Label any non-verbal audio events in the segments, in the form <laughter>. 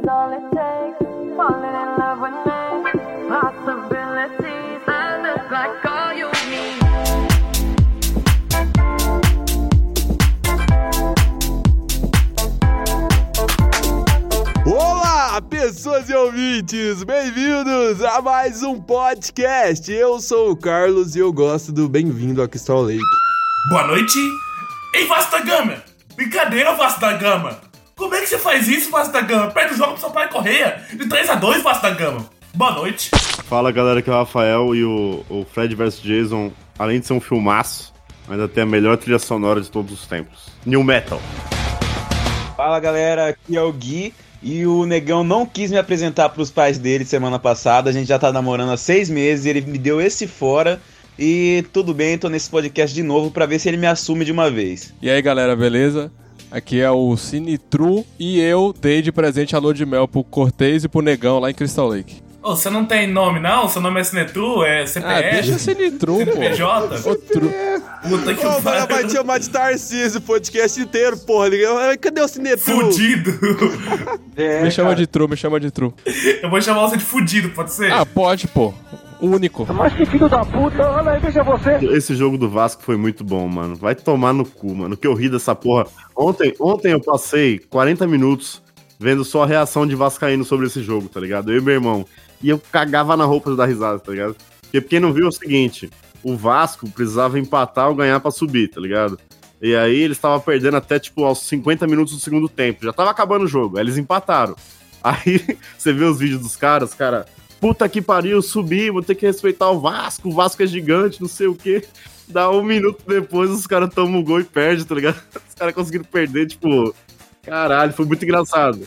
is all it takes. Falling in love with me. Possibilities, I look like all you need. Olá, pessoas e ouvintes! Bem-vindos a mais um podcast. Eu sou o Carlos e eu gosto do Bem-vindo a Crystal Lake. Boa noite. Ei, Vasta Gama! Brincadeira, Vasta Gama! Como é que você faz isso, Vasta Gama? Perde o jogo pro Sampaio Correia de 3x2, Vasta Gama! Boa noite. Fala galera, que é o Rafael e o, o Fred vs Jason, além de ser um filmaço, ainda tem a melhor trilha sonora de todos os tempos. New Metal. Fala galera, aqui é o Gui e o Negão não quis me apresentar pros pais dele semana passada. A gente já tá namorando há seis meses, ele me deu esse fora. E tudo bem, tô nesse podcast de novo pra ver se ele me assume de uma vez. E aí galera, beleza? Aqui é o Cine True e eu dei de presente a lua de mel pro Cortez e pro Negão lá em Crystal Lake. Ô, você não tem nome, não? Seu nome é Sinetru? É Ah, CPF? deixa Cine True, pô. CNPJ? Outro. Puta que Ô, o cara vai te chamar de Tarcísio o podcast inteiro, porra. Cadê o Cinetru? Fudido. <laughs> É, Me chama de True, me chama de True. Eu vou chamar você de fudido, pode ser? Ah, pode, pô. Único. Esse jogo do Vasco foi muito bom, mano. Vai tomar no cu, mano. Que eu ri dessa porra. Ontem, ontem eu passei 40 minutos vendo só a reação de Vascaíno sobre esse jogo, tá ligado? Eu e meu irmão. E eu cagava na roupa de dar risada, tá ligado? Porque quem não viu é o seguinte: o Vasco precisava empatar ou ganhar pra subir, tá ligado? E aí eles estavam perdendo até, tipo, aos 50 minutos do segundo tempo. Já tava acabando o jogo. Aí eles empataram. Aí <laughs> você vê os vídeos dos caras, cara. Puta que pariu, subi, vou ter que respeitar o Vasco. O Vasco é gigante, não sei o quê. Dá um minuto depois, os caras tomam o gol e perdem, tá ligado? <laughs> Os caras conseguiram perder, tipo. Caralho, foi muito engraçado.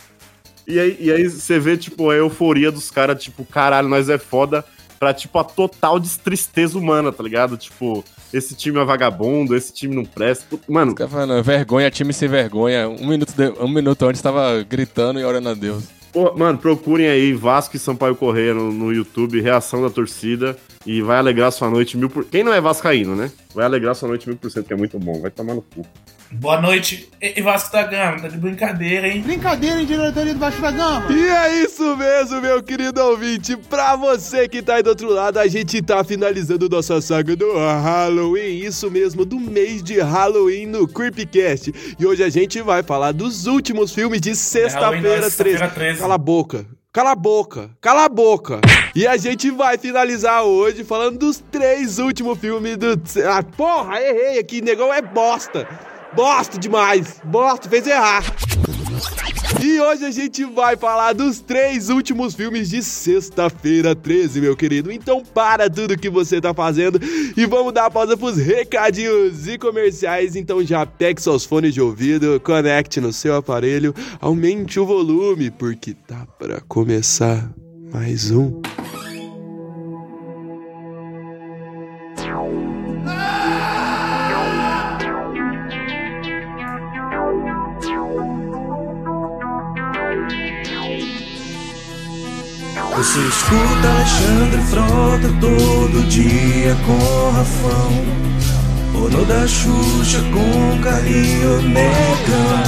E aí, e aí você vê, tipo, a euforia dos caras, tipo, caralho, nós é foda, pra, tipo, a total destristeza humana, tá ligado? Tipo, esse time é vagabundo, esse time não presta. Mano, Os caras falando, vergonha, time sem vergonha. Um minuto, de- um minuto antes tava gritando e orando a Deus. Pô, mano, procurem aí Vasco e Sampaio Correia no, no YouTube, reação da torcida, e vai alegrar sua noite mil por... Quem não é vascaíno, né? Vai alegrar sua noite mil por cento, que é muito bom. Vai tomar no cu. Boa noite. Ei, Vasco da Gama, tá de brincadeira, hein? Brincadeira, hein, diretoria do Baixo da Gama? E é isso mesmo, meu querido ouvinte. Pra você que tá aí do outro lado, a gente tá finalizando nossa saga do Halloween. Isso mesmo, do mês de Halloween no Creepcast. E hoje a gente vai falar dos últimos filmes de Halloween, sexta-feira não, 13. sexta-feira 13. Cala a boca. Cala a boca, cala a boca. E a gente vai finalizar hoje falando dos três últimos filmes do. Ah, porra, errei aqui, negão é bosta. Bosta demais. Bosta, fez errar. E hoje a gente vai falar dos três últimos filmes de sexta-feira 13, meu querido. Então para tudo que você tá fazendo e vamos dar pausa pros recadinhos e comerciais. Então já pegue seus fones de ouvido, conecte no seu aparelho, aumente o volume, porque tá pra começar mais um. Escuta Alexandre Frota todo dia com Rafão. Ono da Xuxa com Carinho Negão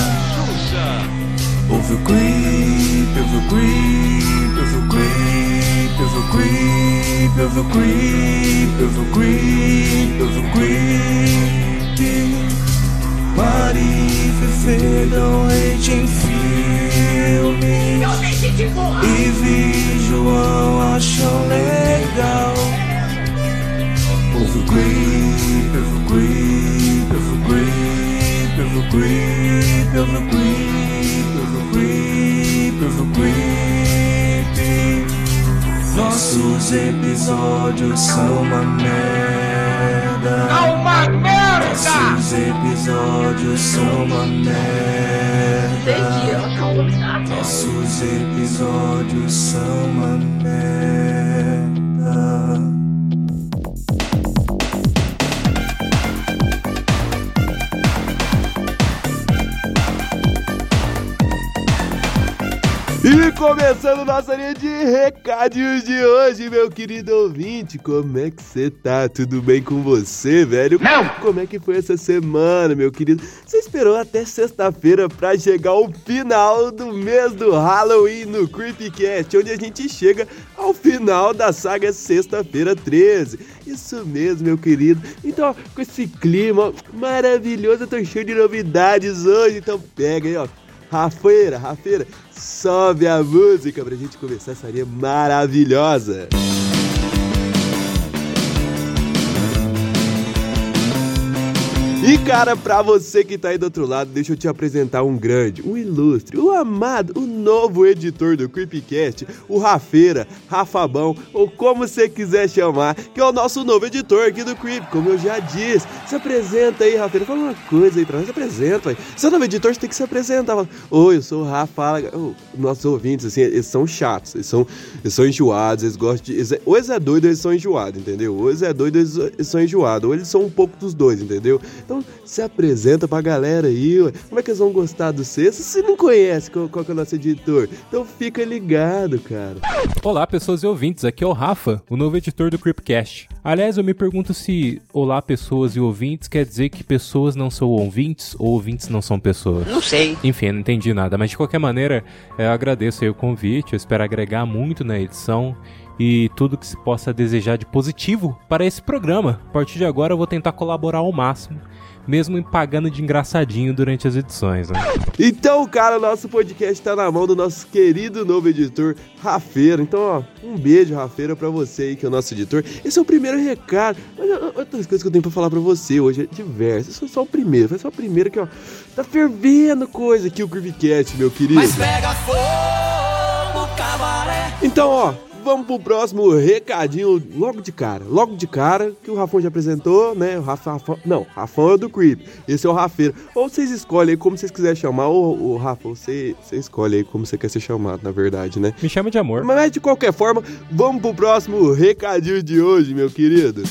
Ouve o creep, ouve o creep, ouve o creep, ouve o creep, ouve o creep, ouve o creep, ouve o creep Mari Fefe em filme. E vi João acham legal. Ouve o creep, ouve o creep, ouve o creep, ouve o creep, ouve o creep, ouve o creep, ouve o creep Nossos episódios são uma merda. Uma merda! Nossos episódios são uma merda nossos episódios são uma merda. E começando nossa linha de recadinhos de hoje, meu querido ouvinte. Como é que você tá? Tudo bem com você, velho? Não! Como é que foi essa semana, meu querido? Você esperou até sexta-feira pra chegar ao final do mês do Halloween no Creepycast, onde a gente chega ao final da saga Sexta-feira 13. Isso mesmo, meu querido. Então, ó, com esse clima maravilhoso, eu tô cheio de novidades hoje. Então pega aí, ó. Rafeira, Rafeira, sobe a música pra gente começar essa linha maravilhosa. E cara, pra você que tá aí do outro lado, deixa eu te apresentar um grande, um ilustre, o amado, o novo editor do Creepcast, o Rafeira, Rafabão, ou como você quiser chamar, que é o nosso novo editor aqui do Creep, como eu já disse. Se apresenta aí, Rafeira, fala uma coisa aí pra nós, se apresenta. Você é novo editor, você tem que se apresentar. Oi, eu sou o Rafa. Oh, nossos ouvintes, assim, eles são chatos, eles são, eles são enjoados, eles gostam de... Eles, ou eles é doido eles são enjoados, entendeu? Ou eles é doido eles, eles são enjoados, ou eles são um pouco dos dois, entendeu? Então, se apresenta pra galera aí, ué. Como é que eles vão gostar do você? Se você não conhece qual, qual que é o nosso editor, então fica ligado, cara. Olá, pessoas e ouvintes, aqui é o Rafa, o novo editor do Creepcast. Aliás, eu me pergunto se olá, pessoas e ouvintes quer dizer que pessoas não são ouvintes ou ouvintes não são pessoas. Não sei. Enfim, eu não entendi nada, mas de qualquer maneira, eu agradeço aí o convite, eu espero agregar muito na edição e tudo que se possa desejar de positivo para esse programa. A partir de agora eu vou tentar colaborar ao máximo, mesmo me pagando de engraçadinho durante as edições, né? Então, cara, nosso podcast tá na mão do nosso querido novo editor, Rafeira. Então, ó, um beijo, Rafeira, pra você aí, que é o nosso editor. Esse é o primeiro recado. Mas outras coisas que eu tenho pra falar pra você hoje é diversas. Esse foi só o primeiro, foi só o primeiro que, ó, tá fervendo coisa aqui o Creepcast, meu querido. pega fogo, cabaré. Então, ó, vamos pro próximo recadinho logo de cara. Logo de cara, que o Rafão já apresentou, né? O Rafa, Rafa- não, Rafão é o do Creep. Esse é o Rafeiro. Ou vocês escolhem aí como vocês quiserem chamar. Ou, o Rafa, você, você escolhe aí como você quer ser chamado, na verdade, né? Me chama de amor. Mas de qualquer forma, vamos pro próximo recadinho de hoje, meu querido.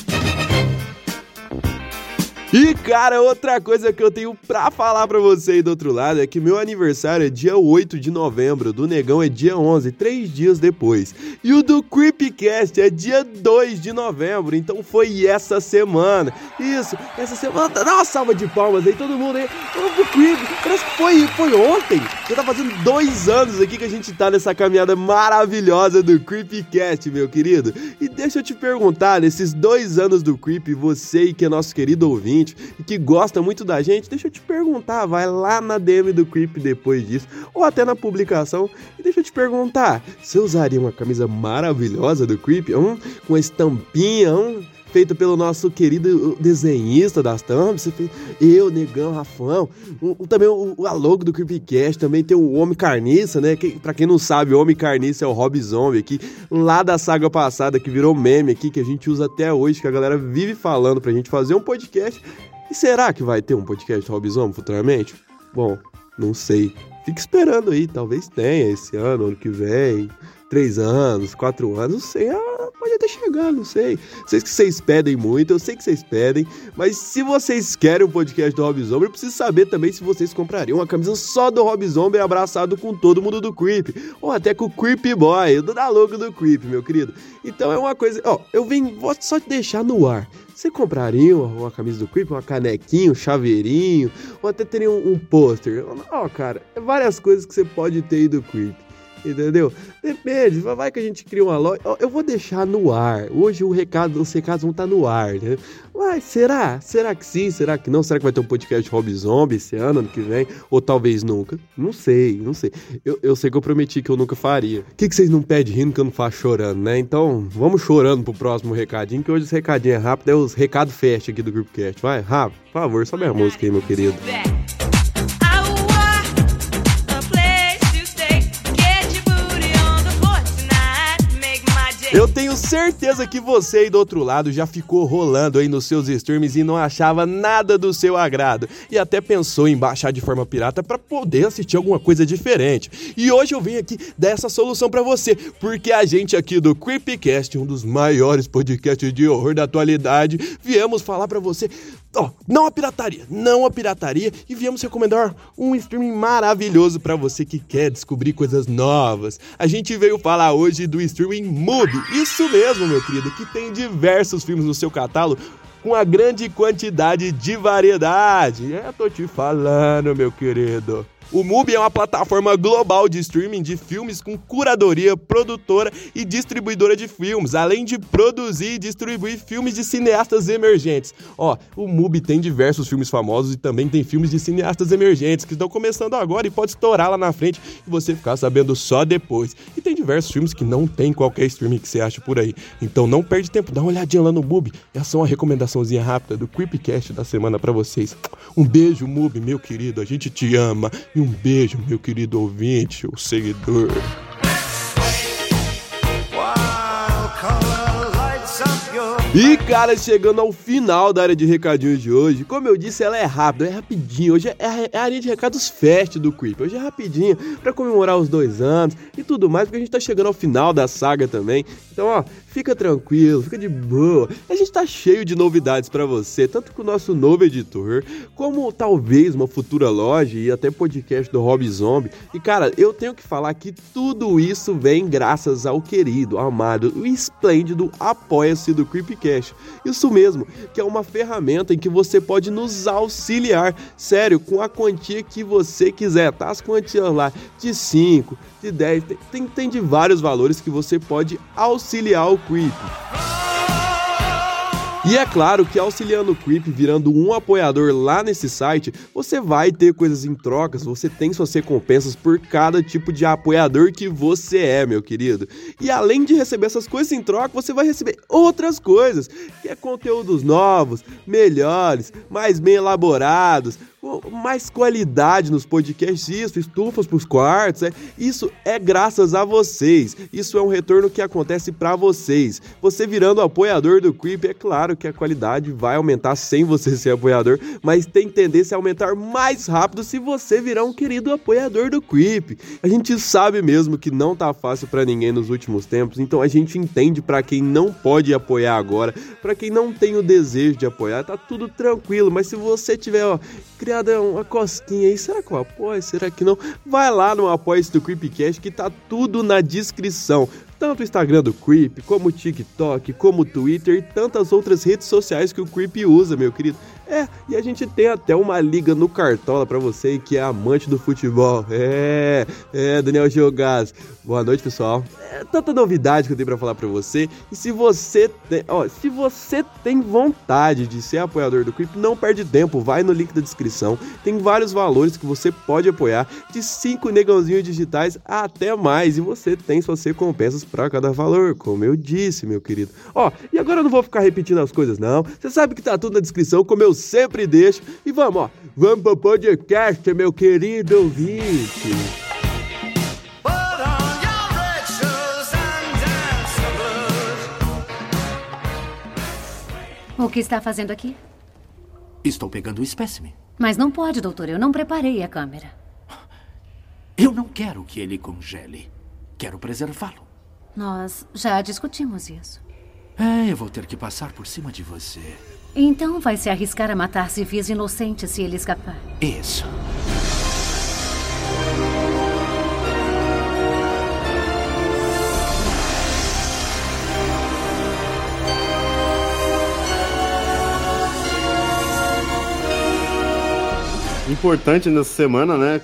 E cara, outra coisa que eu tenho pra falar pra você aí do outro lado é que meu aniversário é dia 8 de novembro, do Negão é dia 11, três dias depois. E o do Creepcast é dia 2 de novembro, então foi essa semana. Isso, essa semana, dá uma salva de palmas aí, todo mundo aí. Pro Creep, parece que foi, foi ontem. Já tá fazendo dois anos aqui que a gente tá nessa caminhada maravilhosa do Creepcast, meu querido. E deixa eu te perguntar, nesses dois anos do Creep, você aí que é nosso querido ouvinte e que gosta muito da gente, deixa eu te perguntar, vai lá na DM do Creep depois disso, ou até na publicação, e deixa eu te perguntar, você usaria uma camisa maravilhosa do Creep, hum, com a estampinha, hum, feita pelo nosso querido desenhista das thumbs, eu, Negão, Rafão, também o, o- a logo do Creepcast, também tem o Homem Carniça, né, que, pra quem não sabe, o Homem Carniça é o Rob Zombie aqui, lá da saga passada, que virou meme aqui, que a gente usa até hoje, que a galera vive falando pra gente fazer um podcast. E será que vai ter um podcast Rob Zombie futuramente? Bom, não sei. Fica esperando aí, talvez tenha esse ano, ano que vem, três anos, quatro anos, não sei. Ah, pode até chegar, não sei. Sei que vocês pedem muito, eu sei que vocês pedem, mas se vocês querem um podcast do Rob Zombie, eu preciso saber também se vocês comprariam uma camisa só do Rob Zombie abraçado com todo mundo do Creep, ou até com o Creepy Boy, do da logo do Creep, meu querido. Então é uma coisa, ó, eu vim, vou só te deixar no ar. Você compraria uma, uma camisa do Creep, uma canequinha, um chaveirinho, ou até teria um, um pôster? Ó, cara, várias coisas que você pode ter aí do Creep. Entendeu? Depende, vai- que a gente cria uma loja. Eu vou deixar no ar. Hoje o recado, os recados vão estar no ar, né? Mas será? Será que sim? Será que não? Será que vai ter um podcast Hobby Zombie esse ano, ano que vem? Ou talvez nunca? Não sei, não sei. Eu, eu sei que eu prometi que eu nunca faria. O que, que vocês não pedem rindo que eu não faço chorando, né? Então, vamos chorando pro próximo recadinho, que hoje esse recadinho é rápido, é os recados fast aqui do Groupcast. Vai, rápido, por favor, sobe a música aí, meu querido. Eu tenho certeza que você aí do outro lado já ficou rolando aí nos seus streams e não achava nada do seu agrado e até pensou em baixar de forma pirata para poder assistir alguma coisa diferente. E hoje eu venho aqui dar essa solução para você, porque a gente aqui do Creepcast, um dos maiores podcasts de horror da atualidade, viemos falar para você ó, não a pirataria, não a pirataria e viemos recomendar um streaming maravilhoso pra você que quer descobrir coisas novas. A gente veio falar hoje do streaming Mubi. Isso mesmo, meu querido, que tem diversos filmes no seu catálogo com a grande quantidade de variedade. É, tô te falando, meu querido. O MUBI é uma plataforma global de streaming de filmes com curadoria, produtora e distribuidora de filmes, além de produzir e distribuir filmes de cineastas emergentes. Ó, o MUBI tem diversos filmes famosos e também tem filmes de cineastas emergentes que estão começando agora e pode estourar lá na frente e você ficar sabendo só depois. E tem diversos filmes que não tem qualquer streaming que você acha por aí. Então não perde tempo, dá uma olhadinha lá no MUBI. É uma recomendaçãozinha rápida do Creepcast da semana pra vocês. Um beijo, MUBI, meu querido, a gente te ama. E um beijo, meu querido ouvinte, o seguidor. E cara, chegando ao final da área de recadinhos de hoje, como eu disse, ela é rápida, é rapidinho. Hoje é a, é a área de recados fest do Creep. Hoje é rapidinho, pra comemorar os dois anos e tudo mais, porque a gente tá chegando ao final da saga também. Então, ó, fica tranquilo, fica de boa. A gente tá cheio de novidades pra você, tanto com o nosso novo editor, como talvez uma futura loja e até podcast do Hobby Zombie. E cara, eu tenho que falar que tudo isso vem graças ao querido, amado e esplêndido Apoia-se do Creepcast. Isso mesmo, que é uma ferramenta em que você pode nos auxiliar, sério, com a quantia que você quiser, tá? As quantias lá de 5, de 10, tem, tem, de vários valores que você pode auxiliar o Creep. E é claro que auxiliando o Creep, virando um apoiador lá nesse site, você vai ter coisas em trocas, você tem suas recompensas por cada tipo de apoiador que você é, meu querido. E além de receber essas coisas em troca, você vai receber outras coisas, que é conteúdos novos, melhores, mais bem elaborados, mais qualidade nos podcasts, isso, estufas pros quartos, é, isso é graças a vocês. Isso é um retorno que acontece para vocês. Você virando apoiador do Creep, é claro que a qualidade vai aumentar sem você ser apoiador, mas tem tendência a aumentar mais rápido se você virar um querido apoiador do Creep. A gente sabe mesmo que não tá fácil para ninguém nos últimos tempos, então a gente entende para quem não pode apoiar agora, para quem não tem o desejo de apoiar, tá tudo tranquilo, mas se você tiver, ó, criado uma cosquinha aí, será que eu apoio? Será que não? Vai lá no apoio do Creepcast que tá tudo na descrição. Tanto o Instagram do Creep, como o TikTok, como o Twitter e tantas outras redes sociais que o Creep usa, meu querido. É, e a gente tem até uma liga no Cartola pra você que é amante do futebol. É, é, Daniel Geogás. Boa noite, pessoal. É tanta novidade que eu tenho pra falar pra você. E se você tem, ó, se você tem vontade de ser apoiador do Creep, não perde tempo, vai no link da descrição. Tem vários valores que você pode apoiar, de 5 negãozinhos digitais até mais. E você tem suas recompensas pra cada valor, como eu disse, meu querido. Ó, e agora eu não vou ficar repetindo as coisas, não. Você sabe que tá tudo na descrição, como eu sempre deixo. E vamos, ó, vamos pro podcast, meu querido ouvinte. O que está fazendo aqui? Estou pegando o espécime. Mas não pode, doutor. Eu não preparei a câmera. Eu não quero que ele congele. Quero preservá-lo. Nós já discutimos isso. É, eu vou ter que passar por cima de você. Então vai se arriscar a matar civis inocentes se ele escapar. Isso. Importante nessa semana, né?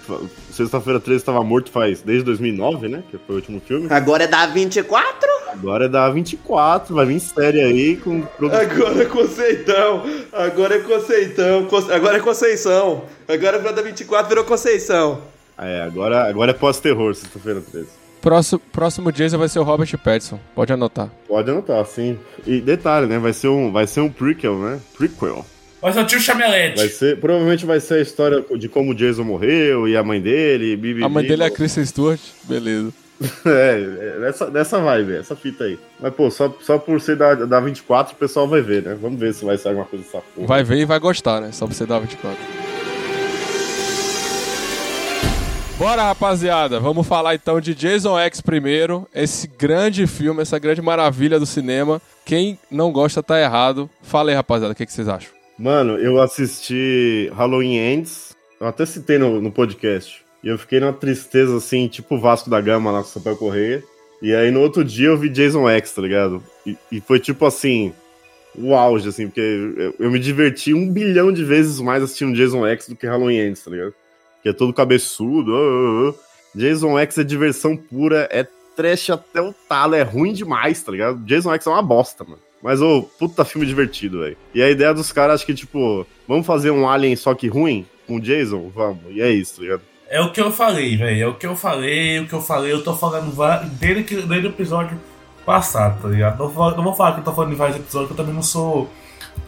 Sexta-feira 13 estava morto faz desde 2009, né? Que foi o último filme. Agora é da 24? Agora é da 24, vai vir série aí com. Agora é Conceitão. Agora é Conceitão. Conce- Agora é Conceição. Agora é da 24 virou Conceição. É, agora, agora é pós-terror, sexta-feira 13. Próximo, próximo Jason vai ser o Robert Pattinson. Pode anotar. Pode anotar, sim. E detalhe, né? Vai ser um, vai ser um prequel, né? Prequel. Vai ser o tio Chamelete. Vai ser, provavelmente vai ser a história de como o Jason morreu e a mãe dele. Bibi, A mãe dele é a Kristen Stewart. Beleza. <laughs> É, é nessa, nessa vibe, essa fita aí. Mas, pô, só, só por ser da, da 24, o pessoal vai ver, né? Vamos ver se vai sair alguma coisa dessa porra. Vai ver e vai gostar, né? Só pra você dar 24. Bora, rapaziada. Vamos falar então de Jason X primeiro. Esse grande filme, essa grande maravilha do cinema. Quem não gosta tá errado. Fala aí, rapaziada, o que, que vocês acham? Mano, eu assisti Halloween Ends, eu até citei no, no podcast. E eu fiquei numa tristeza, assim, tipo Vasco da Gama lá com o Sampaio Correia. E aí no outro dia eu vi Jason X, tá ligado? E, e foi tipo assim, o auge, assim, porque eu, eu me diverti um bilhão de vezes mais assistindo Jason X do que Halloween Ends, tá ligado? Que é todo cabeçudo. ah, ah, ah. Jason X é diversão pura, é trash até o talo, é ruim demais, tá ligado? Jason X é uma bosta, mano. Mas, ô, puta filme divertido, velho. E a ideia dos caras, acho que, tipo, vamos fazer um Alien só que ruim com o Jason? Vamos. E é isso, tá ligado? É o que eu falei, velho. É o que eu falei, o que eu falei, eu tô falando desde, que, desde o episódio passado, tá ligado? Não não vou falar que eu tô falando em vários episódios, que eu também não sou.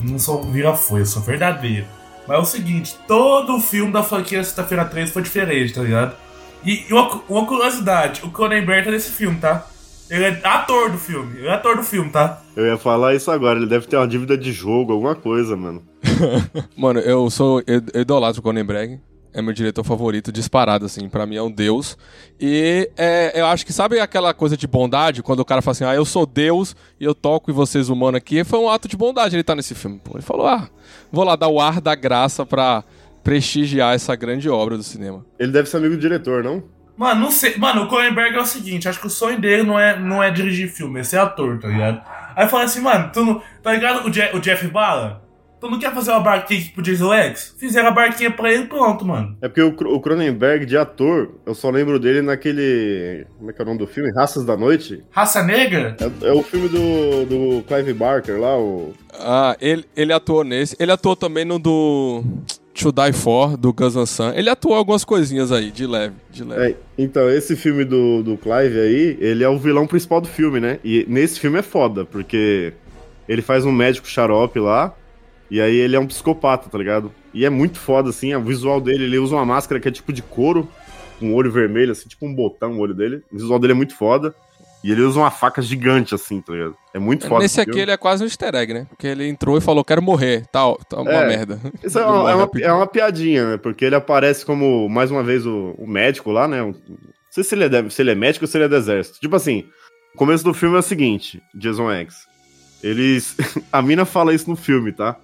Não sou vira-foi, eu sou verdadeiro. Mas é o seguinte, todo o filme da franquia Sexta-feira 13 foi diferente, tá ligado? E, e uma, uma curiosidade, o Cronenberg tá nesse filme, tá? Ele é ator do filme, ele é ator do filme, tá? Eu ia falar isso agora, ele deve ter uma dívida de jogo, alguma coisa, mano. <laughs> Mano, eu sou id- idolatro Cronenberg. É meu diretor favorito, disparado, assim. Pra mim é um deus. E é, eu acho que, sabe aquela coisa de bondade? Quando o cara fala assim, ah, eu sou deus e eu toco em vocês humanos aqui. Foi um ato de bondade ele tá nesse filme. Pô. Ele falou, ah, vou lá dar o ar da graça pra prestigiar essa grande obra do cinema. Ele deve ser amigo do diretor, não? Mano, não sei. Mano, o Cronenberg é o seguinte, acho que o sonho dele não é, não é dirigir filme, é ser ator, tá ligado? Aí eu falei assim, mano, tu não. Tá ligado o, Je- o Jeff Bala? Tu não quer fazer uma barquinha pro Jason X? Fizeram a barquinha pra ele e pronto, mano. É porque o Cronenberg, de ator, eu só lembro dele naquele. Como é que é o nome do filme? Raças da Noite? Raça Negra? É, é o filme do, do Clive Barker lá, o. Ah, ele, ele atuou nesse. Ele atuou também no do To Die For, do Van Sant. Ele atuou algumas coisinhas aí, de leve, de leve. É, então, esse filme do, do Clive aí, ele é o vilão principal do filme, né? E nesse filme é foda, porque ele faz um médico xarope lá, e aí ele é um psicopata, tá ligado? E é muito foda, assim, o visual dele, ele usa uma máscara que é tipo de couro, um olho vermelho, assim, tipo um botão o olho dele. O visual dele é muito foda. E ele usa uma faca gigante, assim, tá ligado? É muito foda. Nesse esse aqui ele é quase um easter egg, né? Porque ele entrou e falou, quero morrer. Tá, tá uma É, merda. <laughs> Isso é uma, é, uma, é uma piadinha, né? Porque ele aparece como, mais uma vez, o, o médico lá, né? Não sei se ele, é, se ele é médico ou se ele é do exército. Tipo assim, o começo do filme é o seguinte, Jason X. Eles... <laughs> a mina fala isso no filme, tá?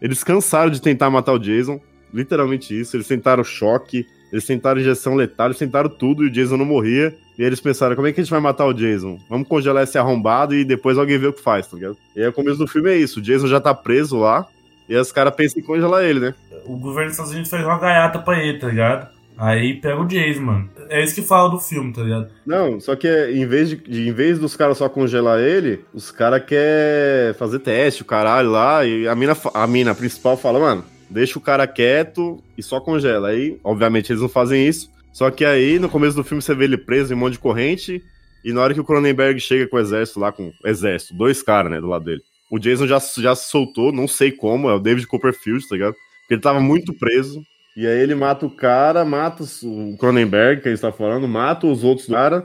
Eles cansaram de tentar matar o Jason. Literalmente isso. Eles tentaram choque, eles tentaram injeção letal, eles tentaram tudo e o Jason não morria. E eles pensaram, como é que a gente vai matar o Jason? Vamos congelar esse arrombado e depois alguém vê o que faz, tá ligado? E aí o começo do filme é isso. O Jason já tá preso lá. E os caras pensam em congelar ele, né? O governo dos Estados Unidos fez uma gaiata pra ele, tá ligado? Aí pega o Jason, mano. É isso que fala do filme, tá ligado? Não, só que é, em vez, de, em vez dos caras só congelar ele, os caras querem fazer teste, o caralho lá, e a mina, a mina principal fala, mano, deixa o cara quieto e só congela. Aí, obviamente, eles não fazem isso. Só que aí, no começo do filme, você vê ele preso em um monte de corrente, e na hora que o Cronenberg chega com o exército lá, com exército, dois caras, né, do lado dele. O Jason já, já se soltou, não sei como, é o David Copperfield, tá ligado? Porque ele tava muito preso. E aí ele mata o cara, mata o Cronenberg, que a gente tá falando, mata os outros caras.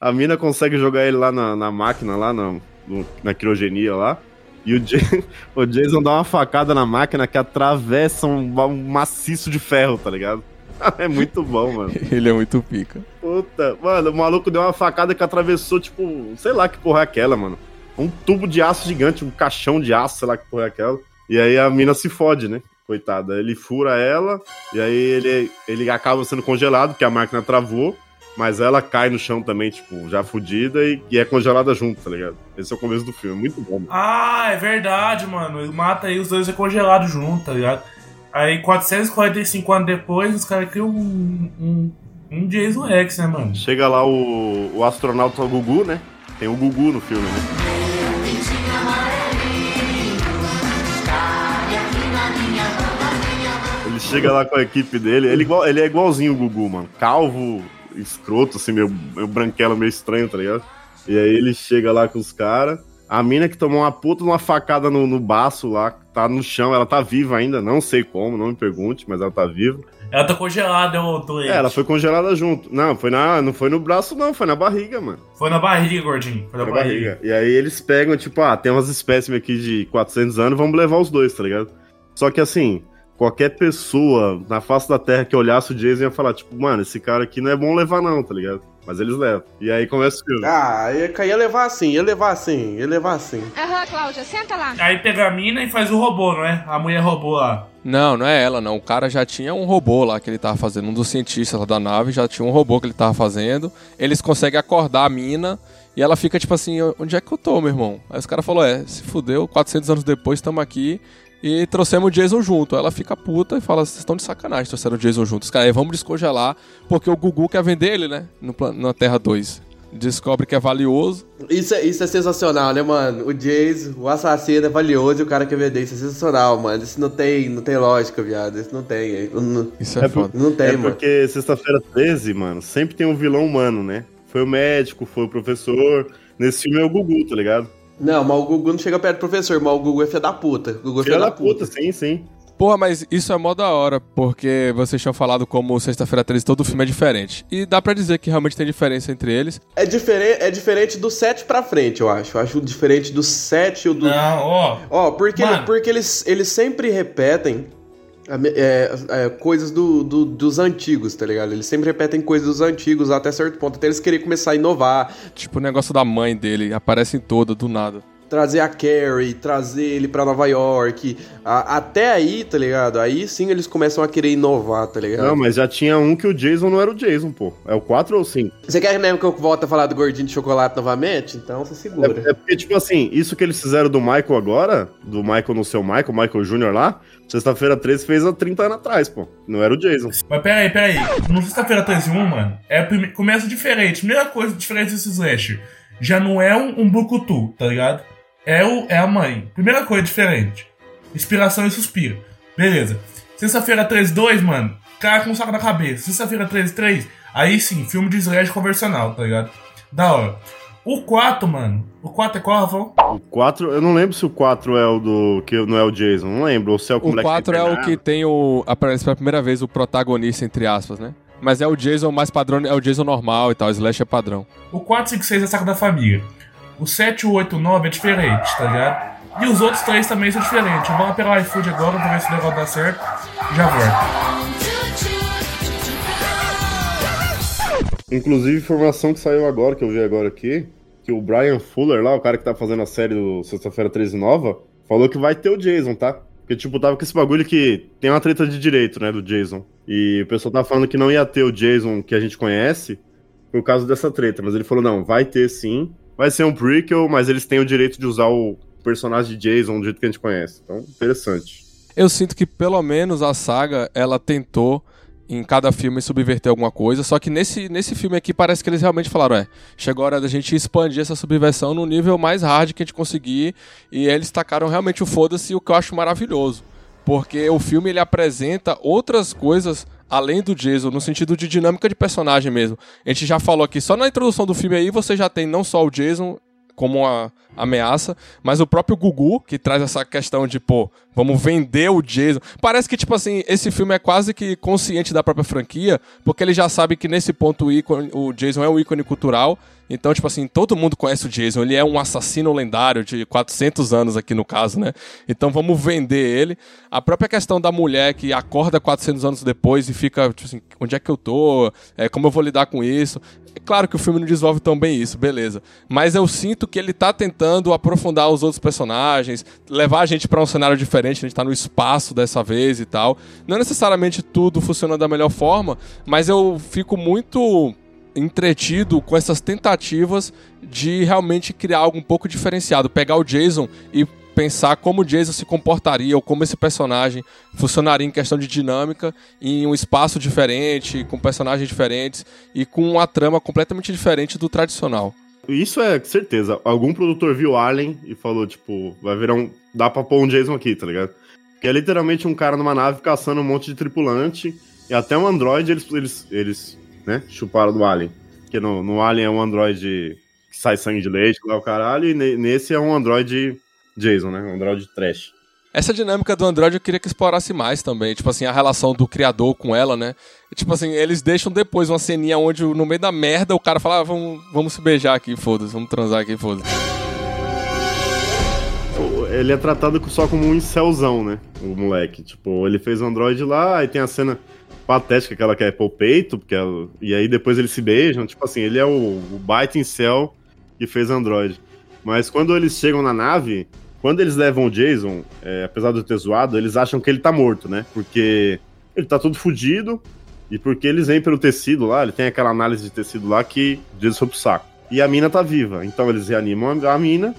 A mina consegue jogar ele lá na, na máquina, lá na, no- na criogenia lá. E o, Ja- <laughs> o Jason dá uma facada na máquina que atravessa um, um maciço de ferro, tá ligado? <laughs> É muito bom, mano. <laughs> Ele é muito pica. Puta, mano, o maluco deu uma facada que atravessou, tipo, sei lá que porra é aquela, mano. Um tubo de aço gigante, um caixão de aço, sei lá que porra é aquela. E aí a mina se fode, né? Coitada. Ele fura ela, e aí ele, ele acaba sendo congelado, porque a máquina travou. Mas ela cai no chão também, tipo, já fudida e, e é congelada junto, tá ligado? Esse é o começo do filme, muito bom. mano. Ah, é verdade, mano. Ele mata aí os dois é congelado junto, tá ligado? Aí 445 anos depois, os caras criam um, um, um Jason X, né, mano? Chega lá o, o astronauta Gugu, né? Tem o Gugu no filme, né? Ele chega lá com a equipe dele, ele, igual- ele é igualzinho o Gugu, mano. Calvo, escroto, assim, meio, meio branquelo, meio estranho, tá ligado? E aí ele chega lá com os caras. A mina que tomou uma puta uma facada no, no baço lá, tá no chão, ela tá viva ainda, não sei como, não me pergunte, mas ela tá viva. Ela tá congelada, ô doente. É, ela foi congelada junto. Não, foi na, não foi no braço, não, foi na barriga, mano. Foi na barriga, gordinho. Foi na Na barriga. barriga. E aí eles pegam, tipo, ah, tem umas espécimes aqui de 400 anos, vamos levar os dois, tá ligado? Só que assim, qualquer pessoa na face da Terra que olhasse o Jason ia falar, tipo, mano, esse cara aqui não é bom levar não, tá ligado? Mas eles levam. E aí começa o filme. Ah, ia, ia levar assim, ia levar assim, ia levar assim. Aham, Cláudia, senta lá. Aí pega a mina e faz o robô, não é? A mulher robô lá. Não, não é ela, não. O cara já tinha um robô lá que ele tava fazendo. Um dos cientistas lá da nave já tinha um robô que ele tava fazendo. Eles conseguem acordar a mina e ela fica tipo assim: onde é que eu tô, meu irmão? Aí os caras falaram: é, se fudeu, 400 anos depois estamos aqui e trouxemos o Jason junto. Ela fica puta e fala: vocês estão de sacanagem, trouxeram o Jason junto. Os caras, "É, vamos descongelar, porque o Gugu quer vender ele, né? No, na Terra 2. Descobre que é valioso. Isso é, isso é sensacional, né, mano? O Jason, o assassino é valioso e o cara quer vender. Isso é sensacional, mano. Isso não tem, não tem lógica, viado. Isso não tem. Não, Isso é, por- foda. não tem, é mano. porque sexta-feira 13, mano, sempre tem um vilão humano, né? Foi o médico, foi o professor. Nesse filme é o Gugu, tá ligado? Não, mas o Gugu não chega perto do professor, mas o Gugu é filho da puta. O Gugu é Filha da puta, sim, sim. Porra, mas isso é mó da hora, porque vocês tinham falado como Sexta-feira 13 todo filme é diferente. E dá pra dizer que realmente tem diferença entre eles. É, diferente, é diferente do 7 pra frente, eu acho. Eu acho diferente do 7 e o do. Não, ó. Ó, porque, Mano. porque eles, eles sempre repetem é, é, coisas do, do- dos antigos, tá ligado? Eles sempre repetem coisas dos antigos até certo ponto. Até eles querem começar a inovar, Tipo o negócio da mãe dele, aparece em toda, do nada. trazer a Carrie, trazer ele pra Nova York. A- até aí, tá ligado? Aí sim eles começam a querer inovar, tá ligado? Não, mas já tinha um que o Jason não era o Jason, pô. É o 4 ou 5? Você quer mesmo que eu volte a falar do gordinho de chocolate novamente? Então você segura. É, é porque, tipo assim, isso que eles fizeram do Michael agora, do Michael no seu Michael, Michael Jr. lá, sexta-feira 13 fez há 30 anos atrás, pô. Não era o Jason. Mas peraí, peraí. No sexta-feira 13 1, mano, é prime... começa diferente. Primeira coisa diferente desse slasher. Já não é um, um Bukutu, tá ligado? É, o, é a mãe. Primeira coisa diferente. Inspiração e suspiro. Beleza. Sexta-feira 13 2, mano, cara com um saco na cabeça. Sexta-feira 13 3, aí sim, filme de slasher convencional, tá ligado? Da hora. O 4, mano. O 4 é qual, Rafael? O 4, eu não lembro se o 4 é o do. que não é o Jason, não lembro. Ou se é o que O moleque 4 tem é o que tem o. Aparece pela primeira vez o protagonista, entre aspas, né? Mas é o Jason mais padrão, é o Jason normal e tal, o Slash é padrão. O 4, 5, 6 é saco da família. O 7, o 8, o 9 é diferente, tá ligado? E os outros três também são diferentes. Vamos pegar o iFood agora pra ver se o negócio dá certo. Já volto. Inclusive, informação que saiu agora, que eu vi agora aqui, que o Brian Fuller lá, o cara que tá fazendo a série do Sexta-feira 13 Nova, falou que vai ter o Jason, tá? Porque, tipo, tava com esse bagulho que tem uma treta de direito, né, do Jason. E o pessoal tava falando que não ia ter o Jason que a gente conhece por causa dessa treta. Mas ele falou, não, vai ter sim. Vai ser um prequel, mas eles têm o direito de usar o personagem de Jason do jeito que a gente conhece. Então, interessante. Eu sinto que pelo menos a saga, ela tentou em cada filme subverter alguma coisa, só que nesse, nesse filme aqui parece que eles realmente falaram, é, chegou a hora da gente expandir essa subversão no nível mais hard que a gente conseguir, e eles tacaram realmente o foda-se, o que eu acho maravilhoso. Porque o filme ele apresenta outras coisas além do Jason, no sentido de dinâmica de personagem mesmo. A gente já falou aqui, só na introdução do filme aí você já tem não só o Jason como uma ameaça, mas o próprio Gugu, que traz essa questão de, pô, vamos vender o Jason. Parece que, tipo assim, esse filme é quase que consciente da própria franquia, porque ele já sabe que nesse ponto o, ícone, o Jason é um ícone cultural, então, tipo assim, todo mundo conhece o Jason, ele é um assassino lendário de 400 anos aqui no caso, né? Então vamos vender ele. A própria questão da mulher que acorda 400 anos depois e fica, tipo assim, onde é que eu tô? É, como eu vou lidar com isso? É claro que o filme não desenvolve tão bem isso, beleza. Mas eu sinto que ele tá tentando aprofundar os outros personagens, levar a gente pra um cenário diferente, a gente tá no espaço dessa vez e tal. Não necessariamente tudo funciona da melhor forma, mas eu fico muito entretido com essas tentativas de realmente criar algo um pouco diferenciado, pegar o Jason e pensar como o Jason se comportaria ou como esse personagem funcionaria em questão de dinâmica em um espaço diferente, com personagens diferentes e com uma trama completamente diferente do tradicional. Isso é certeza. Algum produtor viu Alien e falou, tipo, vai virar um. Dá pra pôr um Jason aqui, tá ligado? Que é literalmente um cara numa nave caçando um monte de tripulante. E até um androide eles, eles, eles né, chuparam do Alien. Porque no, no Alien é um androide que sai sangue de leite, lá o caralho. E ne- nesse é um androide Jason, né? Um androide trash. Essa dinâmica do Android eu queria que explorasse mais também. Tipo assim, a relação do criador com ela, né? E, tipo assim, eles deixam depois uma ceninha onde no meio da merda o cara fala, ah, vamos, vamos se beijar aqui, foda-se, vamos transar aqui, foda-se. ele é tratado só como um incelzão, né? O moleque. Tipo, ele fez o Android lá, aí tem a cena patética que ela quer pôr o peito, porque ela- e aí depois eles se beijam. Tipo assim, ele é o, o baita incel que fez Android. Mas quando eles chegam na nave, quando eles levam o Jason, é, apesar de ter zoado, eles acham que ele tá morto, né? Porque ele tá todo fudido e porque eles vêm pelo tecido lá, ele tem aquela análise de tecido lá que o Jason foi pro saco. E a mina tá viva. Então eles reanimam a mina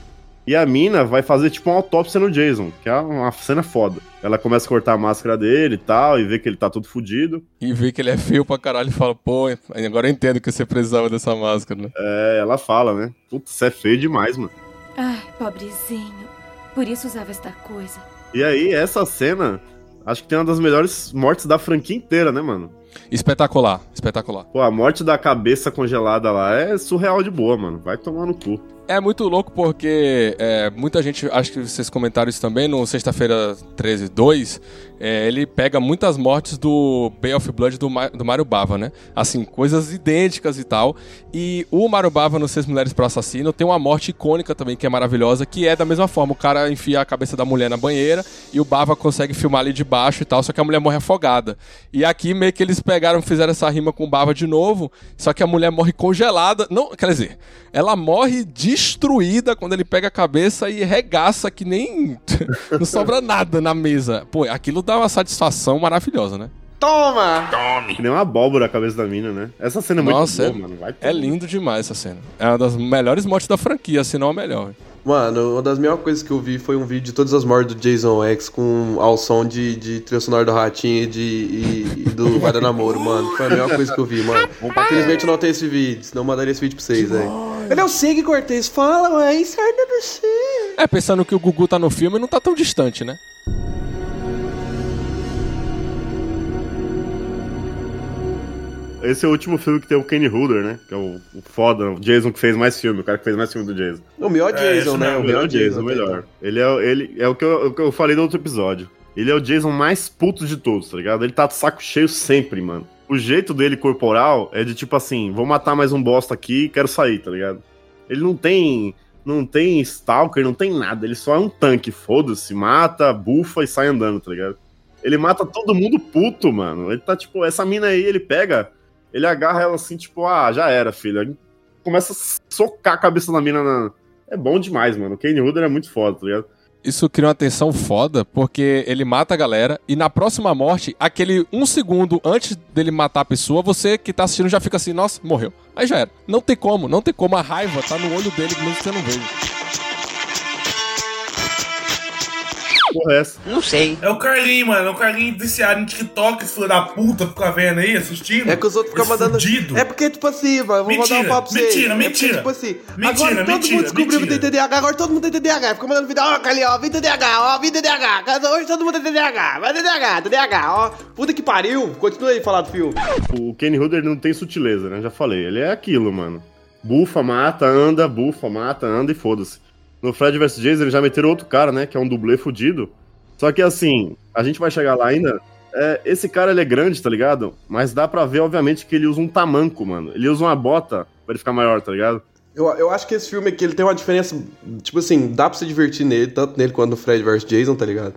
e a mina vai fazer tipo uma autópsia no Jason, que é uma cena foda. Ela começa a cortar a máscara dele e tal, e vê que ele tá todo fudido. E vê que ele é feio pra caralho e fala, pô, agora eu entendo que você precisava dessa máscara, né? É, ela fala, né? Putz, você é feio demais, mano. Ai, pobrezinho. Por isso usava esta coisa. E aí, essa cena, acho que tem uma das melhores mortes da franquia inteira, né, mano? Espetacular, espetacular. Pô, a morte da cabeça congelada lá é surreal de boa, mano. Vai tomar no cu. É muito louco porque é, muita gente, acho que vocês comentaram isso também, no Sexta-feira 13, 2, é, ele pega muitas mortes do Bay of Blood do, Ma- do Mario Bava, né? Assim, coisas idênticas e tal. E o Mario Bava no Seis Mulheres para Assassino tem uma morte icônica também, que é maravilhosa, que é da mesma forma. O cara enfia a cabeça da mulher na banheira e o Bava consegue filmar ali de baixo e tal, só que a mulher morre afogada. E aqui meio que eles pegaram, fizeram essa rima com o Bava de novo, só que a mulher morre congelada. Não, quer dizer, ela morre destruída quando ele pega a cabeça e regaça que nem. <laughs> não sobra nada na mesa. Pô, aquilo dá uma satisfação maravilhosa, né? Toma! Tome! Que nem uma abóbora a cabeça da mina, né? Essa cena é muito Nossa, boa, é, mano. Vai é lindo demais essa cena. É uma das melhores mortes da franquia, se não a melhor. Mano, uma das melhores coisas que eu vi foi um vídeo de todas as mortes do Jason X com ao som de, de trilha sonora do Ratinho e, de, e, e do Dar Namoro, mano. Foi a melhor coisa que eu vi, mano. Infelizmente eu não tenho esse vídeo, senão eu mandaria esse vídeo pra vocês, velho. Ele é o Sig Cortez, fala, ué, sai do Sig. É, pensando que o Gugu tá no filme, não tá tão distante, né? Esse é o último filme que tem o Kenny Hooder, né? Que é o, o foda, o Jason que fez mais filme, o cara que fez mais filme do Jason. O melhor É, Jason, né? O melhor Jason, Jason. o melhor. Ele é, ele é o, que eu, o que eu falei no outro episódio. Ele é o Jason mais puto de todos, tá ligado? Ele tá de saco cheio sempre, mano. O jeito dele corporal é de tipo assim, vou matar mais um bosta aqui e quero sair, tá ligado? Ele não tem. Não tem stalker, não tem nada. Ele só é um tanque, foda-se, mata, bufa e sai andando, tá ligado? Ele mata todo mundo puto, mano. Ele tá tipo, essa mina aí, ele pega, ele agarra ela assim, tipo, ah, já era, filha. Começa a socar a cabeça da mina na. É bom demais, mano. O Kane Hooder é muito foda, tá ligado? Isso cria uma tensão foda, porque ele mata a galera e na próxima morte, aquele um segundo antes dele matar a pessoa, você que tá assistindo já fica assim, nossa, morreu. Aí já era. Não tem como, não tem como. A raiva tá no olho dele, que você não veja. Porra, é essa? Não sei. É o Carlinho, mano. É o Carlinho viciado em TikTok, esse filho da puta, fica vendo aí, assistindo. É que os outros ficam mandando. fudido. É porque, tipo assim, mano, eu vou Mentira, mandar um papo pra vocês. mentira, É porque, mentira. tipo assim, Mentira, agora todo mentira, mundo descobriu que tem mentira. TDAH, agora todo mundo tem TDAH. Fica mandando vídeo, ó, Carlinhos, ó, vem TDAH, ó, vem TDAH. Casa Hoje todo mundo tem TDAH, vai TDAH, TDAH, ó. Puta que pariu. Continua aí falar do filme. O Kenny Hooder não tem sutileza, né? Já falei. Ele é aquilo, mano. Bufa, mata, anda, bufa, mata, anda e foda-se. No Fred vs Jason eles já meteram outro cara, né? Que é um dublê fudido. Só que assim, a gente vai chegar lá ainda. É, esse cara ele é grande, tá ligado? Mas dá pra ver, obviamente, que ele usa um tamanco, mano. Ele usa uma bota pra ele ficar maior, tá ligado? Eu, eu acho que esse filme aqui ele tem uma diferença. Tipo assim, dá pra se divertir nele, tanto nele quanto no Fred vs Jason, tá ligado?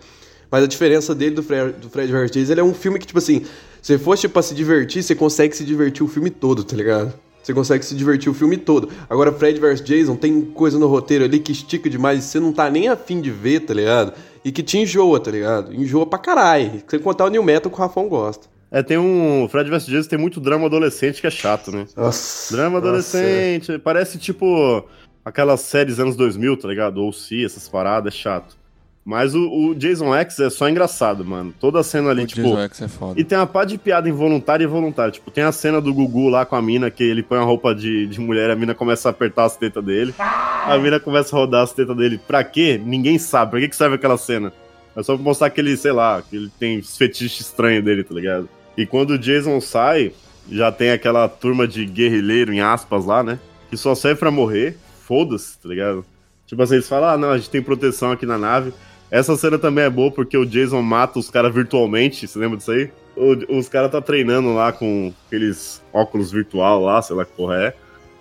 Mas a diferença dele do Fred, do Fred vs Jason, ele é um filme que, tipo assim, se fosse pra se divertir, você consegue se divertir o filme todo, tá ligado? Você consegue se divertir o filme todo. Agora, Fred vs Jason tem coisa no roteiro ali que estica demais e você não tá nem afim de ver, tá ligado? E que te enjoa, tá ligado? Enjoa pra caralho. Sem contar o New Metal que o Rafão gosta. É, tem um. Fred vs Jason tem muito drama adolescente que é chato, né? Nossa. Drama nossa, adolescente. Parece tipo aquelas séries anos 2000, tá ligado? Ou se essas paradas, é chato. Mas o, o Jason X é só engraçado, mano. Toda a cena ali, O tipo. Jason X é foda. E tem uma pá de piada involuntária e voluntária. Tipo, tem a cena do Gugu lá com a mina, que ele põe a roupa de, de mulher, a mina começa a apertar as tetas dele. A mina começa a rodar as tetas dele. Pra quê? Ninguém sabe. Pra que, que serve aquela cena? É só pra mostrar que ele, sei lá, que ele tem fetiche estranho dele, tá ligado? E quando o Jason sai, já tem aquela turma de guerrilheiro, em aspas, lá, né? Que só serve pra morrer. Foda-se, tá ligado? Tipo assim, eles falam, ah, não, a gente tem proteção aqui na nave. Essa cena também é boa porque o Jason mata os caras virtualmente, você lembra disso aí? O- os caras tá treinando lá com aqueles óculos virtual lá, sei lá que porra é.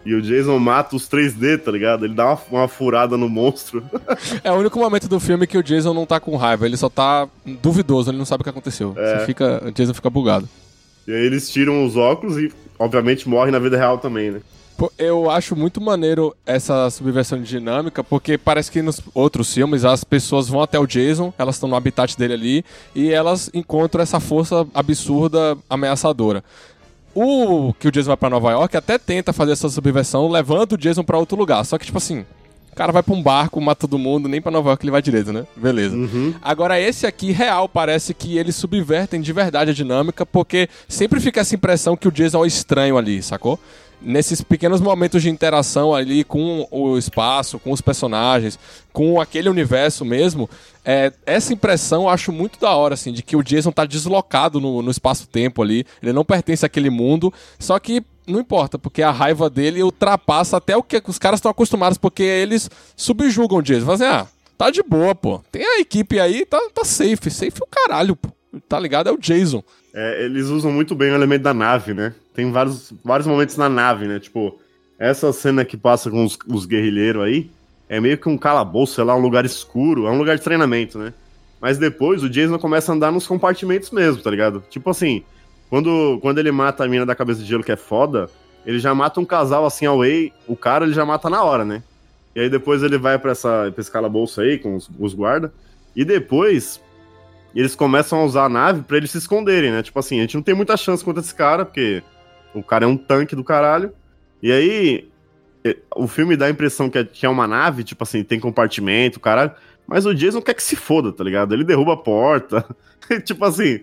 E o Jason mata os 3D, tá ligado? Ele dá uma, uma furada no monstro. <laughs> É o único momento do filme que o Jason não tá com raiva, ele só tá duvidoso, ele não sabe o que aconteceu. É. Você fica, o Jason fica bugado. E aí eles tiram os óculos e, obviamente, morrem na vida real também, né? Eu acho muito maneiro essa subversão de dinâmica, porque parece que nos outros filmes as pessoas vão até o Jason, elas estão no habitat dele ali, e elas encontram essa força absurda, ameaçadora. O que o Jason vai pra Nova York até tenta fazer essa subversão, levando o Jason pra outro lugar. Só que, tipo assim, o cara vai pra um barco, mata todo mundo, nem pra Nova York ele vai direito, né? Beleza. Agora, esse aqui, real, parece que eles subvertem de verdade a dinâmica, porque sempre fica essa impressão que o Jason é o estranho ali, sacou? Nesses pequenos momentos de interação ali com o espaço, com os personagens, com aquele universo mesmo, é, essa impressão eu acho muito da hora, assim, de que o Jason tá deslocado no, no espaço-tempo ali, ele não pertence àquele mundo, só que não importa, porque a raiva dele ultrapassa até o que os caras estão acostumados, porque eles subjugam o Jason. Fazem, ah, tá de boa, pô. Tem a equipe aí, tá, tá safe. Safe o caralho, pô. Tá ligado? É o Jason. É, eles usam muito bem o elemento da nave, né? Tem vários, vários momentos na nave, né? Tipo, essa cena que passa com os, os guerrilheiros aí é meio que um calabouço, sei lá, um lugar escuro, é um lugar de treinamento, né? Mas depois o Jason começa a andar nos compartimentos mesmo, tá ligado? Tipo assim, quando, quando ele mata a mina da cabeça de gelo, que é foda, ele já mata um casal assim away, o cara ele já mata na hora, né? E aí depois ele vai pra, essa, pra esse calabouço aí com os, os guardas. E depois eles começam a usar a nave pra eles se esconderem, né? Tipo assim, a gente não tem muita chance contra esse cara, porque o cara é um tanque do caralho. E aí o filme dá a impressão que é, que é uma nave, tipo assim, tem compartimento, caralho. Mas o Jason quer que se foda, tá ligado? Ele derruba a porta. <laughs> tipo assim,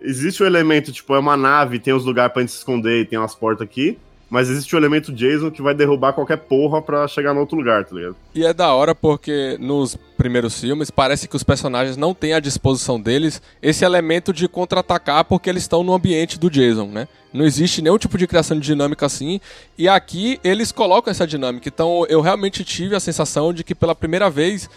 existe o elemento, tipo, é uma nave, tem os lugares pra gente se esconder e tem umas portas aqui. Mas existe o elemento Jason que vai derrubar qualquer porra pra chegar no outro lugar, tá ligado? E é da hora porque nos primeiros filmes parece que os personagens não têm à disposição deles esse elemento de contra-atacar porque eles estão no ambiente do Jason, né? Não existe nenhum tipo de criação de dinâmica assim. E aqui eles colocam essa dinâmica. Então eu realmente tive a sensação de que pela primeira vez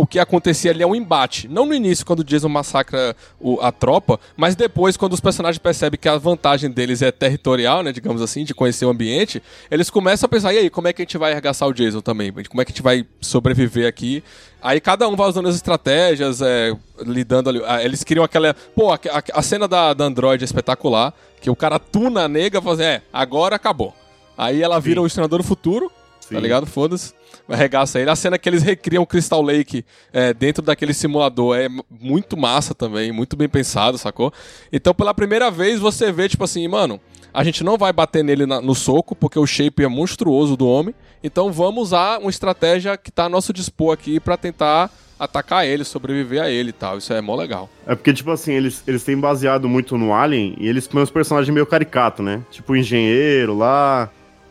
o que acontecia ali é um embate. Não no início, quando o Jason massacra o- a tropa, mas depois, quando os personagens percebem que a vantagem deles é territorial, né, digamos assim, de conhecer o ambiente, eles começam a pensar, e aí, como é que a gente vai arregaçar o Jason também? Como é que a gente vai sobreviver aqui? Aí cada um vai usando as estratégias, é, lidando ali. ah, Eles queriam aquela. Pô, a, a- cena da, da Android é espetacular, que o cara tuna a nega e fala assim, é, agora acabou. Aí ela vira o Exterminador do Futuro, tá ligado? Foda-se. Arregaça ele. A cena que eles recriam o Crystal Lake é, dentro daquele simulador é muito massa também, muito bem pensado, sacou? Então, pela primeira vez, você vê, tipo assim, mano, a gente não vai bater nele na- no soco, porque o shape é monstruoso do homem. Então, vamos usar uma estratégia que tá a nosso dispor aqui pra tentar atacar ele, sobreviver a ele e tal. Isso é mó legal. É porque, tipo assim, eles, eles têm baseado muito no Alien e eles põem os personagens meio caricato, né? Tipo o engenheiro lá,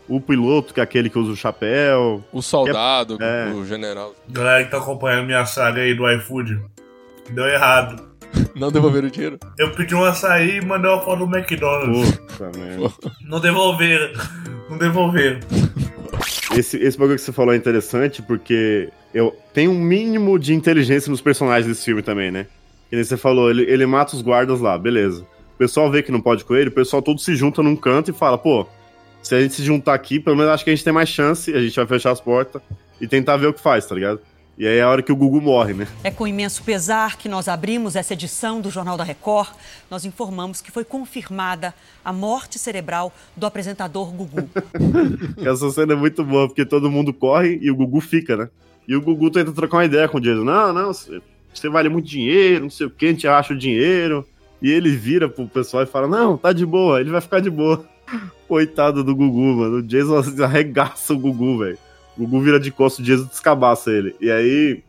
o piloto, que é aquele que usa o chapéu. O soldado, É. o general. Galera que tá acompanhando minha saga aí do iFood, deu errado. Não devolveram o dinheiro? Eu pedi um açaí e mandei uma foto do McDonald's. Puta merda. Não devolveram. Não devolveram. Esse, esse bagulho que você falou é interessante porque eu tem um mínimo de inteligência nos personagens desse filme também, né? Que nem você falou, ele, ele mata os guardas lá, beleza. O pessoal vê que não pode com ele, o pessoal todo se junta num canto e fala, pô, se a gente se juntar aqui, pelo menos acho que a gente tem mais chance, a gente vai fechar as portas e tentar ver o que faz, tá ligado? E aí é a hora que o Gugu morre, né? É com imenso pesar que nós abrimos essa edição do Jornal da Record. Nós informamos que foi confirmada a morte cerebral do apresentador Gugu. <laughs> Essa cena é muito boa, porque todo mundo corre e o Gugu fica, né? E o Gugu tenta trocar uma ideia com o Jason. Não, não, você, vale muito dinheiro, não sei o que, a gente acha o dinheiro. E ele vira pro pessoal e fala, não, tá de boa, ele vai ficar de boa. Coitado do Gugu, mano. O Jason arregaça o Gugu, velho. O Gugu vira de costas, o Jason descabaça ele. E aí,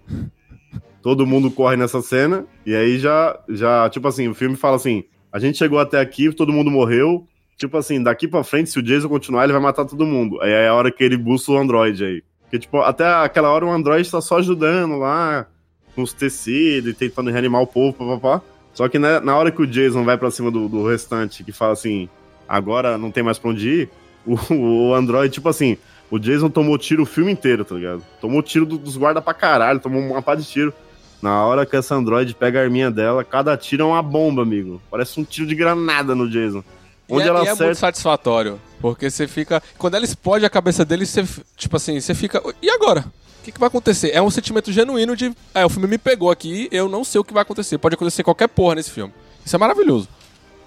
todo mundo corre nessa cena. E aí já, já, tipo assim, o filme fala assim, a gente chegou até aqui, todo mundo morreu. Tipo assim, daqui pra frente, se o Jason continuar, ele vai matar todo mundo. Aí é a hora que ele busca o Android aí. Porque, tipo, até aquela hora o Android tá só ajudando lá, com os tecidos e tentando reanimar o povo, papapá. Só que né, na hora que o Jason vai pra cima do, do restante, que fala assim, agora não tem mais pra onde ir, o, o Android, tipo assim, o Jason tomou tiro o filme inteiro, tá ligado? Tomou tiro do- dos guardas pra caralho, tomou uma pá de tiro. Na hora que essa Android pega a arminha dela, cada tiro é uma bomba, amigo. Parece um tiro de granada no Jason. Onde e é, ela e é acerta. muito satisfatório. Porque você fica. Quando ela explode a cabeça dele, você. Tipo assim, você fica. E agora? O que, que vai acontecer? É um sentimento genuíno de. É, o filme me pegou aqui, eu não sei o que vai acontecer. Pode acontecer qualquer porra nesse filme. Isso é maravilhoso.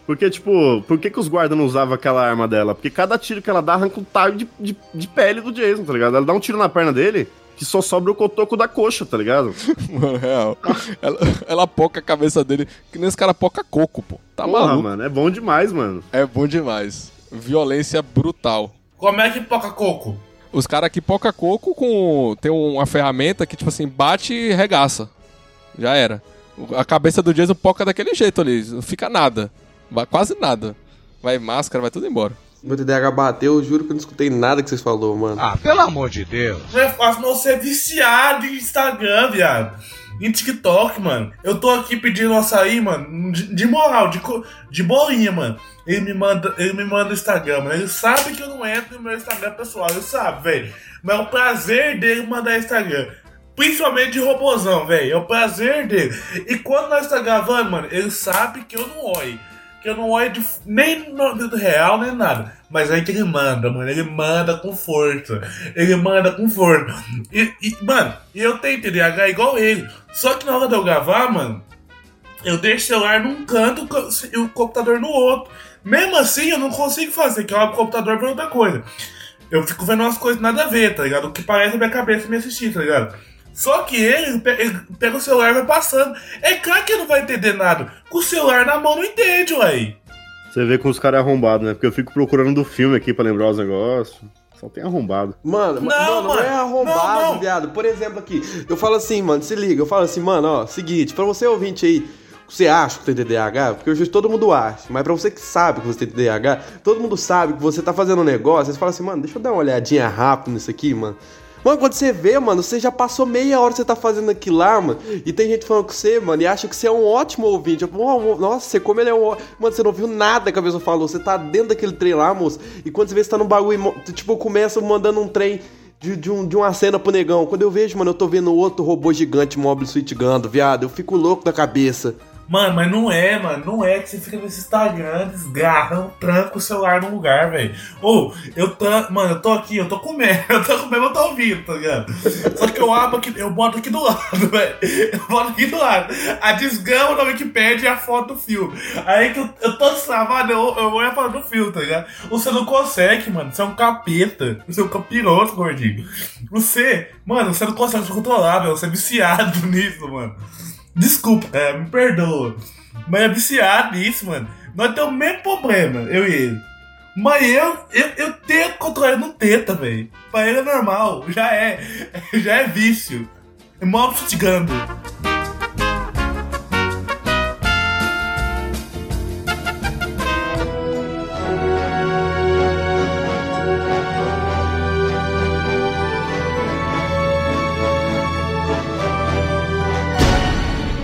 Porque, tipo, por que, que os guardas não usavam aquela arma dela? Porque cada tiro que ela dá arranca um talho de, de, de pele do Jason, tá ligado? Ela dá um tiro na perna dele que só sobra o cotoco da coxa, tá ligado? <laughs> Mano, real. ela, ela poca a cabeça dele, que nem esse cara poca coco, pô. Tá Porra, maluco. mano, é bom demais, mano. É bom demais. Violência brutal. Como é que poca coco? Os caras aqui poca coco com. Tem uma ferramenta que, tipo assim, bate e regaça. Já era. A cabeça do Jason poca daquele jeito ali. Não fica nada. Vai quase nada. Vai máscara, vai tudo embora. Meu TDAH bateu, eu juro que eu não escutei nada que vocês falaram, mano. Ah, pelo amor de Deus. Não é fácil não ser viciado em Instagram, viado. Em TikTok, mano. Eu tô aqui pedindo açaí, mano, de, de moral, de, de bolinha, mano. Ele me manda, ele me manda o Instagram, mano. Ele sabe que eu não entro no meu Instagram pessoal, ele sabe, velho. Mas é o prazer dele mandar Instagram. Principalmente de robozão, velho. É o prazer dele. E quando nós tá gravando, mano, ele sabe que eu não olho. Que não olho de, nem no no real, nem nada. Mas aí que ele manda, mano. Ele manda com força. Ele manda com força. E, e, mano, eu tenho TDAH igual ele. Só que na hora de eu gravar, mano, eu deixo o celular num canto e o computador no outro. Mesmo assim, eu não consigo fazer, que eu abro o computador pra outra coisa. Eu fico vendo umas coisas nada a ver, tá ligado? O que parece minha cabeça me assistir, tá ligado? Só que ele, ele pe- ele pega o celular e vai passando. É claro que ele não vai entender nada. Com o celular na mão não entende, ué. Você vê com os caras arrombados, né? Porque eu fico procurando do filme aqui pra lembrar os negócios. Só tem arrombado. Mano, Não, mano, não, mano. é arrombado, Não, não. viado. Por exemplo, aqui, eu falo assim, mano, se liga, eu falo assim, mano, ó, seguinte, pra você ouvinte aí, você acha que tem TDAH? Porque hoje todo mundo acha, mas pra você que sabe que você tem TDAH, todo mundo sabe que você tá fazendo um negócio, você fala assim, mano, deixa eu dar uma olhadinha rápido nisso aqui, mano. Mano, quando você vê, mano, você já passou meia hora que você tá fazendo aquilo lá, mano, e tem gente falando com você, mano, e acha que você é um ótimo ouvinte. "Pô, Nossa, você como ele é um ó-" Mano, você não ouviu nada que a pessoa falou, você tá dentro daquele trem lá, moço, e quando você vê, você tá num bagulho, tipo, começa mandando um trem de, de, um, de uma cena pro negão. Quando eu vejo, mano, eu tô vendo outro robô gigante Mobile Suit Gundam, viado, eu fico louco da cabeça. Mano, mas não é, mano. Não é que você fica nesse Instagram, desgarra, tranca o celular num lugar, velho. Ou, eu tô. Mano, eu tô aqui, eu tô comendo, <laughs> eu tô comendo, eu tô ouvindo, tá ligado? Só que eu abro aqui, eu boto aqui do lado, <laughs> velho. Eu boto aqui do lado. A desgrama da Wikipedia é a foto do filme. Aí que eu, eu tô destravado, eu, eu olho a foto do filme, tá ligado? Você não consegue, mano. Você é um capeta. Você é um capiroto, gordinho. Você, mano, você não consegue se controlar, velho. Você é viciado <laughs> nisso, mano. Desculpa, é, me perdoa. Mas é viciado nisso, mano. Nós temos o mesmo problema, eu e ele. Mas eu, eu, eu tento controlar, ele não tenta, velho. Pra ele é normal, já é. <laughs> Já é vício. É mó instigando.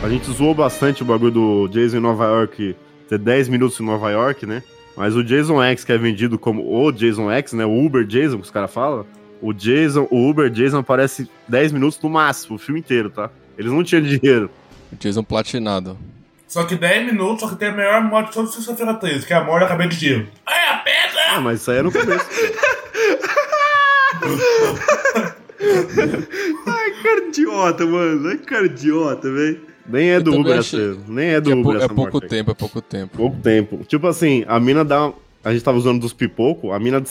A gente zoou bastante o bagulho do Jason em Nova York ter 10 minutos em Nova York, né? Mas o Jason X, que é vendido como o Jason X, né? O Uber Jason, que os caras falam. O Jason, o Uber Jason aparece 10 minutos no máximo, o filme inteiro, tá? Eles não tinham dinheiro. Jason platinado. Só que 10 minutos, só que tem a melhor morte de toda sexta-feira 13, que é a morte da cabeça de tiro. Ai, a pedra! Ah, mas isso aí é no começo. <laughs> Ai, cara idiota, mano. Ai, cara idiota, velho. Nem é do Uber achei- essa. Nem é do É, Uber pou- é essa pouco morte aí. tempo, é pouco tempo. Pouco tempo. Tipo assim, a mina dá. A gente tava usando dos pipoco, a mina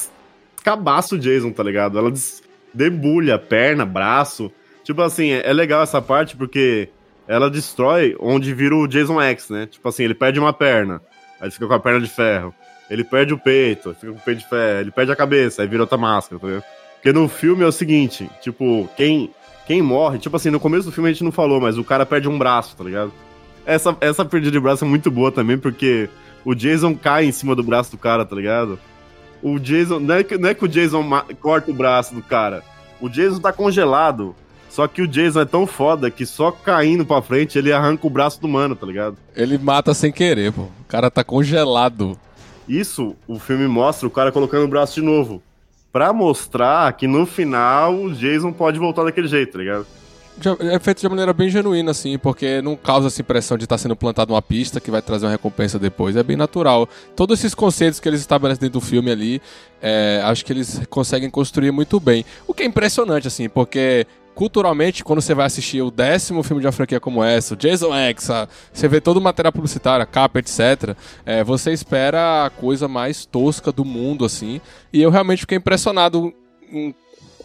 descabaça o Jason, tá ligado? Ela des... debulha perna, braço. Tipo assim, é é legal essa parte porque ela destrói onde vira o Jason X, né? Tipo assim, ele perde uma perna, aí fica com a perna de ferro. Ele perde o peito, fica com o peito de ferro. Ele perde a cabeça, aí vira outra máscara, tá ligado? Porque no filme é o seguinte, tipo, quem, quem morre, tipo assim, no começo do filme a gente não falou, mas o cara perde um braço, tá ligado? Essa, essa perda de braço é muito boa também, porque o Jason cai em cima do braço do cara, tá ligado? O Jason. Não é que, não é que o Jason corta o braço do cara. O Jason tá congelado. Só que o Jason é tão foda que só caindo pra frente ele arranca o braço do mano, tá ligado? Ele mata sem querer, pô. O cara tá congelado. Isso o filme mostra o cara colocando o braço de novo. Pra mostrar que no final o Jason pode voltar daquele jeito, tá ligado? é feito de maneira bem genuína, assim, porque não causa essa impressão de estar sendo plantado uma pista que vai trazer uma recompensa depois. É bem natural. Todos esses conceitos que eles estabelecem dentro do filme ali, é, acho que eles conseguem construir muito bem. O que é impressionante, assim, porque culturalmente, quando você vai assistir o décimo filme de uma franquia como essa, o Jason X, você vê todo o material publicitário, a capa, etc., é, você espera a coisa mais tosca do mundo, assim, e eu realmente fiquei impressionado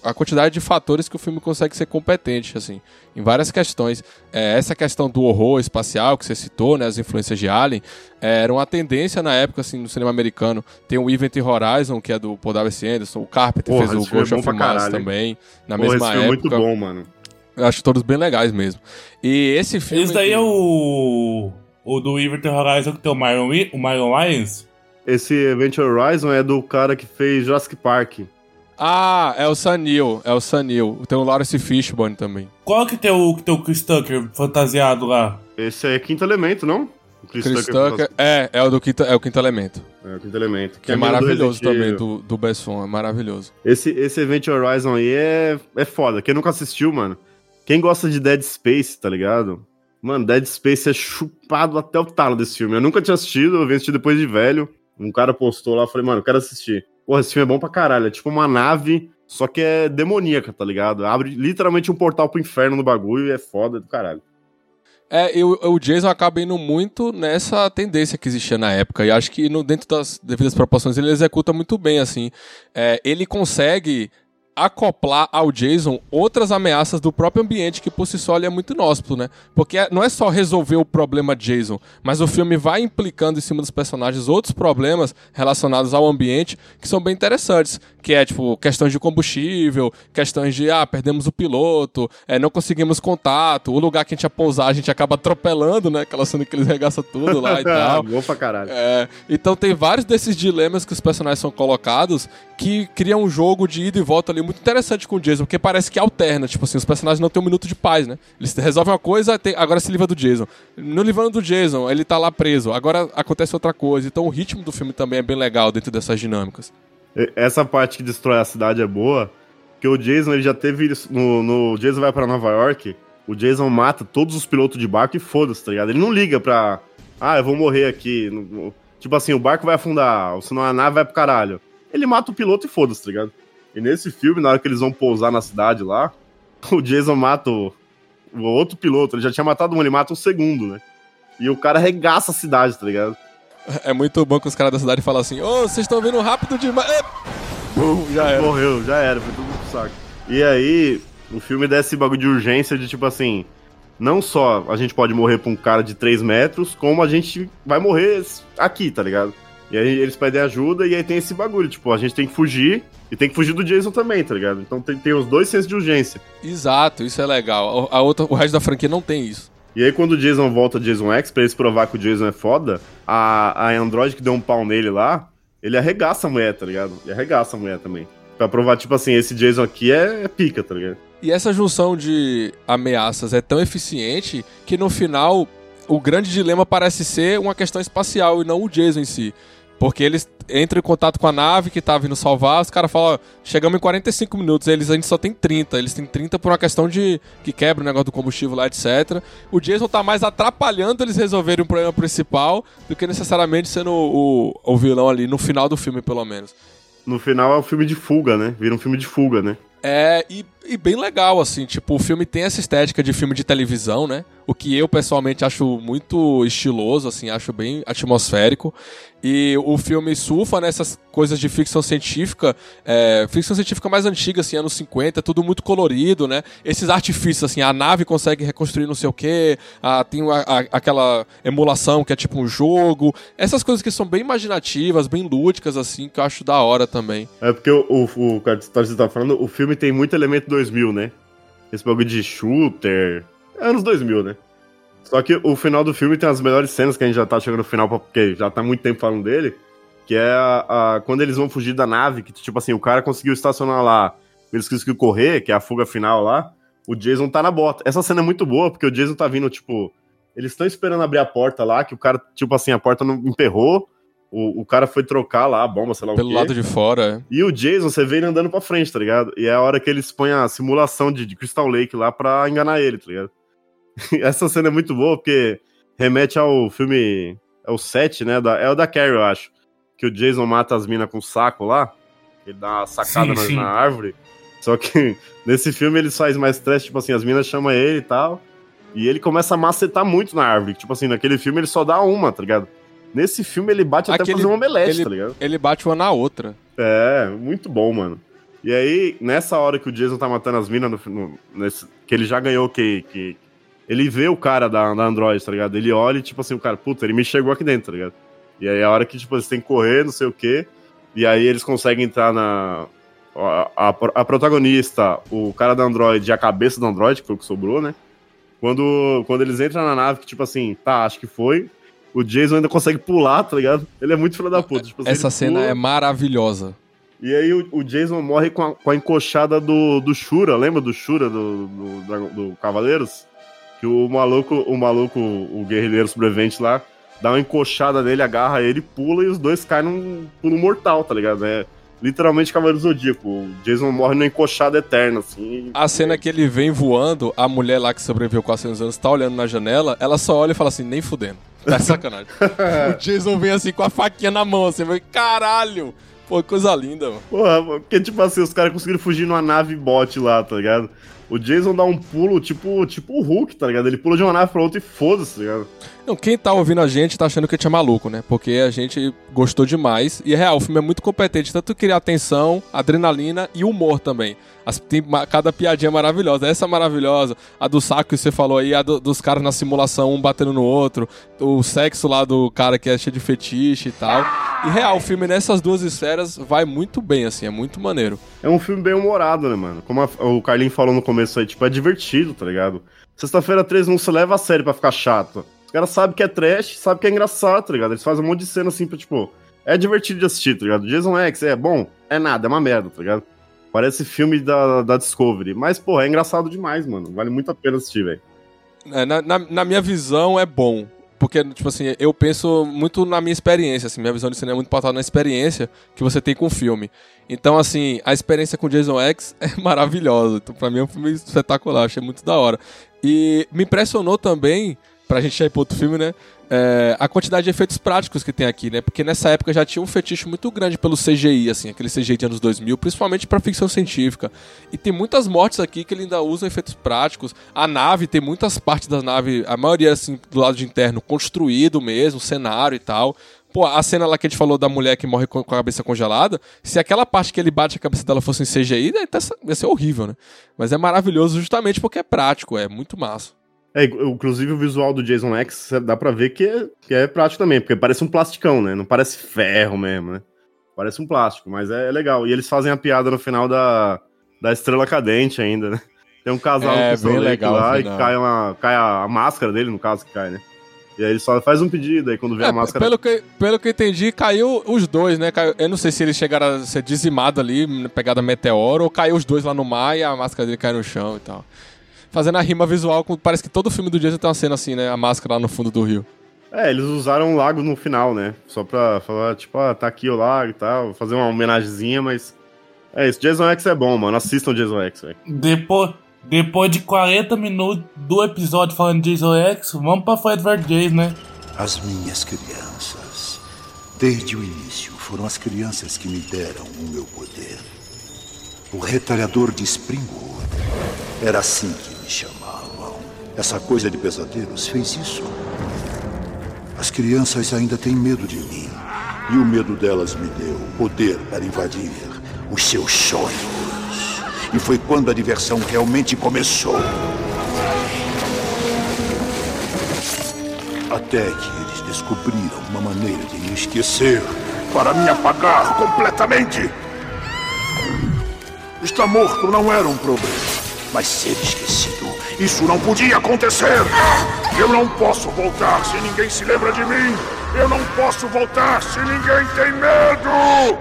a quantidade de fatores que o filme consegue ser competente, assim, em várias questões. É, essa questão do horror espacial que você citou, né, as influências de Alien, é, era uma tendência na época, assim, no cinema americano. Tem o Event Horizon, que é do Paul W.S. Anderson, o Carpenter Porra, fez o é Ghost of Mars também, na Porra, mesma esse filme é época. muito bom, mano. Eu acho todos bem legais mesmo. E esse filme... Esse daí é o. O do Event Horizon que tem o Myron, o Myron Lyons? Esse Adventure Horizon é do cara que fez Jurassic Park. Ah, é o Sanil, é o Sanil. Tem o Lawrence Fishburne também. Qual que tem o, que tem o Chris Tucker fantasiado lá? Esse é Quinto Elemento, não? O Chris Tucker, é, é o do quinto, é o quinto elemento. É o Quinto Elemento. Que é do maravilhoso Resident também, Evil. do, do Besson, é maravilhoso. Esse, esse Event Horizon aí é, é foda. Quem nunca assistiu, mano. Quem gosta de Dead Space, tá ligado? Mano, Dead Space é chupado até o talo desse filme. Eu nunca tinha assistido, eu vim assistir depois de velho. Um cara postou lá, eu falei, mano, eu quero assistir. Porra, esse filme é bom pra caralho. É tipo uma nave, só que é demoníaca, tá ligado? Abre literalmente um portal pro inferno no bagulho e é foda do caralho. É, e o, o Jason acaba indo muito nessa tendência que existia na época. E acho que no, dentro das devidas proporções ele executa muito bem, assim. É, ele consegue acoplar ao Jason outras ameaças do próprio ambiente que por si só ele é muito inóspito, né? Porque é- não é só resolver o problema Jason, mas o filme vai implicando em cima dos personagens outros problemas relacionados ao ambiente que são bem interessantes, que é tipo questões de combustível, questões de ah, perdemos o piloto, é, não conseguimos contato, o lugar que a gente ia pousar a gente acaba atropelando, né? Aquela cena que eles regaçam tudo lá e <laughs> tal. bom pra caralho. É, então tem vários desses dilemas que os personagens são colocados que criam um jogo de ida e volta ali muito interessante com o Jason, porque parece que alterna, tipo assim, os personagens não têm um minuto de paz, né? Eles resolvem uma coisa, tem- agora se livra do Jason. No livrando do Jason, ele tá lá preso, agora acontece outra coisa. Então o ritmo do filme também é bem legal dentro dessas dinâmicas. Essa parte que destrói a cidade é boa, porque o Jason ele já teve no, no Jason vai pra Nova York, o Jason mata todos os pilotos de barco e foda-se, tá ligado? Ele não liga pra, ah, eu vou morrer aqui, tipo assim, o barco vai afundar, ou senão a nave vai pro caralho. Ele mata o piloto e foda-se, tá ligado? E nesse filme, na hora que eles vão pousar na cidade lá, o Jason mata o, o outro piloto, ele já tinha matado um, ele mata o segundo, né? E o cara arregaça a cidade, tá ligado? É muito bom que os caras da cidade falam assim: Ô, vocês estão vindo rápido demais. Bum, já era. Morreu, já era, foi tudo pro saco. E aí, o filme dá esse bagulho de urgência de tipo assim. Não só a gente pode morrer pra um cara de 3 metros, como a gente vai morrer aqui, tá ligado? E aí eles pedem ajuda e aí tem esse bagulho, tipo, a gente tem que fugir e tem que fugir do Jason também, tá ligado? Então tem, tem os dois sensos de urgência. Exato, isso é legal. A outra, o resto da franquia não tem isso. E aí quando o Jason volta Jason X, pra eles provar que o Jason é foda, a, a Android que deu um pau nele lá, ele arregaça a mulher, tá ligado? Ele arregaça a mulher também. Pra provar, tipo assim, esse Jason aqui é, é pica, tá ligado? E essa junção de ameaças é tão eficiente que no final o grande dilema parece ser uma questão espacial e não o Jason em si. Porque eles entram em contato com a nave que tá vindo salvar, os caras falam, ó, chegamos em 45 minutos, eles a gente só tem 30. Eles têm 30 por uma questão de que quebra o negócio do combustível lá, etc. O Jason tá mais atrapalhando eles resolverem o problema principal do que necessariamente sendo o, o, o vilão ali, no final do filme, pelo menos. No final é um filme de fuga, né? Vira um filme de fuga, né? É, e, e bem legal, assim, tipo, o filme tem essa estética de filme de televisão, né? O que eu pessoalmente acho muito estiloso, assim, acho bem atmosférico. E o filme surfa nessas coisas de ficção científica, é, ficção científica mais antiga, assim, anos 50, tudo muito colorido, né? Esses artifícios, assim, a nave consegue reconstruir não sei o quê, a, tem a- a- aquela emulação que é tipo um jogo. Essas coisas que são bem imaginativas, bem lúdicas, assim, que eu acho da hora também. É porque o, o, o que você tá falando, o filme tem muito elemento 2000, né? Esse bagulho de shooter. É anos 2000, né? Só que o final do filme tem as melhores cenas que a gente já tá chegando no final, porque já tá muito tempo falando dele. Que é a, a- quando eles vão fugir da nave, que tipo assim, o cara conseguiu estacionar lá, eles conseguiram correr, que é a fuga final lá. O Jason tá na bota. Essa cena é muito boa, porque o Jason tá vindo, tipo. Eles estão esperando abrir a porta lá, que o cara, tipo assim, a porta não emperrou. O, o cara foi trocar lá a bomba, sei lá Pelo o quê. lado de fora, é. E o Jason, você vê ele andando pra frente, tá ligado? E é a hora que eles põem a simulação de, de Crystal Lake lá pra enganar ele, tá ligado? <laughs> Essa cena é muito boa porque remete ao filme. É o 7, né? Da, é o da Carrie, eu acho. Que o Jason mata as minas com o saco lá. Ele dá uma sacada Sim, na, sim. na árvore. Só que <laughs> nesse filme eles fazem mais stress, tipo assim, as minas chamam ele e tal. E ele começa a macetar muito na árvore. Tipo assim, naquele filme ele só dá uma, tá ligado? Nesse filme ele bate até Aquele- fazer um omelete, ele, tá ligado? ele bate uma na outra. É, muito bom, mano. E aí, nessa hora que o Jason tá matando as minas, no, no- nesse- que ele já ganhou que, que. Ele vê o cara da, da Android, tá ligado? Ele olha e, tipo assim, o cara, puta, ele me chegou aqui dentro, tá ligado? E aí a hora que, tipo, eles têm que correr, não sei o quê. E aí eles conseguem entrar na. A, a- a protagonista, o cara da Android e a cabeça do Android, que foi o que sobrou, né? Quando, quando eles entram na nave, que, tipo assim, tá, acho que foi. O Jason ainda consegue pular, tá ligado? Ele é muito filho da puta. Tipo, assim, Essa cena pula, é maravilhosa. e aí o, o Jason morre com a, com a encoxada do, do Shura, lembra do Shura do, do, do Cavaleiros? Que o maluco, o maluco, o guerrilheiro sobrevivente lá, dá uma encoxada nele, agarra ele, pula e os dois caem num pulo mortal, tá ligado? É literalmente Cavaleiro do Zodíaco. O Jason morre numa encoxada eterna, assim. A cena que ele vem voando, a mulher lá que sobreviveu 400 anos tá olhando na janela, ela só olha e fala assim, nem fudendo. Tá sacanagem. <laughs> o Jason vem assim com a faquinha na mão, assim, vai, caralho! Pô, coisa linda, mano. Porra, porque, tipo assim, os caras conseguiram fugir numa nave bot lá, tá ligado? O Jason dá um pulo, tipo, tipo o Hulk, tá ligado? Ele pula de uma nave pra outra e foda-se, tá ligado? Não, quem tá ouvindo a gente tá achando que a gente é maluco, né? Porque a gente gostou demais. E é real, o filme é muito competente, tanto criar atenção, adrenalina e humor também. As- tem cada piadinha maravilhosa. Essa é maravilhosa, a do saco que você falou aí, a do- dos caras na simulação, um batendo no outro, o sexo lá do cara que é cheio de fetiche e tal. E real, o filme nessas duas esferas vai muito bem, assim, é muito maneiro. É um filme bem humorado, né, mano? Como a- o Carlinho falou no começo aí, tipo, é divertido, tá ligado? Sexta-feira 13 não se leva a sério pra ficar chato. Os caras sabem que é trash, sabem que é engraçado, tá ligado? Eles fazem um monte de cena assim pra, tipo, é divertido de assistir, tá ligado? Jason X é bom, é nada, é uma merda, tá ligado? Parece filme da, da Discovery. Mas, pô, é engraçado demais, mano. Vale muito a pena assistir, velho. É, na, na, na minha visão é bom. Porque, tipo assim, eu penso muito na minha experiência, assim, minha visão de cinema é muito pautada na experiência que você tem com o filme. Então, assim, a experiência com Jason X <laughs> é maravilhosa. Então, pra mim é um filme espetacular, achei muito da hora. E me impressionou também, pra gente ir pro outro filme, né? é, a quantidade de efeitos práticos que tem aqui, né? Porque nessa época já tinha um fetiche muito grande pelo CGI, assim, aquele CGI de anos 2000, principalmente pra ficção científica. E tem muitas mortes aqui que ele ainda usa efeitos práticos. A nave, tem muitas partes da nave, a maioria, assim, do lado de interno, construído mesmo, cenário e tal. Pô, a cena lá que a gente falou da mulher que morre com a cabeça congelada, se aquela parte que ele bate a cabeça dela fosse em CGI, daí tá- ia ser horrível, né? Mas é maravilhoso justamente porque é prático, é muito massa. É, inclusive o visual do Jason X dá pra ver que é, que é prático também, porque parece um plasticão, né? Não parece ferro mesmo, né? Parece um plástico, mas é, é legal. E eles fazem a piada no final da, da Estrela Cadente ainda, né? Tem um casal É, bem legal lá e cai, uma, cai a, a máscara dele, no caso, que cai, né? E aí ele só faz um pedido, aí quando vê É, a máscara... pelo, que, pelo que eu entendi, caiu os dois, né? Caiu- eu não sei se eles chegaram a ser dizimados ali, pegada meteoro, ou caiu os dois lá no mar e a máscara dele caiu no chão e tal. Fazendo a rima visual, com- parece que todo filme do Jason tem uma cena assim, né? A máscara lá no fundo do rio. É, eles usaram o lago no final, né? Só pra falar, tipo, ah, tá aqui o lago e tal, fazer uma homenagemzinha, mas... É isso, Jason X é bom, mano. Assistam Jason X, velho. Depois, depois de 40 minutos do episódio falando de Jason X, vamos pra Fred vs. Jason, né? As minhas crianças. Desde o início, foram as crianças que me deram o meu poder. O retalhador de Springwood. Era assim que me chamavam. Essa coisa de pesadelos fez isso. As crianças ainda têm medo de mim. E o medo delas me deu poder para invadir os seus sonhos. E foi quando a diversão realmente começou. Até que eles descobriram uma maneira de me esquecer para me apagar completamente. Estar morto não era um problema, mas ser esquecido, isso não podia acontecer. Eu não posso voltar se ninguém se lembra de mim. Eu não posso voltar se ninguém tem medo.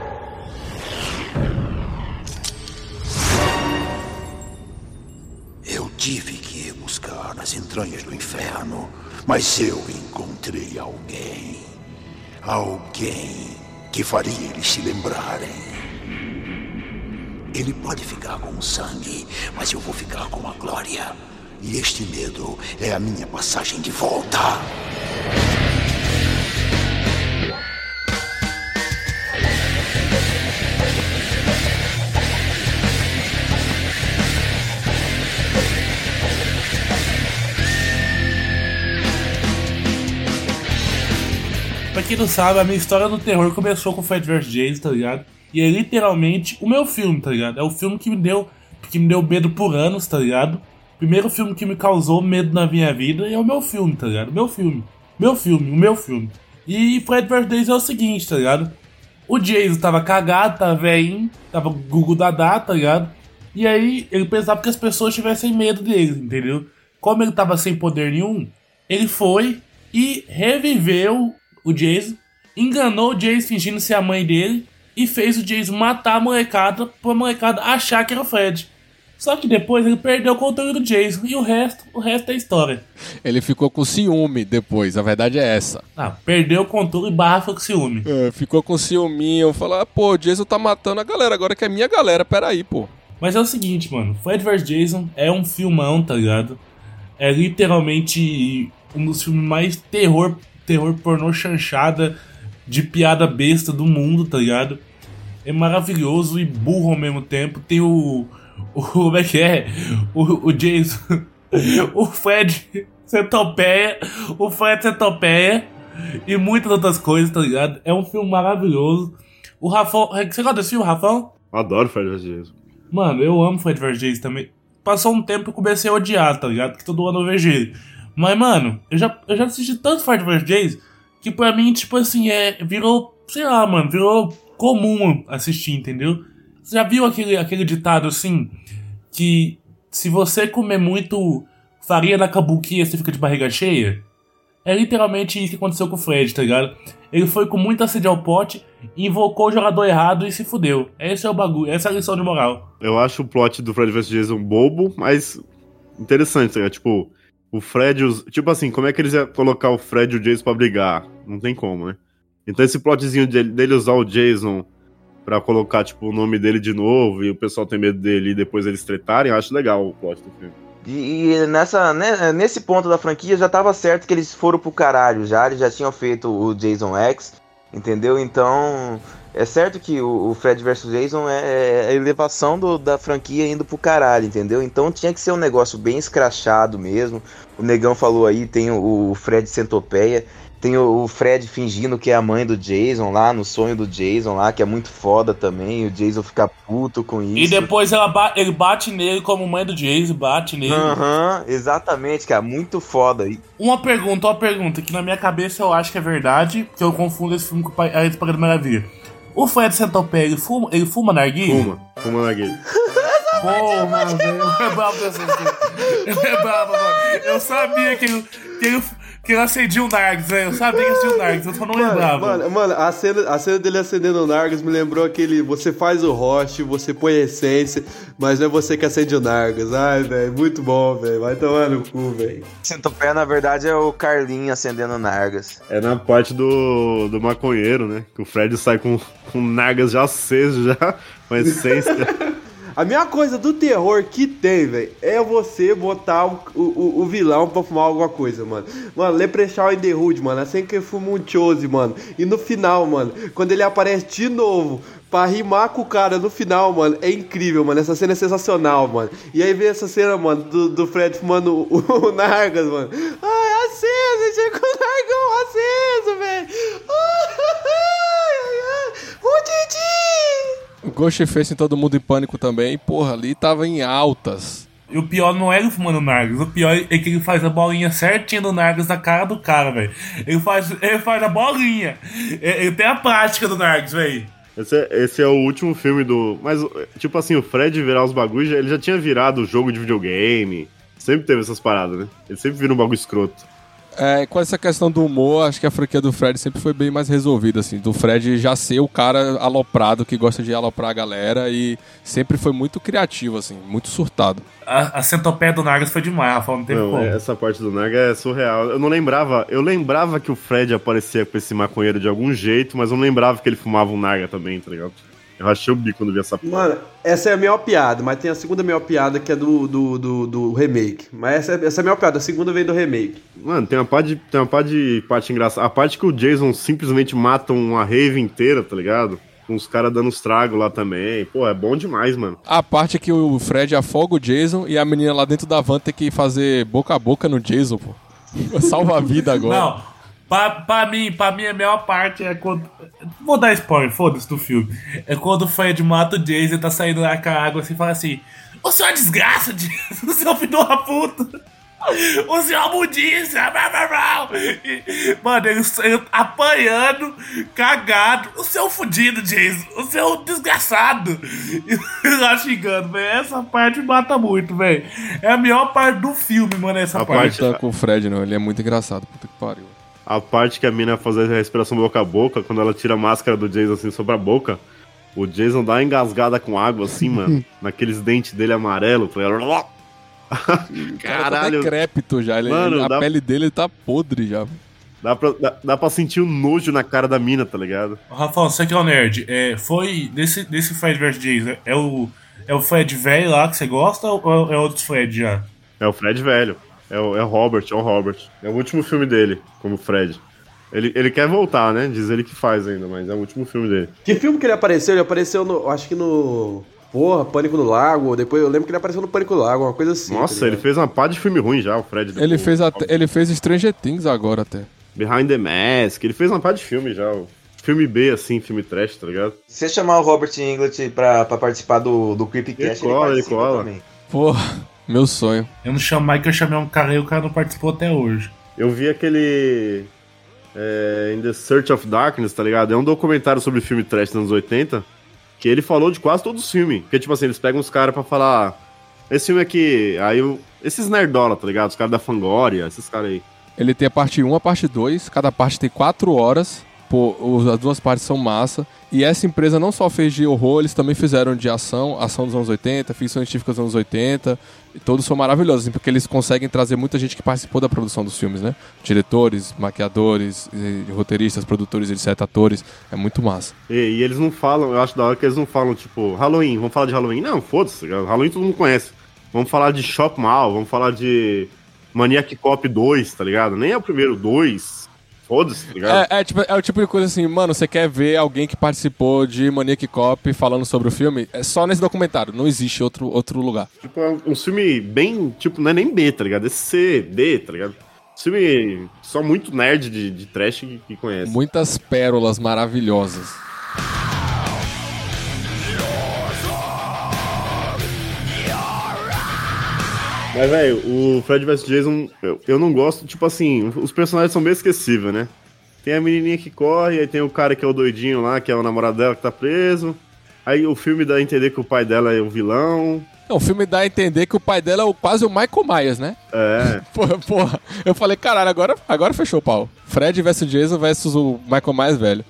Eu tive que ir buscar nas entranhas do inferno, mas eu encontrei alguém. Alguém que faria eles se lembrarem. Ele pode ficar com o sangue, mas eu vou ficar com a glória. E este medo é a minha passagem de volta. Pra quem não sabe, a minha história do terror começou com Fred vs. Jason, tá ligado? E é literalmente o meu filme, tá ligado? É o filme que me deu, que me deu medo por anos, tá ligado? Primeiro filme que me causou medo na minha vida é o meu filme, tá ligado? Meu filme. Meu filme, o meu filme. E Fred vs. Jason é o seguinte, tá ligado? O Jason tava cagado, tava velhinho, tava Google Dadá, tá ligado? E aí ele pensava que as pessoas tivessem medo dele, entendeu? Como ele tava sem poder nenhum, ele foi e reviveu o Jason, enganou o Jason fingindo ser a mãe dele e fez o Jason matar a molecada pra molecada achar que era o Fred. Só que depois ele perdeu o controle do Jason e o resto, o resto é história. Ele ficou com ciúme depois, a verdade é essa. Ah, perdeu o controle e barra foi com ciúme. É, ficou com ciúminho, falou, ah, pô, o Jason tá matando a galera, agora que é minha galera, peraí, pô. Mas é o seguinte, mano, Fred vs Jason é um filmão, tá ligado? É literalmente um dos filmes mais terror, terror pornô chanchada de piada besta do mundo, tá ligado? É maravilhoso e burro ao mesmo tempo. Tem o. o como é que é? O, o Jason. <laughs> O Fred Centopeia. O Fred Centopeia. E muitas outras coisas, tá ligado? É um filme maravilhoso. O Rafão. Você gosta desse filme, Rafão? Adoro Fred vs. Jason. Mano, eu amo Fred vs. Jason também. Passou um tempo que eu comecei a odiar, tá ligado? Que todo ano eu vejo ele. Mas, mano, eu já, eu já assisti tanto Fred vs. Jason que pra mim, tipo assim, é. Virou. Sei lá, mano, virou comum assistir, entendeu? Você já viu aquele, aquele ditado assim? Que se você comer muito farinha na cabuquinha, você fica de barriga cheia? É literalmente isso que aconteceu com o Fred, tá ligado? Ele foi com muita sede ao pote, invocou o jogador errado e se fudeu. Esse é o bagulho, essa é a lição de moral. Eu acho o plot do Fred vs Jason bobo, mas interessante, tá ligado? Tipo, o Fred. os- Tipo assim, como é que eles iam colocar o Fred e o Jason pra brigar? Não tem como, né? Então esse plotzinho dele, usar o Jason pra colocar, tipo, o nome dele de novo e o pessoal tem medo dele e depois eles tretarem, eu acho legal o plot do filme. E nessa, né, nesse ponto da franquia já tava certo que eles foram pro caralho já, eles já tinham feito o Jason X, entendeu? Então, é certo que o, o Fred vs Jason é, é a elevação do- da franquia indo pro caralho, entendeu? Então tinha que ser um negócio bem escrachado mesmo. O Negão falou aí, tem o, o Fred Centopeia, tem o, o Fred fingindo que é a mãe do Jason lá, no sonho do Jason lá, que é muito foda também, o Jason fica puto com isso. E depois ela ba- ele bate nele como mãe do Jason, bate nele. Aham, exatamente, cara, muito foda. E Uma pergunta, uma pergunta, que na minha cabeça eu acho que é verdade, que eu confundo esse filme com a Espada Maravilha. O Fred Centopeia, ele fuma, ele fuma narguilha? Fuma, fuma narguilha. Porra, velho, é brabo dessa Ele é brabo, mano. Eu sabia que ele, que ele, que ele acendia o Nargs, velho. Eu sabia que acendia o Nargs, eu só não Mano, lembrava. mano, mano, a cena, a cena dele acendendo o Nargas me lembrou aquele. Você faz o roche, você põe a essência, mas não é você que acende o Nargas. Ai, velho, muito bom, velho. Vai tomar no cu, velho. Centopeia, na verdade, é o Carlinho acendendo Nargas. É na parte do, do maconheiro, né? Que o Fred sai com, com nargas já aceso, já, com essência. <laughs> A minha coisa do terror que tem, velho, é você botar o, o, o vilão pra fumar alguma coisa, mano. Mano, Leprechaun in the Hood, mano, assim que fuma um chose, mano. E no final, mano, quando ele aparece de novo pra rimar com o cara no final, mano, é incrível, mano. Essa cena é sensacional, mano. E aí vem essa cena, mano, do, do Fred fumando o, <laughs> o Nargas, mano. Ai, aceso, chegou o Nargão aceso, velho. <laughs> Ai, ai, ai. O Didi! O Ghostface em Todo Mundo em Pânico também, porra, ali tava em altas. E o pior não é ele fumando Nargas, o pior é que ele faz a bolinha certinha do Nargas na cara do cara, velho. Ele faz, ele faz a bolinha. Ele ele tem a prática do Nargas, velho. Esse é, esse é o último filme do. Mas, tipo assim, o Fred virar os bagulhos, ele já tinha virado jogo de videogame. Sempre teve essas paradas, né? Ele sempre vira um bagulho escroto. É, com essa questão do humor, acho que a franquia do Fred sempre foi bem mais resolvida, assim. Do Fred já ser o cara aloprado que gosta de aloprar a galera e sempre foi muito criativo, assim, muito surtado. A, a centopeia do Nagas foi demais, Rafa, não teve Não, como. essa parte do Naga é surreal. Eu não lembrava, eu lembrava que o Fred aparecia com esse maconheiro de algum jeito, mas eu não lembrava que ele fumava um Naga também, tá ligado? Eu rachei o bico quando vi essa porra. Mano, essa é a melhor piada, mas tem a segunda melhor piada que é do, do, do, do remake. Mas essa, é- essa é a melhor piada, a segunda vem do remake. Mano, tem uma parte de, tem uma parte, de parte engraçada. A parte que o Jason simplesmente mata uma rave inteira, tá ligado? Com os caras dando os tragos lá também. Pô, é bom demais, mano. A parte que o Fred afoga o Jason e a menina lá dentro da van tem que fazer boca a boca no Jason, pô. <laughs> Salva a vida agora. Não, pra, pra mim, pra mim a melhor parte é quando. Vou dar spoiler, foda-se do filme. É quando o Fred mata o Jason e tá saindo lá com a água assim e fala assim: O senhor é desgraça, Jason, <laughs> o senhor filho da puta. O senhor mudícia, blá, blá, blá. E, Mano, ele, ele apanhando, cagado. O seu fudido, Jason. O seu desgraçado. E <laughs> lá xingando, velho. Essa parte mata muito, velho. É a melhor parte do filme, mano, essa A parte. Não tá com o Fred, não. Ele é muito engraçado. Puta que pariu. A parte que a mina faz a respiração boca a boca, quando ela tira a máscara do Jason assim sobre a boca, o Jason dá uma engasgada com água assim, mano, <laughs> naqueles dentes dele amarelo, tá ligado? Caralho. Caralho. Tá decrépito já. Ele, Mano, a dá- pele dele tá podre já. Dá pra, dá, dá pra sentir o nojo na cara da mina, tá ligado? Rafael, você que é o nerd, é, foi desse, desse Fred vs Jason, é o, é o Fred velho lá que você gosta ou é outro Fred já? É o Fred velho. É o, é o Robert, é o Robert. É o último filme dele, como Fred. Ele, ele quer voltar, né? Diz ele que faz ainda, mas é o último filme dele. Que filme que ele apareceu? Ele apareceu no. Acho que no. Porra, Pânico no Lago. Depois eu lembro que ele apareceu no Pânico no Lago, uma coisa assim. Nossa, tá ele fez uma pá de filme ruim já, o Fred. Ele fez, até, ele fez Stranger Things agora até. Behind the Mask, ele fez uma pá de filme já. o Filme B, assim, filme trash, tá ligado? Se você chamar o Robert Englert pra, pra participar do, do Creepcast, Ele cola, ele participa cola. também. Porra, meu sonho. Eu não chamei que eu chamei um cara e o cara não participou até hoje. Eu vi aquele. É, In the Search of Darkness, tá ligado? É um documentário sobre filme trash dos anos 80. Que ele falou de quase todos os filmes. Porque, tipo assim, eles pegam os caras pra falar. "Ah, Esse filme aqui. Aí eu. Esses nerdola, tá ligado? Os caras da Fangoria, esses caras aí. Ele tem a parte 1 a parte 2, cada parte tem 4 horas. Pô, as duas partes são massa. E essa empresa não só fez de horror, eles também fizeram de ação, ação dos anos 80, ficção científica dos anos 80. Todos são maravilhosos, assim, porque eles conseguem trazer muita gente que participou da produção dos filmes, né? Diretores, maquiadores, roteiristas, produtores, etc, atores. É muito massa. E, e eles não falam, eu acho da hora que eles não falam, tipo, Halloween, vamos falar de Halloween. Não, foda-se? Halloween todo mundo conhece. Vamos falar de Shop Mal, vamos falar de Maniac Cop 2, tá ligado? Nem é o primeiro, dois. Foda-se, tá ligado? É, é, tipo, é o tipo de coisa assim, mano, você quer ver alguém que participou de Maniac Cop falando sobre o filme? É só nesse documentário, não existe outro, outro lugar. Tipo, é um, filme bem, tipo, não é nem B, tá ligado? É C, D, tá ligado? Filme só muito nerd de, de trash que, que conhece. Muitas pérolas maravilhosas. Mas, velho, o Fred vs Jason, eu, eu não gosto, tipo assim, os personagens são bem esquecíveis, né? Tem a menininha que corre, aí tem o cara que é o doidinho lá, que é o namorado dela que tá preso. Aí o filme dá a entender que o pai dela é o vilão. Não, o filme dá a entender que o pai dela é o, quase o Michael Myers, né? É. <laughs> Porra, porra. Eu falei, caralho, agora, agora fechou o pau. Fred vs Jason versus o Michael Myers velho.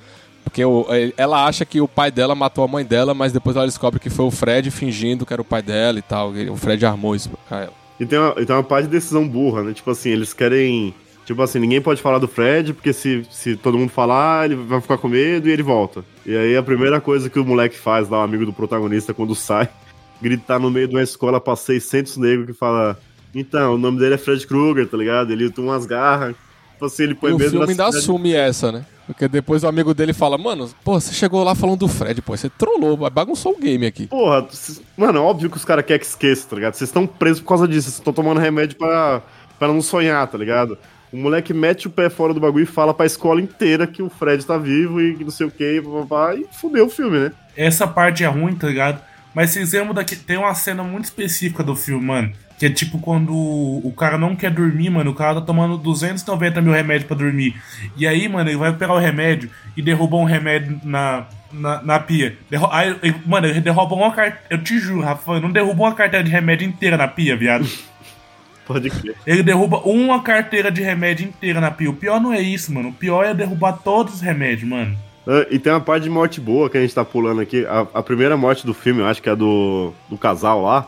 Porque o- ela acha que o pai dela matou a mãe dela, mas depois ela descobre que foi o Fred fingindo que era o pai dela e tal. O Fred armou isso pra ela. E tem uma, e tem uma parte de decisão burra, né? Tipo assim, eles querem. Tipo assim, ninguém pode falar do Fred, porque se, se todo mundo falar, ele vai ficar com medo e ele volta. E aí a primeira coisa que o moleque faz lá, o amigo do protagonista, quando sai, <laughs> gritar no meio de uma escola pra 600 negros que fala. Então, o nome dele é Fred Krueger, tá ligado? Ele tem umas garras. Tipo assim, ele põe E o medo filme ainda cidade. assume essa, né? Porque depois o amigo dele fala, mano, pô, você chegou lá falando do Fred, pô, você trollou, bagunçou o game aqui. Porra, cês- mano, é óbvio que os caras querem que esqueça, tá ligado? Vocês estão presos por causa disso, vocês estão tomando remédio pra, pra não sonhar, tá ligado? O moleque mete o pé fora do bagulho e fala pra escola inteira que o Fred tá vivo e que não sei o que, e fudeu o filme, né? Essa parte é ruim, tá ligado? Mas vocês lembram daqui. Tem uma cena muito específica do filme, mano. Que é tipo quando o cara não quer dormir, mano. O cara tá tomando 290 mil remédios pra dormir. E aí, mano, ele vai pegar o remédio e derruba um remédio na, na, na pia. Derru aí, mano, ele derruba uma carteira. Eu te juro, Rafa, não derrubou uma carteira de remédio inteira na pia, viado. <laughs> Pode crer. Ele derruba uma carteira de remédio inteira na pia. O pior não é isso, mano. O pior é derrubar todos os remédios, mano. Ah, E tem uma parte de morte boa que a gente tá pulando aqui. A, a primeira morte do filme, eu acho que é do, do casal lá.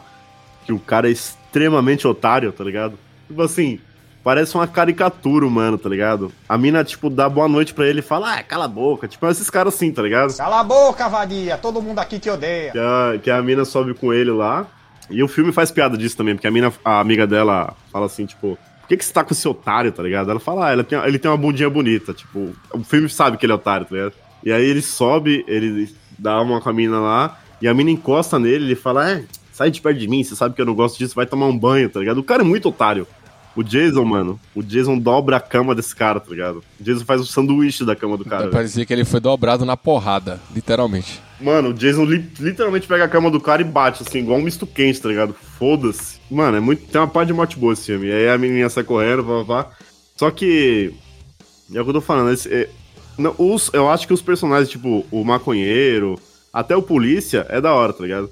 Que o cara é extremamente otário, tá ligado? Tipo assim, parece uma caricatura humana, tá ligado? A mina, tipo, dá boa noite pra ele e fala, ah, cala a boca. Tipo, esses caras assim, tá ligado? Cala a boca, vadia. Todo mundo aqui te odeia. Que a, que a mina sobe com ele lá. E o filme faz piada disso também, porque a mina, a amiga dela fala assim, tipo, por que, que você tá com esse otário, tá ligado? Ela fala, ah, ela tem, ele tem uma bundinha bonita, tipo, o filme sabe que ele é otário, tá ligado? E aí ele sobe, ele dá uma com a mina lá, e a mina encosta nele, ele fala, é, sai de perto de mim, você sabe que eu não gosto disso, vai tomar um banho, tá ligado? O cara é muito otário. O Jason, mano, o Jason dobra a cama desse cara, tá ligado? O Jason faz o sanduíche da cama do cara. velho. Parecia que ele foi dobrado na porrada, literalmente. Mano, o Jason li- literalmente pega a cama do cara e bate, assim, igual um misto quente, tá ligado? Foda-se. Mano, é muito. Tem uma parte de morte boa esse filme. E aí a menininha sai correndo, vá, vá. Só que. É o que eu tô falando. esse- é- não, os, eu acho que os personagens, tipo, o maconheiro, até o polícia, é da hora, tá ligado?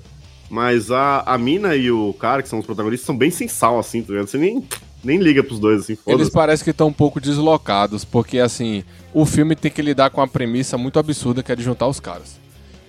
Mas a, a mina e o cara, que são os protagonistas, são bem sem sal, assim, tá ligado? Você nem, nem liga pros dois, assim, Eles foda-se. parecem que estão um pouco deslocados, porque assim, o filme tem que lidar com a premissa muito absurda que é de juntar os caras.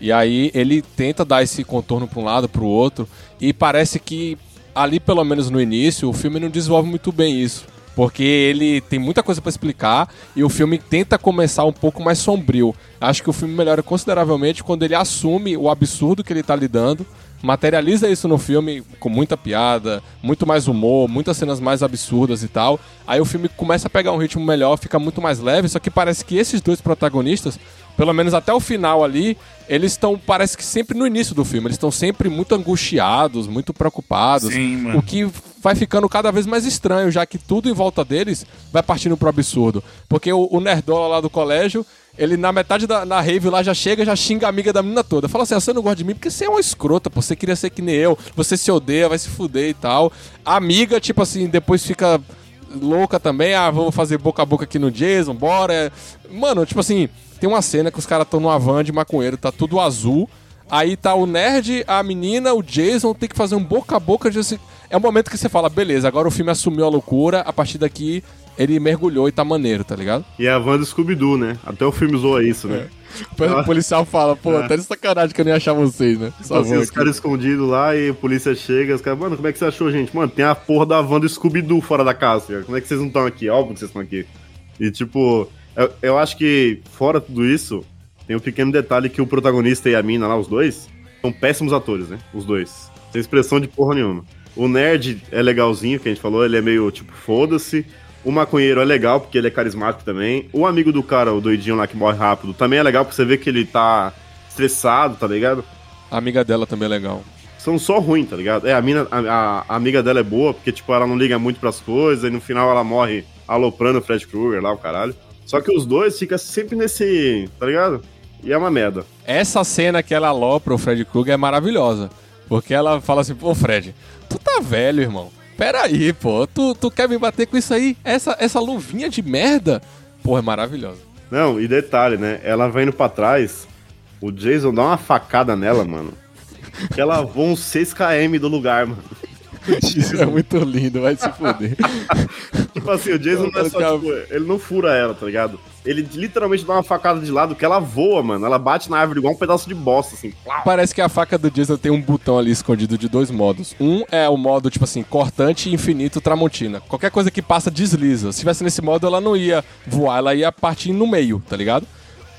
E aí ele tenta dar esse contorno para um lado, para o outro, e parece que ali, pelo menos no início, o filme não desenvolve muito bem isso. Porque ele tem muita coisa para explicar e o filme tenta começar um pouco mais sombrio. Acho que o filme melhora consideravelmente quando ele assume o absurdo que ele tá lidando, materializa isso no filme com muita piada, muito mais humor, muitas cenas mais absurdas e tal. Aí o filme começa a pegar um ritmo melhor, fica muito mais leve, só que parece que esses dois protagonistas, pelo menos até o final ali, eles estão, parece que sempre no início do filme, eles estão sempre muito angustiados, muito preocupados, Sim, mano. o que vai ficando cada vez mais estranho, já que tudo em volta deles vai partindo pro absurdo. Porque o, o nerdola lá do colégio, ele na metade da na rave lá já chega, já xinga a amiga da menina toda. Fala assim: ah, você não gosta de mim porque você é uma escrota, pô, você queria ser que nem eu, você se odeia, vai se fuder e tal. A amiga, tipo assim, depois fica louca também, ah, vamos fazer boca a boca aqui no Jason, bora. Mano, tipo assim, tem uma cena que os caras estão numa van de maconheiro, tá tudo azul. Aí tá o nerd, a menina, o Jason, tem que fazer um boca a boca de. É o momento que você fala, beleza, agora o filme assumiu a loucura, a partir daqui ele mergulhou e tá maneiro, tá ligado? E é a van do Scooby-Doo, né? Até o filme zoa isso, né? <laughs> O policial fala, pô, É. tá de sacanagem que eu nem achar vocês, né? Tipo assim, os caras escondidos lá e a polícia chega, os caras, mano, como é que você achou, gente? Mano, tem a porra da van do Scooby-Doo fora da casa, cara. como é que vocês não estão aqui? Óbvio que vocês estão aqui. E tipo, eu, eu acho que, fora tudo isso, tem um pequeno detalhe que o protagonista e a mina lá, os dois, são péssimos atores, né? Os dois. Sem expressão de porra nenhuma. O nerd é legalzinho, que a gente falou, ele é meio tipo, foda-se. O maconheiro é legal, porque ele é carismático também. O amigo do cara, o doidinho lá que morre rápido, também é legal, porque você vê que ele tá estressado, tá ligado? A amiga dela também é legal. São só ruins, tá ligado? É, a, mina, a- a amiga dela é boa, porque, tipo, ela não liga muito pras coisas, e no final ela morre aloprando o Fred Krueger lá, o caralho. Só que os dois ficam sempre nesse, tá ligado? E é uma merda. Essa cena que ela alopra o Fred Krueger é maravilhosa. Porque ela fala assim, pô, Fred, tu tá velho, irmão. Pera aí, pô. Tu, tu quer me bater com isso aí? Essa, essa luvinha de merda? Pô, é maravilhosa. Não, e detalhe, né? Ela vai indo pra trás, o Jason dá uma facada nela, mano. <laughs> Que ela voa uns 6km do lugar, mano. Isso é muito lindo, vai se fuder. <laughs> Tipo assim, o Jason não é só, tipo, ele não fura ela, tá ligado? Ele literalmente dá uma facada de lado que ela voa, mano. Ela bate na árvore igual um pedaço de bosta, assim. Parece que a faca do Jason tem um botão ali escondido de dois modos. Um é o modo, tipo assim, cortante, infinito, tramontina. Qualquer coisa que passa desliza. Se tivesse nesse modo, ela não ia voar, ela ia partir no meio, tá ligado?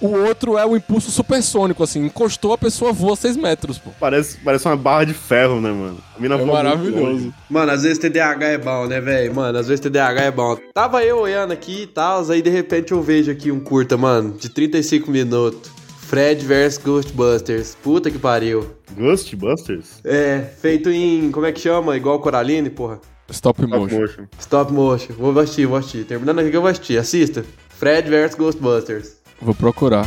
O outro é o impulso supersônico, assim, encostou, a pessoa voa 6 metros, pô. Parece, parece uma barra de ferro, né, mano? A mina É maravilhoso. Mano, às vezes TDAH é bom, né, velho? Mano, às vezes TDAH é bom. Tava eu olhando aqui e tal, aí de repente eu vejo aqui um curta, mano, de 35 minutos. Fred vs Ghostbusters. Puta que pariu. Ghostbusters? É, feito em. Como é que chama? Igual Coraline, porra. Stop motion. Stop motion. Vou assistir, vou assistir. Terminando aqui que eu vou assistir. Assista. Fred vs Ghostbusters. Vou procurar.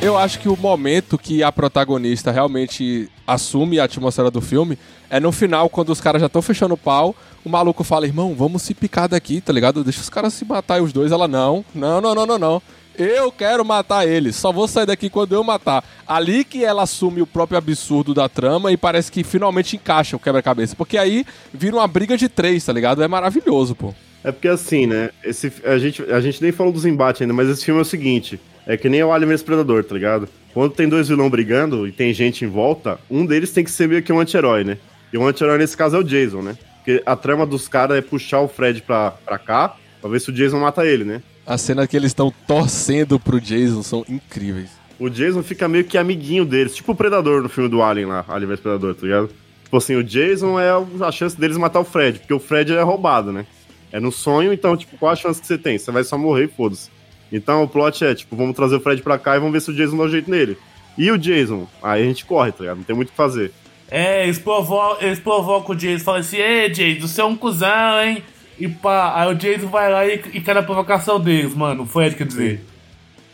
Eu acho que o momento que a protagonista realmente assume a atmosfera do filme é no final, quando os caras já estão fechando o pau, o maluco fala, irmão, vamos se picar daqui, tá ligado? Deixa os caras se matar e os dois. Ela, não, não, não, não, não, não. Eu quero matar ele, só vou sair daqui quando eu matar. Ali que ela assume o próprio absurdo da trama e parece que finalmente encaixa o quebra-cabeça. Porque aí vira uma briga de três, tá ligado? É maravilhoso, pô. É porque assim, né? Esse, a, gente, a gente nem falou dos embates ainda, mas esse filme é o seguinte: é que nem o Alien vs Predador, tá ligado? Quando tem dois vilões brigando e tem gente em volta, um deles tem que ser meio que um anti-herói, né? E o anti-herói nesse caso é o Jason, né? Porque a trama dos caras é puxar o Fred pra, pra cá, pra ver se o Jason mata ele, né? A cena que eles estão torcendo pro Jason são incríveis. O Jason fica meio que amiguinho deles, tipo o Predador no filme do Alien lá, Alien vs Predador, tá ligado? Tipo assim, o Jason é a chance deles matar o Fred, porque o Fred é roubado, né? É no sonho, então, tipo, qual a chance que você tem? Você vai só morrer e foda-se. Então o plot é, tipo, vamos trazer o Fred pra cá e vamos ver se o Jason dá um jeito nele. E o Jason? Aí a gente corre, tá ligado? Não tem muito o que fazer. É, eles provocam, eles provocam o Jason, falam assim, ei Jason, você é um cuzão, hein? E pá, aí o Jason vai lá e, e cai na provocação deles, mano. O Fred quer dizer.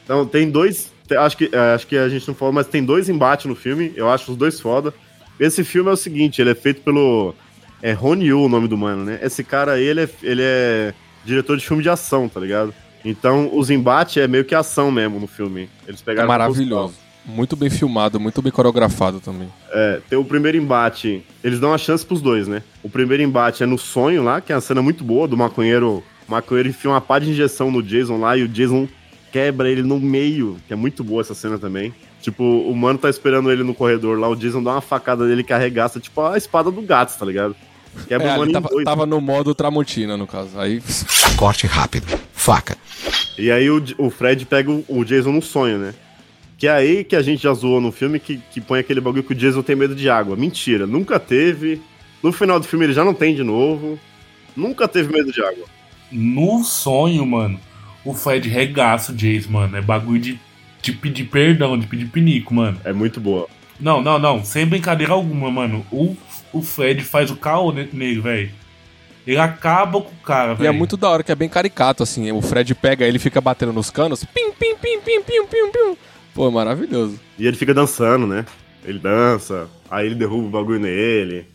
Então tem dois. Acho que, é, acho que a gente não falou, mas tem dois embates no filme. Eu acho os dois foda. Esse filme é o seguinte: ele é feito pelo. É Ron Yu o nome do mano, né? Esse cara aí, ele é, ele é diretor de filme de ação, tá ligado? Então os embates é meio que ação mesmo no filme. Eles É pegaram. maravilhoso. Muito bem filmado, muito bem coreografado também. É, tem o primeiro embate. Eles dão uma chance pros dois, né? O primeiro embate é no sonho lá, que é uma cena muito boa do maconheiro. O maconheiro enfia uma pá de injeção no Jason lá e o Jason quebra ele no meio, que é muito boa essa cena também. Tipo, o mano tá esperando ele no corredor lá, o Jason dá uma facada dele que arregaça, tipo a espada do gato, tá ligado? Quebra É, o mano tava, dois. tava no modo Tramontina, no caso. Aí. Corte rápido. Faca. E aí o, o Fred pega o, o Jason no sonho, né? Que é aí que a gente já zoou no filme que, que põe aquele bagulho que o Jason tem medo de água. Mentira, nunca teve. No final do filme ele já não tem de novo. Nunca teve medo de água. No sonho, mano, o Fred regaça o Jason, mano. É bagulho de, de pedir perdão, de pedir pinico, mano. É muito boa. Não, não, não. Sem brincadeira alguma, mano. O, o Fred faz o caô ne- nele, velho. Ele acaba com o cara, E é velho. muito da hora que é bem caricato, assim. O Fred pega ele fica batendo nos canos. Pim, pim, pim, pim, pim, pim, pim. Pô, é maravilhoso. E ele fica dançando, né? Ele dança, aí ele derruba o bagulho nele.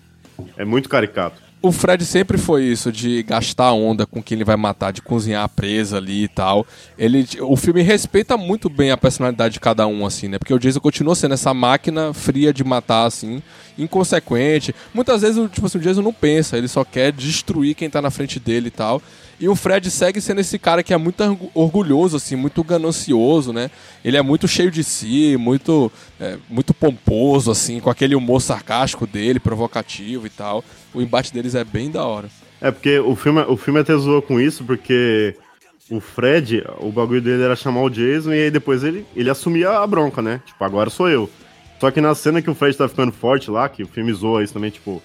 É muito caricato. O Fred sempre foi isso, de gastar onda com quem ele vai matar, de cozinhar a presa ali e tal. Ele, o filme respeita muito bem a personalidade de cada um, assim, né? Porque o Jason continua sendo essa máquina fria de matar, assim, inconsequente. Muitas vezes, o- tipo assim, o Jason não pensa, ele só quer destruir quem tá na frente dele e tal. E o Fred segue sendo esse cara que é muito orgu- orgulhoso, assim, muito ganancioso, né? Ele é muito cheio de si, muito, é, muito pomposo, assim, com aquele humor sarcástico dele, provocativo e tal. O embate deles é bem da hora. É porque o filme, o filme até zoou com isso, porque o Fred, o bagulho dele era chamar o Jason e aí depois ele, ele assumia a bronca, né? Tipo, agora sou eu. Só que na cena que o Fred tá ficando forte lá, que o filme zoa isso também, tipo,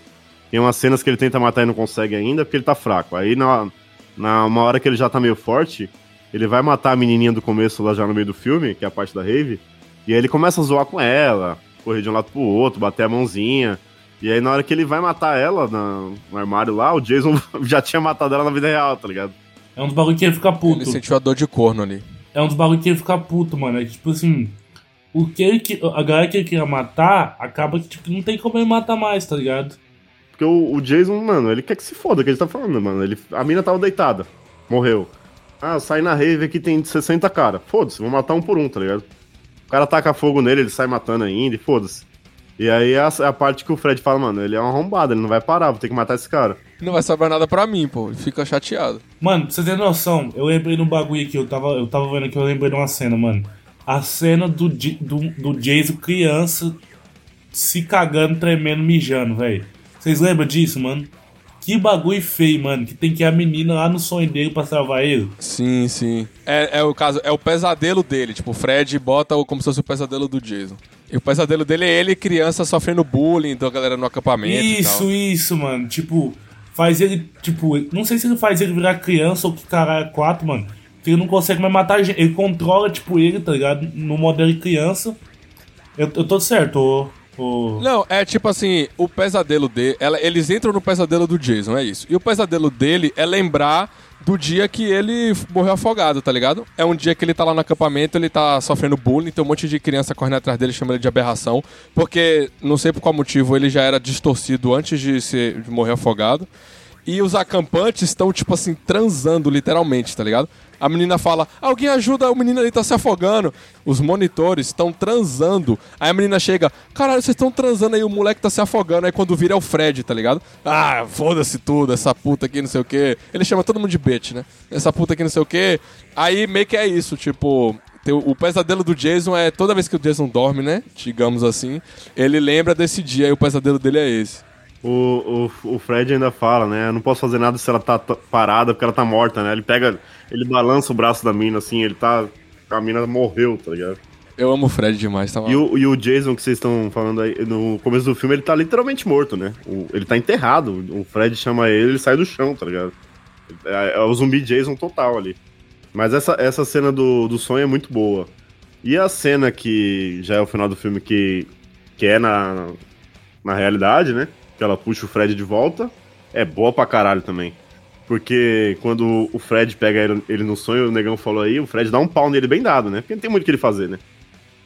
tem umas cenas que ele tenta matar e não consegue ainda porque ele tá fraco. Aí na, na uma hora que ele já tá meio forte, ele vai matar a menininha do começo lá já no meio do filme, que é a parte da rave, e aí ele começa a zoar com ela, correr de um lado pro outro, bater a mãozinha. E aí, na hora que ele vai matar ela na- no armário lá, o Jason <laughs> já tinha matado ela na vida real, tá ligado? É um dos bagulho que ele fica puto. Ele sentiu a dor de corno ali. É um dos bagulho que ele fica puto, mano. É que, tipo assim. O que ele, que- a galera que ele queria matar, acaba que, tipo, não tem como ele matar mais, tá ligado? Porque o, o Jason, mano, ele quer que se foda, que ele tá falando, mano. Ele, a mina tava deitada, morreu. Ah, eu saí na rave aqui, tem 60 cara. Foda-se, vou matar um por um, tá ligado? O cara taca fogo nele, ele sai matando ainda e foda-se. E aí é a, é a parte que o Fred fala, mano, ele é um arrombado, ele não vai parar, vou ter que matar esse cara. Não vai sobrar nada pra mim, pô. Ele fica chateado. Mano, pra você ter noção, eu lembrei de um bagulho aqui, eu tava, eu tava vendo aqui, eu lembrei de uma cena, mano. A cena do, do, do Jason criança se cagando, tremendo, mijando, velho. Vocês lembram disso, mano? Que bagulho feio, mano. Que tem que ir a menina lá no sonho dele pra salvar ele. Sim, sim. É, é o caso, é o pesadelo dele. Tipo, o Fred bota o- como se fosse o pesadelo do Jason. E o pesadelo dele é ele, criança, sofrendo bullying da galera no acampamento. e Isso, tal. isso, mano. Tipo, faz ele, tipo, não sei se ele faz ele virar criança ou que caralho é quatro, mano. Que ele não consegue mais matar gente. Ele controla, tipo, ele, tá ligado? No modelo de criança. Eu, eu tô certo, ô. Ô- Não, é tipo assim, o pesadelo dele. ela- eles entram no pesadelo do Jason, é isso. E o pesadelo dele é lembrar do dia que ele morreu afogado, tá ligado? É um dia que ele tá lá no acampamento, ele tá sofrendo bullying, tem um monte de criança correndo atrás dele, chama ele de aberração. Porque, não sei por qual motivo, ele já era distorcido antes de, ser, de morrer afogado. E os acampantes estão, tipo assim, transando, literalmente, tá ligado? A menina fala, alguém ajuda, o menino ali tá se afogando. Os monitores estão transando. Aí a menina chega, caralho, vocês estão transando aí, o moleque tá se afogando. Aí quando vira é o Fred, tá ligado? Ah, foda-se tudo, essa puta aqui, não sei o quê. Ele chama todo mundo de bitch, né? Essa puta aqui, não sei o quê. Aí meio que é isso, tipo, o pesadelo do Jason é toda vez que o Jason dorme, né? Digamos assim, ele lembra desse dia e o pesadelo dele é esse. O, o, o Fred ainda fala, né? Eu não posso fazer nada se ela tá parada porque ela tá morta, né? Ele pega, ele balança o braço da mina assim, ele tá. A mina morreu, tá ligado? Eu amo o Fred demais, tá E o, e o Jason que vocês estão falando aí, no começo do filme, ele tá literalmente morto, né? O- ele tá enterrado. O Fred chama ele, ele sai do chão, tá ligado? É, é o zumbi Jason total ali. Mas essa, essa cena do, do sonho é muito boa. E a cena que já é o final do filme, que, que é na, na realidade, né? Que ela puxa o Fred de volta, é boa pra caralho também. Porque quando o Fred pega ele, no sonho, o negão falou aí, o Fred dá um pau nele bem dado, né? Porque não tem muito o que ele fazer, né?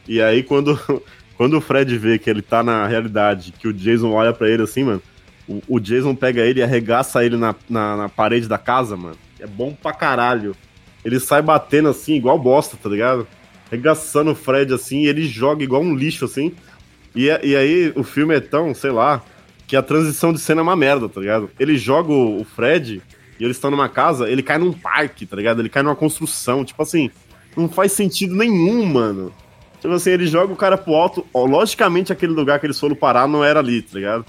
E aí quando, <laughs> quando o Fred vê que ele tá na realidade, que o Jason olha pra ele assim, mano, o, o Jason pega ele e arregaça ele na, na, na parede da casa, mano. É bom pra caralho. Ele sai batendo assim, igual bosta, tá ligado? Arregaçando o Fred assim, ele joga igual um lixo assim. E, e aí o filme é tão, sei lá, que a transição de cena é uma merda, tá ligado? Ele joga o, Fred e eles estão numa casa, ele cai num parque, tá ligado? Ele cai numa construção, tipo assim, não faz sentido nenhum, mano. Tipo assim, ele joga o cara pro alto, ó, logicamente aquele lugar que eles foram parar não era ali, tá ligado?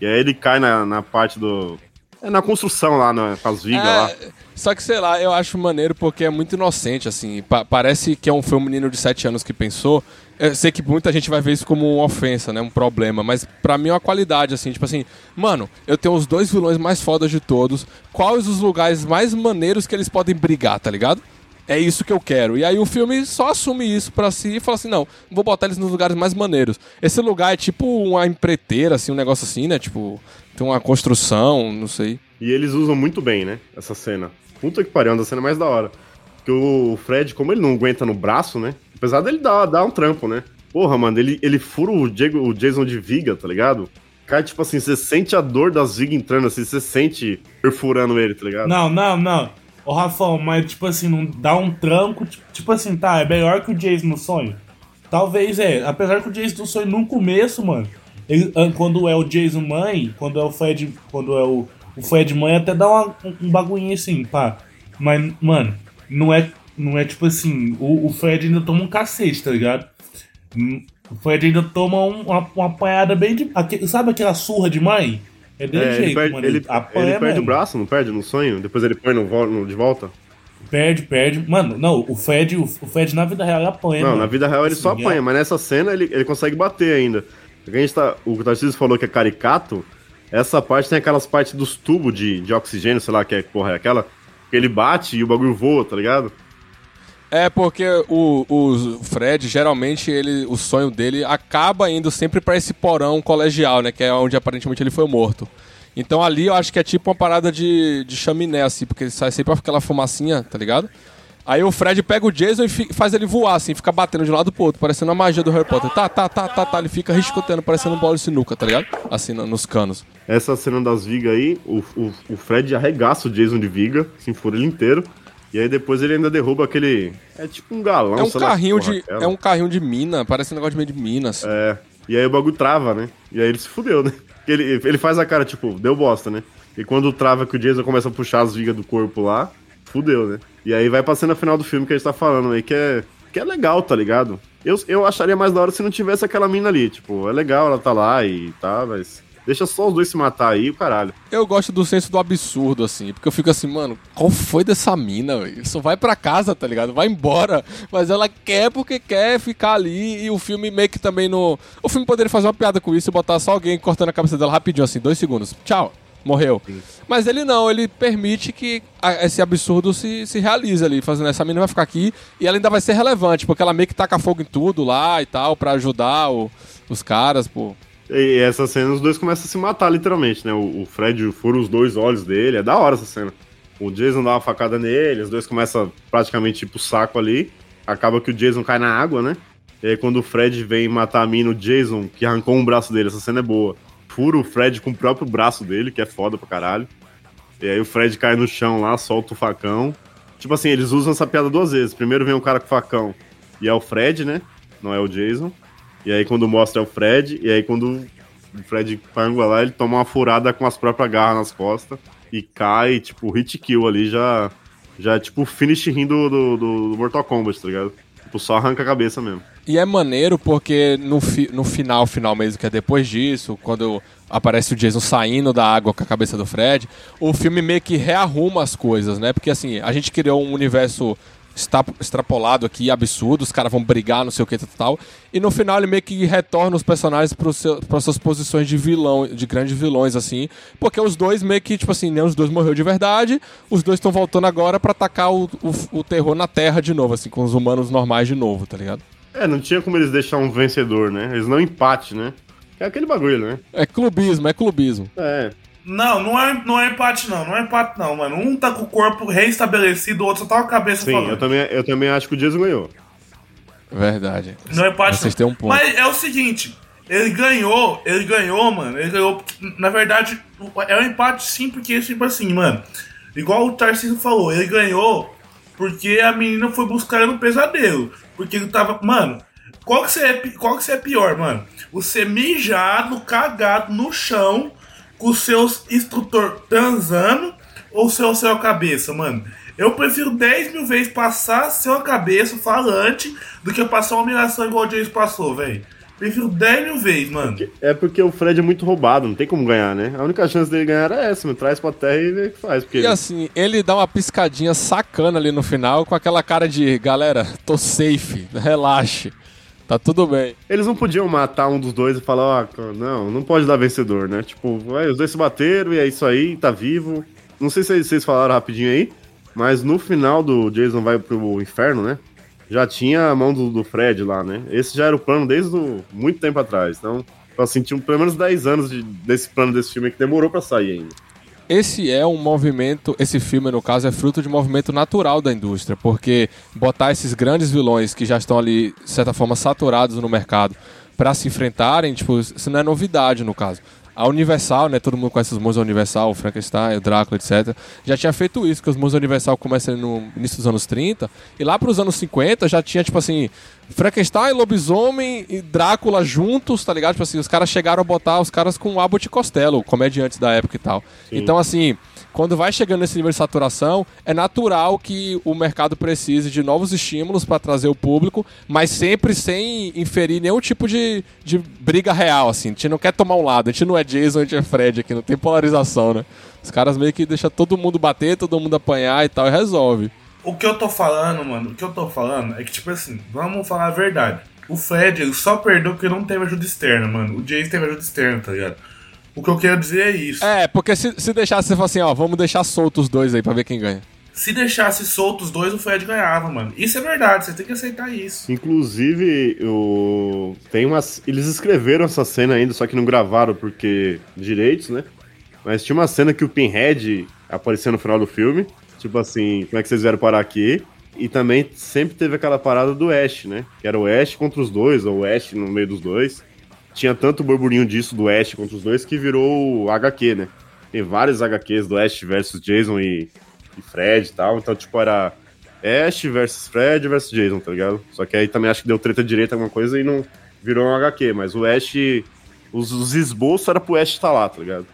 E aí ele cai na, na parte do. É na construção lá, né, com as vigas É, lá. Só que, sei lá, eu acho maneiro porque é muito inocente, assim. Pa- parece que é um, foi um menino de 7 anos que pensou. Eu sei que muita gente vai ver isso como uma ofensa, né? Um problema. Mas pra mim é uma qualidade, assim. Tipo assim, mano, eu tenho os dois vilões mais fodas de todos. Quais os lugares mais maneiros que eles podem brigar, tá ligado? É isso que eu quero. E aí o filme só assume isso pra si e fala assim: não, vou botar eles nos lugares mais maneiros. Esse lugar é tipo uma empreiteira, assim, um negócio assim, né? Tipo, tem uma construção, não sei. E eles usam muito bem, né? Essa cena. Puta que pariu, é uma das mais da hora. Porque o Fred, como ele não aguenta no braço, né? Apesar dele dar, dar um trampo, né? Porra, mano, ele, ele fura o, Diego, o Jason de viga, tá ligado? Cara, tipo assim, você sente a dor das vigas entrando assim, você sente perfurando ele, tá ligado? Não, não, não. Ô, Rafão, mas tipo assim, não dá um tranco. Tipo, tipo assim, tá, é melhor que o Jason no sonho? Talvez é. Apesar que o Jason no sonho no começo, mano. ele- quando é o Jason mãe, quando é o Fred. Quando é o, o Fred mãe, até dá uma- um, um bagulhinho assim, pá. Mas, mano, não é. Não é tipo assim, o, o Fred ainda toma um cacete, tá ligado? Hum, O Fred ainda toma um- uma, uma apanhada bem de. aque- sabe aquela surra de mãe? É desse É, jeito, ele perde, mano. ele, apanha ele perde mesmo. o braço, não perde no sonho? Depois ele põe no, no- de volta? Perde, perde. Mano, não, o Fred, o, o Fred na vida real ele apanha. não, mano. na vida real ele só Assim, apanha, é- mas nessa cena ele, ele consegue bater ainda. A gente tá, o Tarcísio falou que é caricato, essa parte tem aquelas partes dos tubos de, de oxigênio, sei lá, que é, porra, é aquela, que ele bate e o bagulho voa, tá ligado? É porque o, o Fred, geralmente, ele, o sonho dele acaba indo sempre pra esse porão colegial, né? Que é onde aparentemente ele foi morto. Então ali eu acho que é tipo uma parada de, de chaminé, assim, porque sai sempre aquela fumacinha, tá ligado? Aí o Fred pega o Jason e faz ele voar, assim, fica batendo de um lado pro outro, parecendo a magia do Harry Potter. Tá, tá, tá, tá, tá. Ele fica riscotando, parecendo um bola de sinuca, tá ligado? Assim, no- nos canos. Essa cena das vigas aí, o, o, o Fred arregaça o Jason de viga, se fura ele inteiro. E aí depois ele ainda derruba aquele. É tipo um galão, É um carrinho de. aquela. É um carrinho de mina, parece um negócio de meio de minas. É. E aí o bagulho trava, né? E aí ele se fudeu, né? Ele, ele faz a cara, tipo, deu bosta, né? E quando trava que o Jason começa a puxar as vigas do corpo lá, fudeu, né? E aí vai pra cena final do filme que a gente tá falando aí, que é, que é legal, tá ligado? Eu, eu acharia mais da hora se não tivesse aquela mina ali. Tipo, é legal ela tá lá e tá, mas. Deixa só os dois se matar aí, o caralho. Eu gosto do senso do absurdo, assim, porque eu fico assim, mano, qual foi dessa mina, velho? Só vai pra casa, tá ligado? Vai embora. Mas ela quer porque quer ficar ali e o filme meio que também no. O filme poderia fazer uma piada com isso e botar só alguém cortando a cabeça dela rapidinho, assim, dois segundos. Tchau. Morreu. Mas ele não, ele permite que esse absurdo se, se realize ali, fazendo essa mina vai ficar aqui e ela ainda vai ser relevante, porque ela meio que taca fogo em tudo lá e tal, pra ajudar o- os caras, pô. E essa cena os dois começam a se matar, literalmente, né? O, o Fred fura os dois olhos dele, é da hora essa cena. O Jason dá uma facada nele, os dois começam praticamente ir pro saco ali. Acaba que o Jason cai na água, né? E aí quando o Fred vem matar a mina, o Jason, que arrancou um braço dele, essa cena é boa. Fura o Fred com o próprio braço dele, que é foda pra caralho. E aí o Fred cai no chão lá, solta o facão. Tipo assim, eles usam essa piada duas vezes. Primeiro vem um cara com facão e é o Fred, né? Não é o Jason. E aí quando mostra é o Fred, e aí quando o Fred pangua lá, ele toma uma furada com as próprias garras nas costas e cai, tipo, hit kill ali, já, já é tipo o finish rim do, do, do Mortal Kombat, tá ligado? Tipo, só arranca a cabeça mesmo. E é maneiro porque no, fi- no final, final mesmo, que é depois disso, quando aparece o Jason saindo da água com a cabeça do Fred, o filme meio que rearruma as coisas, né? Porque assim, a gente criou um universo esta- extrapolado aqui, absurdo, os caras vão brigar, não sei o que, tal, tal. E no final ele meio que retorna os personagens para suas posições de vilão, de grandes vilões, assim. Porque os dois meio que, tipo assim, nem os dois morreu de verdade, os dois estão voltando agora pra atacar o, o, o terror na Terra de novo, assim, com os humanos normais de novo, tá ligado? É, não tinha como eles deixar um vencedor, né? Eles não empate, né? É aquele bagulho, né? É clubismo, é clubismo. É. Não, não é, não é empate, não. Não é empate, não, mano. Um tá com o corpo reestabelecido, o outro só tá com a cabeça Sim, falando. eu também, eu também acho que o Jason ganhou. Verdade. Não é empate, Vocês não. têm um ponto. Mas é o seguinte, ele ganhou, ele ganhou, mano. Ele ganhou. Na verdade, é um empate sim, porque, tipo assim, mano. Igual o Tarcísio falou, ele ganhou porque a menina foi buscar ele no pesadelo. Porque ele tava. Mano, qual que você é, qual que você é pior, mano? Você mijado, cagado no chão, com seus instrutor transando ou seu seu cabeça, mano? Eu prefiro 10 mil vezes passar seu cabeça falante do que passar uma humilhação igual o James passou, velho. Prefiro 10 mil vezes, mano. É porque o Fred é muito roubado, não tem como ganhar, né? A única chance dele ganhar era essa, mano. Traz pra terra e vê o que faz. Porque E ele- assim, ele dá uma piscadinha sacana ali no final, com aquela cara de, galera, tô safe, relaxe, tá tudo bem. Eles não podiam matar um dos dois e falar, ó, não, não pode dar vencedor, né? Tipo, vai, os dois se bateram e é isso aí, tá vivo. Não sei se vocês- falaram rapidinho aí, mas no final do Jason vai pro inferno, né? Já tinha a mão do, do Fred lá, né? Esse já era o plano desde muito tempo atrás. Então, assim, tinha pelo menos 10 anos de- desse plano desse filme que demorou pra sair ainda. Esse é um movimento, esse filme no caso é fruto de um movimento natural da indústria, porque botar esses grandes vilões que já estão ali, de certa forma, saturados no mercado, pra se enfrentarem, tipo, isso não é novidade no caso. A Universal, né, todo mundo conhece os monstros Universal, o Frankenstein, o Drácula, etc. Já tinha feito isso, que os monstros Universal começam no início dos anos 30, e lá pros anos 50 já tinha, tipo assim, Frankenstein, lobisomem e Drácula juntos, tá ligado? Tipo assim, os caras chegaram a botar os caras com o Abbott e Costello, comediantes da época e tal. Então, assim, quando vai chegando nesse nível de saturação, é natural que o mercado precise de novos estímulos para trazer o público, mas sempre sem inferir nenhum tipo de, de briga real, assim. A gente não quer tomar um lado, a gente não é Jason, a gente é Fred aqui, não tem polarização, né? Os caras meio que deixam todo mundo bater, todo mundo apanhar e tal, e resolve. O que eu tô falando, mano, o que eu tô falando é que, tipo assim, vamos falar a verdade. O Fred, ele só perdeu porque não teve ajuda externa, mano. O Jason teve ajuda externa, tá ligado? O que eu quero dizer é isso. É, porque se, se deixasse, você fala assim, ó, vamos deixar soltos os dois aí pra ver quem ganha. Se deixasse solto os dois, o Fred ganhava, mano. Isso é verdade, você tem que aceitar isso. Inclusive, o... tem umas. Eles escreveram essa cena ainda, só que não gravaram porque direitos, né? Mas tinha uma cena que o Pinhead apareceu no final do filme. Tipo assim, como é que vocês vieram parar aqui? E também sempre teve aquela parada do Ash, né? Que era o Ash contra os dois, ou o Ash no meio dos dois. Tinha tanto burburinho disso do Ash contra os dois que virou HQ, né? Tem vários HQs do Ash versus Jason e, e Fred e tal. Então, tipo, era Ash versus Fred versus Jason, tá ligado? Só que aí também acho que deu treta direita alguma coisa e não virou um HQ. Mas o Ash. Os, os esboços era pro Ash estar lá, tá ligado?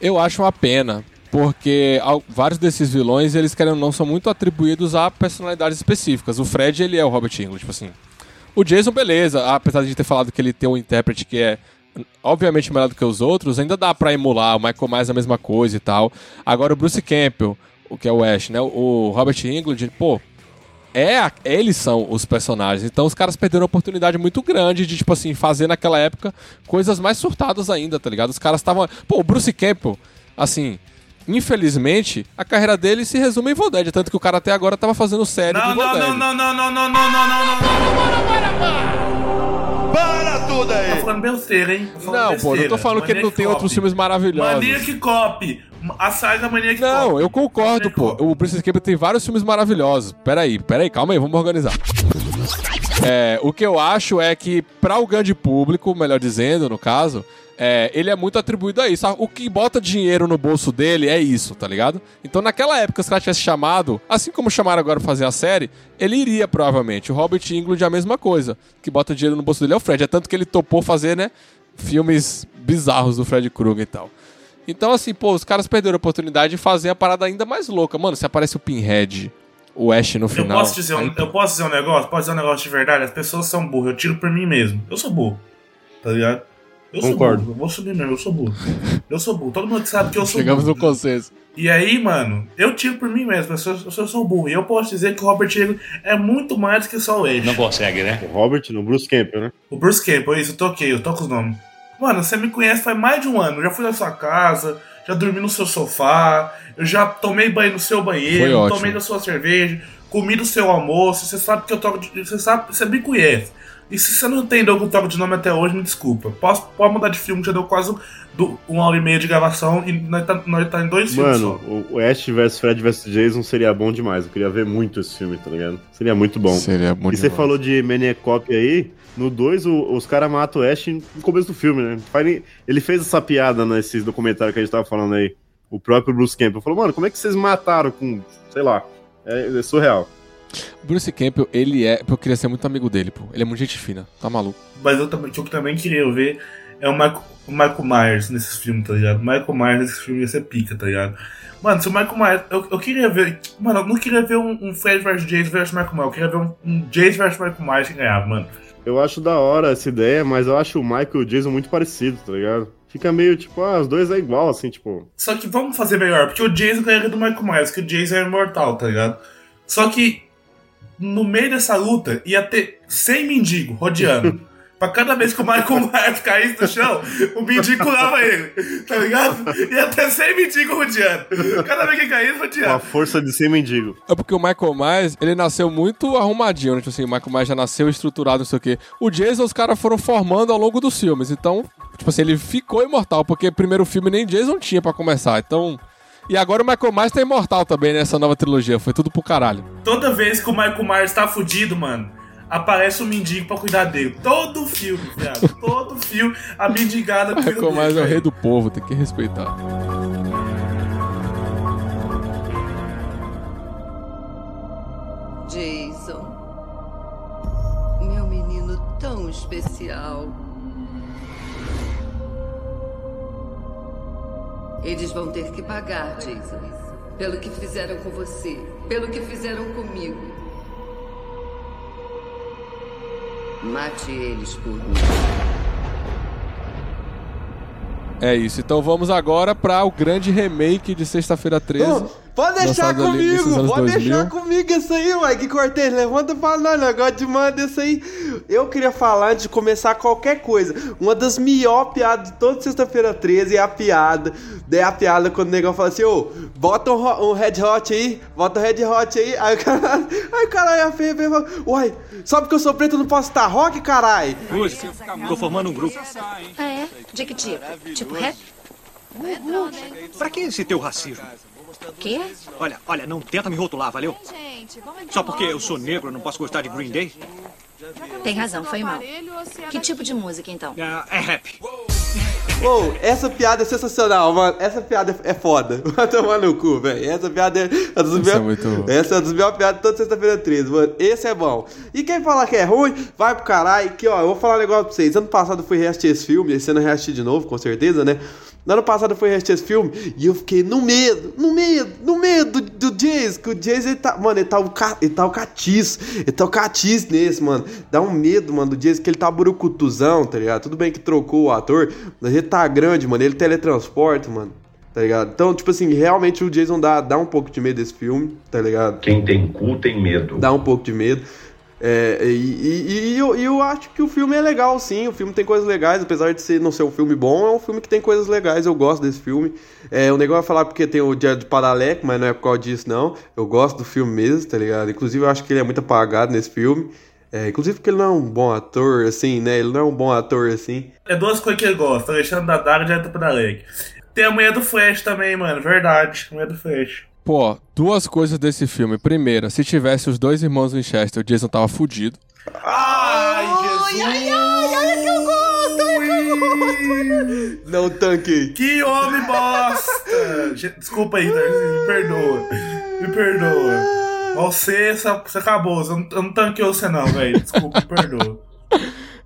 Eu acho uma pena, porque al- vários desses vilões, eles querem ou não, são muito atribuídos a personalidades específicas. O Fred, ele é o Robert Englund, tipo assim. O Jason, beleza, apesar de ter falado que ele tem um intérprete que é obviamente melhor do que os outros, ainda dá pra emular, o Michael é a mesma coisa e tal. Agora o Bruce Campbell, o que é o Ash, né? O Robert Englund, pô, é eles são os personagens. Então os caras perderam uma oportunidade muito grande de, tipo assim, fazer naquela época coisas mais surtadas ainda, tá ligado? Os caras estavam. Pô, o Bruce Campbell, assim. Infelizmente, a carreira dele se resume em Evil Dead, tanto que o cara até agora tava fazendo série Não, do Evil não, Dead. não, não, não, não, não, não, não, não, não. Para tudo aí! Tá falando besteira, hein? Tá falando Não, pô, não besteira. tô falando que ele não tem Cop. outros filmes maravilhosos. Maniac Cop. A saga Maniac Não, Cop. eu concordo, pô. O Bruce Campbell tem vários filmes maravilhosos. Peraí, peraí, calma aí, vamos organizar. É, o que eu acho é que, para o grande público, melhor dizendo, no caso, é, ele é muito atribuído a isso. O que bota dinheiro no bolso dele é isso, tá ligado? Então, naquela época, se o cara tivesse chamado, assim como chamaram agora pra fazer a série, ele iria provavelmente. O Robert Englund é a mesma coisa. O que bota dinheiro no bolso dele é o Fred. É tanto que ele topou fazer, né, filmes bizarros do Fred Krueger e tal. Então, assim, pô, os caras perderam a oportunidade de fazer a parada ainda mais louca. Mano, se aparece o Pinhead, o Ash no Eu final. posso, dizer um, eu posso dizer um negócio? Posso dizer um negócio de verdade? As pessoas são burras. Eu tiro por mim mesmo. Eu sou burro. Tá ligado? Eu Concordo. sou burro. Eu vou assumir mesmo. Eu sou burro. Eu sou burro. Todo mundo sabe que eu sou Chegamos burro. no consenso. E aí, mano, eu tiro por mim mesmo. Eu sou, eu sou, eu sou burro. E eu posso dizer que o Robert Englund é muito mais que só o Ash. Não consegue, né? O Robert, no Bruce Campbell, né? O Bruce Campbell, isso, eu toquei, eu toco os nomes. Mano, você me conhece faz mais de um ano. Eu já fui na sua casa, já dormi no seu sofá, eu já tomei banho no seu Foi banheiro, ótimo. tomei da sua cerveja, comi do seu almoço. Você sabe que eu toco de. Você sabe, você me conhece. E se você não entendeu que eu toco de nome até hoje, me desculpa. Posso, pode mudar de filme, já deu quase do, uma hora e meia de gravação e nós tá, nós tá em dois filmes Mano, só. o- o Ash vs Fred vs Jason seria bom demais. Eu queria ver muito esse filme, tá ligado? Seria muito bom. Seria muito E você falou de Maniac Cop aí. No 2, os caras matam o Ash no começo do filme, né? Ele fez essa piada nesses documentários que a gente tava falando aí. O próprio Bruce Campbell falou, mano, como é que vocês mataram com. sei lá. É, é surreal. Bruce Campbell, ele é. Eu queria ser muito amigo dele, pô. Ele é muito gente fina. Tá maluco. Mas eu também, que eu também queria ver é o Michael, o Michael Myers nesses filmes, tá ligado? O Michael Myers nesses filmes ia ser pica, tá ligado? Mano, se o Michael Myers. Eu, eu queria ver. Mano, eu não queria ver um, um Fred vs Jason vs Michael Myers. Eu queria ver um, um Jason vs Michael Myers que ganhava, mano. Eu acho da hora essa ideia, mas eu acho o Michael e o Jason muito parecidos, tá ligado? Fica meio tipo, ah, os dois é igual, assim, tipo. Só que vamos fazer melhor, porque o Jason ganharia do Michael Myers, que o Jason é imortal, tá ligado? Só que no meio dessa luta ia ter 100 mendigos rodeando. <laughs> pra cada vez que o Michael Myers caísse no chão, o mendigo curava ele, tá ligado? Ia ter 100 mendigos rodeando. Cada vez que caísse, Com a rodeando. força de ser mendigo. É porque o Michael Myers, ele nasceu muito arrumadinho, né? Tipo assim, o Michael Myers já nasceu estruturado, não sei o quê. O Jason, os caras foram formando ao longo dos filmes. Então, tipo assim, ele ficou imortal, porque primeiro filme nem Jason tinha pra começar. Então. E agora o Michael Myers tá imortal também nessa nova trilogia. Foi tudo pro caralho. Toda vez que o Michael Myers tá fudido, mano, aparece um mendigo pra cuidar dele. Todo filme, viado. <laughs> Todo filme, a mendigada cuida Michael. Myers é o rei do povo, tem que respeitar. Jason. Meu menino tão especial. Eles vão ter que pagar, Jason. Pelo que fizeram com você. Pelo que fizeram comigo. Mate eles por mim. É isso. Então vamos agora pra o grande remake de Sexta-feira 13. Pode deixar comigo, pode 2000. deixar comigo isso aí, Mike Cortez. Levanta e fala, não, negócio de manda isso aí. Eu queria falar antes de começar qualquer coisa. Uma das melhores piadas de toda sexta-feira 13 é a piada. É a piada quando o negão fala assim, ô, bota um, um Red Hot aí, bota um Red Hot aí. Aí o cara, <laughs> aí o cara olha feio e fala, uai, só porque eu sou preto eu não posso estar rock, carai? Música. Tô formando um grupo. Ah, é? De que tipo? Tipo rap? Pra que esse teu racismo? Quê? Olha, olha, não tenta me rotular, valeu? Só porque eu sou negro eu não posso gostar de Green Day? Tem razão, foi mal. Que tipo de música, então? Ah, é rap. Ô, essa piada é sensacional, mano. Essa piada é foda. <laughs> Vai tomar no cu, velho. Essa piada é. é dos Essa meus- é muito- Essa é dos melhores piadas de toda sexta-feira 13, mano. Esse é bom. E quem falar que é ruim, vai pro caralho. Que, ó, eu vou falar um negócio pra vocês. Ano passado eu fui reassistir esse filme, esse ano eu reassisti de novo, com certeza, né? No ano passado eu fui reassistir esse filme e eu fiquei no medo, no medo, no medo do, do Jason. Que o Jason, ele tá. Mano, ele tá o, ca, ele tá o catiço. Ele tá o catiço nesse, mano. Dá um medo, mano, do Jason, que ele tá burucutuzão, tá ligado? Tudo bem que trocou o ator, mas ele tá grande, mano. Ele teletransporta, mano. Tá ligado? Então, tipo assim, realmente o Jason dá, dá um pouco de medo desse filme, tá ligado? Quem tem cu tem medo. Dá um pouco de medo. É, e, e- e eu, eu acho que o filme é legal, sim. O filme tem coisas legais, apesar de ser, não ser um filme bom, é um filme que tem coisas legais. Eu gosto desse filme. É, o negócio vai falar porque tem o Jared Padalecki, mas não é por causa disso, não. Eu gosto do filme mesmo, tá ligado? Inclusive, eu acho que ele é muito apagado nesse filme. É, inclusive porque ele não é um bom ator, assim, né? Ele não é um bom ator, assim. É duas coisas que ele gosta, Alexandre Daddario e Direto da Lake. Tem a mulher do Flash também, mano, verdade. Mulher do Flash. Pô, duas coisas desse filme. Primeira, se tivesse os dois irmãos Winchester, o Jason tava fudido. Ai, Jesus! Ai, ai, olha que eu gosto, olha que eu gosto. Não tanquei. Que homem bosta! Desculpa aí, me perdoa. Me perdoa. Você, você acabou, eu não, eu não tanquei você não, velho. Desculpa, me perdoa.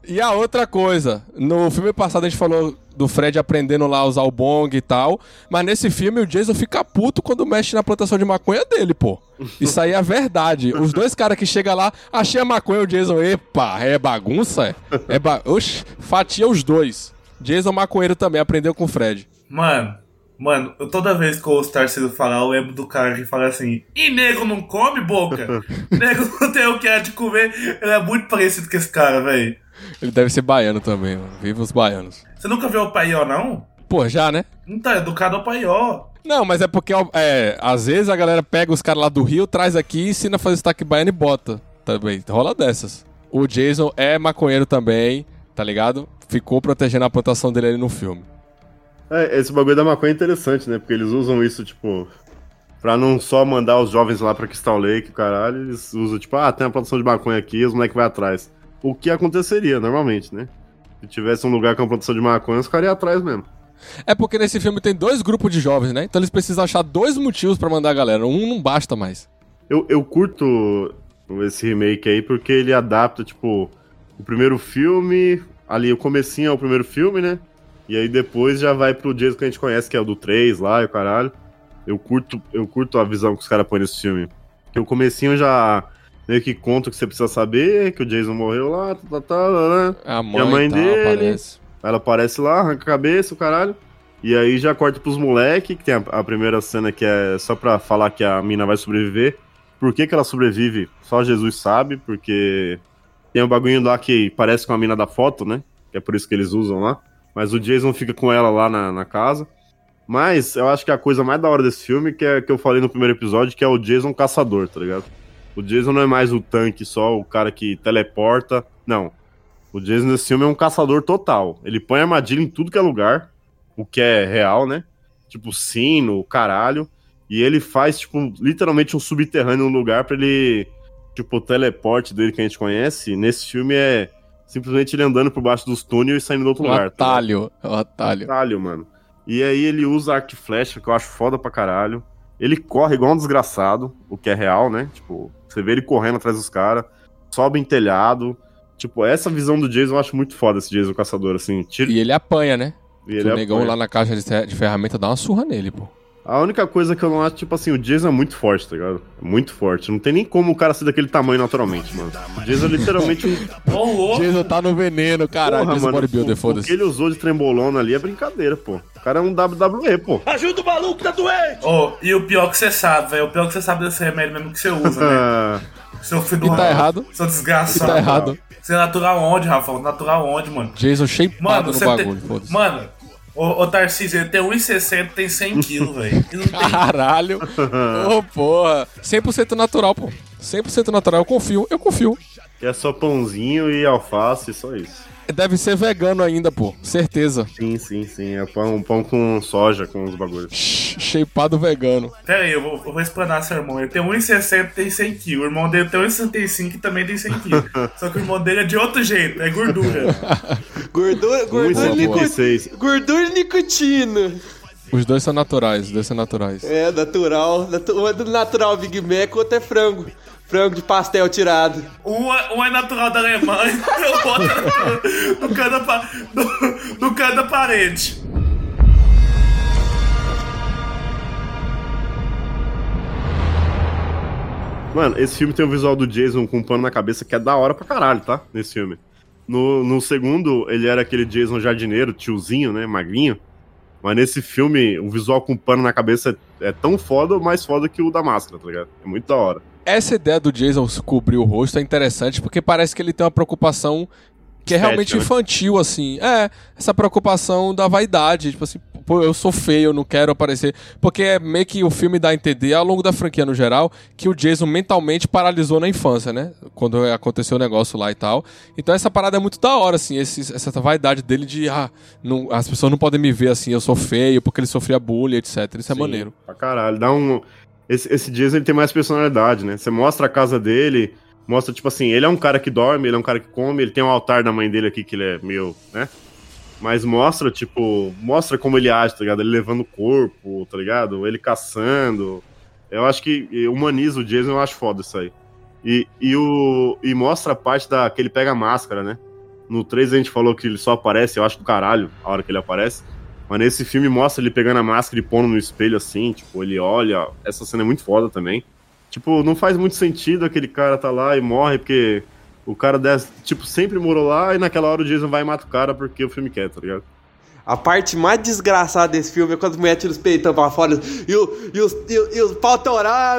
E a outra coisa, no filme passado a gente falou do Fred aprendendo lá a usar o bong e tal, mas nesse filme o Jason fica puto quando mexe na plantação de maconha dele, pô. Isso aí é verdade. Os dois caras que chegam lá, achei a maconha, o Jason, epa, é bagunça? É, é ba... Oxi, fatia os dois. Jason maconheiro também, aprendeu com o Fred. Mano, mano, eu- toda vez que eu ouço o Tarcísio falar, eu lembro do cara que fala assim: E nego não come boca? <laughs> nego não tem o que é de comer. Ele é muito parecido com esse cara, velho. Ele deve ser baiano também, mano. Viva os baianos. Você nunca viu o Paió, não? Pô, já, né? Não tá educado ao Paió. Não, mas é porque, é, às vezes a galera pega os caras lá do Rio, traz aqui, ensina a fazer sotaque baiano e bota. Também, rola dessas. O Jason é maconheiro também, tá ligado? Ficou protegendo a plantação dele ali no filme. É, esse bagulho da maconha é interessante, né? Porque eles usam isso, tipo, pra não só mandar os jovens lá pra Crystal Lake, o caralho, eles usam, tipo, ah, tem uma plantação de maconha aqui, os moleques vão atrás. O que aconteceria, normalmente, né? Se tivesse um lugar com uma plantação de maconha, os caras iam atrás mesmo. É porque nesse filme tem dois grupos de jovens, né? Então eles precisam achar dois motivos pra mandar a galera. Um não basta mais. Eu, eu curto esse remake aí porque ele adapta, tipo, o primeiro filme, ali o comecinho é o primeiro filme, né? E aí depois já vai pro Jason que a gente conhece, que é o do 3 lá e o caralho. Eu curto, eu curto a visão que os caras põem nesse filme. Porque o comecinho já meio que conta o que você precisa saber, que o Jason morreu lá, tá, tá, tá, né? A E mãe, a mãe tal, dele. aparece. Ela aparece lá, arranca a cabeça, o caralho. E aí já corta pros moleque, que tem a, a primeira cena que é só pra falar que a mina vai sobreviver. Por que, que ela sobrevive? Só Jesus sabe, porque tem um bagulho lá que parece com a mina da foto, né? Que é por isso que eles usam lá. Mas o Jason fica com ela lá na, na casa. Mas eu acho que a coisa mais da hora desse filme, que é que eu falei no primeiro episódio, que é o Jason caçador, tá ligado? O Jason não é mais o tanque só, o cara que teleporta. Não. O Jason nesse filme é um caçador total. Ele põe armadilha em tudo que é lugar, o que é real, né? Tipo sino, caralho. E ele faz, tipo, literalmente um subterrâneo no lugar pra ele. Tipo, o teleporte dele que a gente conhece. Nesse filme é simplesmente ele andando por baixo dos túneis e saindo do outro Um lugar. tá atalho, é um atalho. Atalho, mano. E aí ele usa arco e flecha, que eu acho foda pra caralho. Ele corre igual um desgraçado, o que é real, né? Tipo, você vê ele correndo atrás dos caras, sobe em telhado. Tipo, essa visão do Jason eu acho muito foda, esse Jason caçador, assim. Tira... E ele apanha, né? E ele o negão apanha. lá na caixa de, fer- de ferramenta dá uma surra nele, pô. A única coisa que eu não acho, tipo assim, o Jason é muito forte, tá ligado? É muito forte. Não tem nem como o cara ser daquele tamanho naturalmente, mano. O Jason é literalmente um. <laughs> Jason tá no veneno, caralho. Porra, Jason mano, bodybuilder, o, o foda-se. que ele usou de trembolona ali é brincadeira, pô. O cara é um WWE, pô. Ajuda o maluco, tá doente! Oh, e o pior que você sabe, velho. O pior que você sabe desse remédio mesmo que você usa, né? <laughs> Seu filho do E tá errado. Seu desgraçado. E tá errado. Você é natural onde, Rafa? Natural onde, mano? Jason shapeado Mano, no bagulho, tem... foda-se. Mano, o, o Tarcísio, ele tem 1,60 tem 100 quilos, <laughs> velho. Tem- Caralho. <laughs> Ô, porra. 100% natural, pô. 100% natural. Eu confio, eu confio. Que é só pãozinho e alface, só isso. Deve ser vegano ainda, pô. Certeza. Sim, sim, sim. É pão, pão com soja, com os bagulhos. Shapeado vegano. Pera aí, eu vou, eu vou explanar seu irmão. Ele tem 1,60 tem 100 quilos. O irmão dele tem 1,65 e também tem 100 quilos. <laughs> Só que o irmão dele é de outro jeito, é gordura. <laughs> Gordura, gordura, e nico- 1,76. gordura e nicotina. Os dois são naturais, os dois são naturais. É, natural. Natu- Um é do natural Big Mac, o outro é frango. Frango de pastel tirado. Um é, um é natural da Alemanha, <laughs> o outro é do, do, canto da, do, do canto da parede. Mano, esse filme tem o visual do Jason com um pano na cabeça que é da hora pra caralho, tá? Nesse filme. No, no segundo, ele era aquele Jason jardineiro, tiozinho, né? Magrinho. Mas nesse filme, o visual com pano na cabeça é, é tão foda ou mais foda que o da máscara, tá ligado? É muito da hora. Essa ideia do Jason cobrir o rosto é interessante porque parece que ele tem uma preocupação que é realmente né? infantil, assim. É, essa preocupação da vaidade. Tipo assim, pô, eu sou feio, eu não quero aparecer. Porque é meio que o filme dá a entender, ao longo da franquia no geral, que o Jason mentalmente paralisou na infância, né? Quando aconteceu o negócio lá e tal. Então essa parada é muito da hora, assim, esse- essa vaidade dele de, ah, não- as pessoas não podem me ver assim, eu sou feio, porque ele sofria bullying, etc. Isso é Sim, maneiro. Pra caralho. Dá um. Esse, esse Jason ele tem mais personalidade, né? Você mostra a casa dele, Mostra, tipo assim, ele é um cara que dorme, ele é um cara que come, ele tem um altar da mãe dele aqui que ele é meio, né? Mas mostra, tipo, mostra como ele age, tá ligado? Ele levando o corpo, tá ligado? Ele caçando. Eu acho que humaniza o Jason, eu acho foda isso aí. E, e, o, e mostra a parte da que ele pega a máscara, né? No 3 a gente falou que ele só aparece, eu acho do caralho, a hora que ele aparece. Mas nesse filme mostra ele pegando a máscara e pondo no espelho assim, tipo, ele olha. Essa cena é muito foda também. Tipo, não faz muito sentido aquele cara tá lá e morre, porque o cara, desse, tipo, sempre morou lá e naquela hora o Jason vai e mata o cara porque o filme quer, tá ligado? A parte mais desgraçada desse filme é quando as mulheres tiram os peitão pra fora e, o, e os, e, e os pau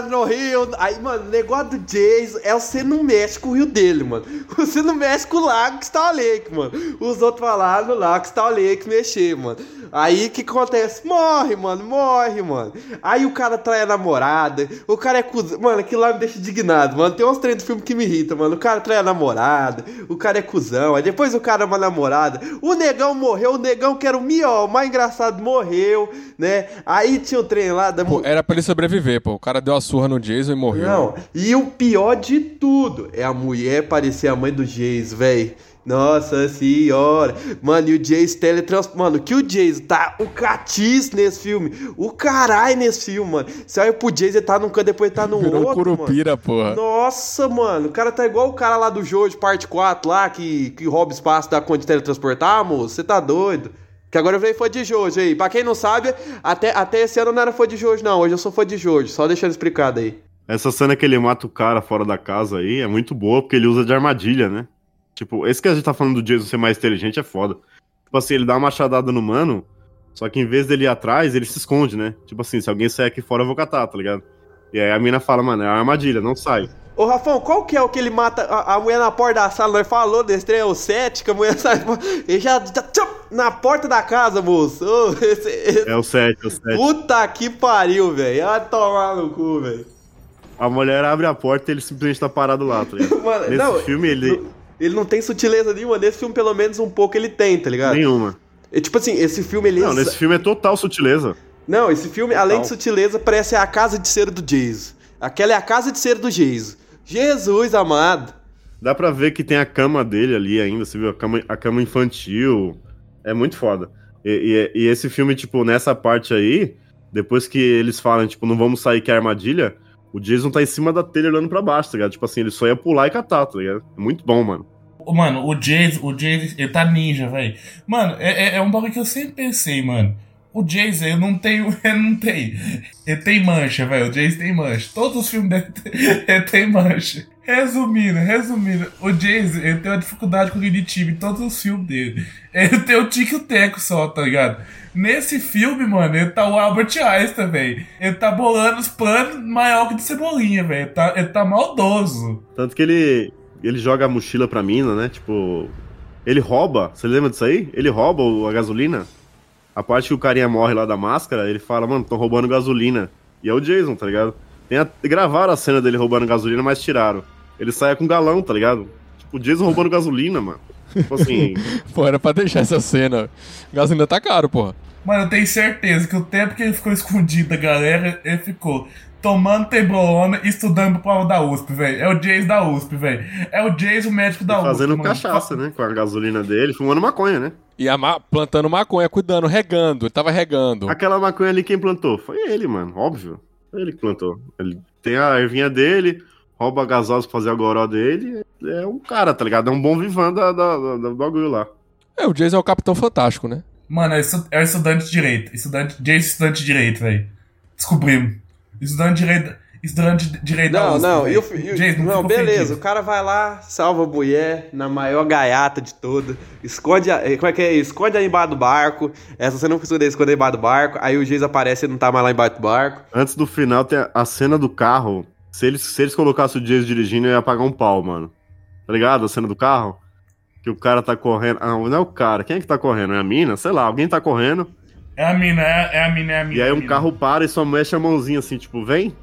no rio. Aí, mano, o negócio do Jason é você não mexe com o rio dele, mano. Você não mexe com o lago que está Lake, mano. Os outros falaram no lago que está Lake mexer, mano. Aí o que acontece? Morre, mano, morre, mano. Aí o cara trai a namorada, o cara é cuzão. Mano, aquilo lá me deixa indignado, mano. Tem uns treinos do filme que me irritam, mano. O cara trai a namorada, o cara é cuzão. Aí depois o cara é uma namorada. O negão morreu, o negão que era o mió, o mais engraçado, morreu, né? Aí tinha o trem lá da Pô, era pra ele sobreviver, pô. O cara deu a surra no Jason e morreu. Não, e o pior de tudo é a mulher parecer a mãe do Jason, velho. Nossa senhora. Mano, e o Jace teletrans... Mano, que o Jace tá o catiz nesse filme. O caralho nesse filme, mano. Você olha pro Jace, ele tá num canto, depois ele tá no Virou outro, curupira, mano. porra. Nossa, mano. O cara tá igual o cara lá do Jojo, parte 4 lá, que, que rouba espaço da conta de teletransportar, moço. Você tá doido. Que agora eu veio fã de Jojo aí. Pra quem não sabe, até, até esse ano eu não era fã de Jojo, não. Hoje eu sou fã de Jojo. Só deixando explicado aí. Essa cena que ele mata o cara fora da casa aí é muito boa, porque ele usa de armadilha, né? Tipo, esse que a gente tá falando do Jason ser mais inteligente é foda. Tipo assim, ele dá uma machadada no mano, só que em vez dele ir atrás, ele se esconde, né? Tipo assim, se alguém sair aqui fora, eu vou catar, tá ligado? E aí a mina fala, mano, é uma armadilha, não sai. Ô, Rafão, qual que é o que ele mata a, a mulher na porta da sala? Nós falou desse trem, é o 7, que a mulher sai. Ele já, já tchum, na porta da casa, moço. Ô, <laughs> esse, esse... É o 7, é o 7. Puta que pariu, velho. Vai tomar no cu, velho. A mulher abre a porta e ele simplesmente tá parado lá, tá ligado? <laughs> Mano, Nesse não, filme ele. Não, ele não tem sutileza nenhuma. Nesse filme, pelo menos, um pouco ele tem, tá ligado? Nenhuma. É, tipo assim, esse filme ele. Não, nesse filme é total sutileza. Não, esse filme, além de sutileza, parece a casa de cera do Jason. Aquela é a casa de cera do Jason. Jesus amado. Dá pra ver que tem a cama dele ali ainda, você viu? A cama, a cama infantil. É muito foda. E, e, e, esse filme, tipo, nessa parte aí, depois que eles falam, tipo, não vamos sair que é armadilha, o Jason tá em cima da telha olhando pra baixo, tá ligado? Tipo assim, ele só ia pular e catar, tá ligado? É muito bom, mano. Mano, o Jason, o Jason, ele tá ninja, velho. Mano, é, é, é um bagulho que eu sempre pensei, mano. O Jason, eu não tenho. <laughs> Ele não tem. Ele tem mancha, velho. O Jason tem mancha. Todos os filmes dele <laughs> ele tem mancha. Resumindo, resumindo, o Jason, ele tem uma dificuldade cognitiva em todos os filmes dele. Ele tem o tique teco só, tá ligado? Nesse filme, mano, ele tá o Albert Einstein, velho. Ele tá bolando os planos maior que de cebolinha, velho. Ele tá, ele tá maldoso. Tanto que ele, ele joga a mochila pra mina, né? Tipo, ele rouba. Você lembra disso aí? Ele rouba a gasolina. A parte que o carinha morre lá da máscara, ele fala, mano, tô roubando gasolina. E é o Jason, tá ligado? Gravaram a cena dele roubando gasolina, mas tiraram. Ele sai com galão, tá ligado? Tipo, o Jason roubando gasolina, mano. Tipo assim. <laughs> Pô, era pra deixar essa cena. Gasolina tá caro, porra. Mano, eu tenho certeza que o tempo que ele ficou escondido da galera, ele ficou tomando tebrolona e estudando pro prova da USP, velho. É o Jason da USP, velho. É o Jason médico da e USP. Fazendo mano. cachaça, né? Com a gasolina dele, fumando maconha, né? E a ma plantando maconha, cuidando, regando. Ele tava regando. Aquela maconha ali, quem plantou? Foi ele, mano. Óbvio. Foi ele que plantou. Ele tem a ervinha dele, rouba gasosa pra fazer a goró dele. É um cara, tá ligado? É um bom vivão da, da, da, do bagulho lá. É, o Jason é o Capitão Fantástico, né? Mano, é, é estudante de direito. Estudante, Jason estudante de direito, velho. Descobrimos. Estudante de direito. Estudante de direito da Não, USP, não, e o, o- Jason, não, fica beleza, ofendido. o cara vai lá, salva a mulher na maior gaiata de toda, esconde a, eh, como é que é? Esconde ela embaixo do barco, essa você não precisa esconder embaixo do barco, aí o Jason aparece e não tá mais lá embaixo do barco. Antes do final tem a- a cena do carro. Se eles, se eles colocassem o Jason dirigindo, eu ia pagar um pau, mano. Tá ligado? A cena do carro? Que o cara tá correndo. Ah, não é o cara. Quem é que tá correndo? É a mina? Sei lá, alguém tá correndo. É a mina, é, é a mina, é a mina. E aí é um mina. carro para e só mexe a mãozinha assim, tipo, vem.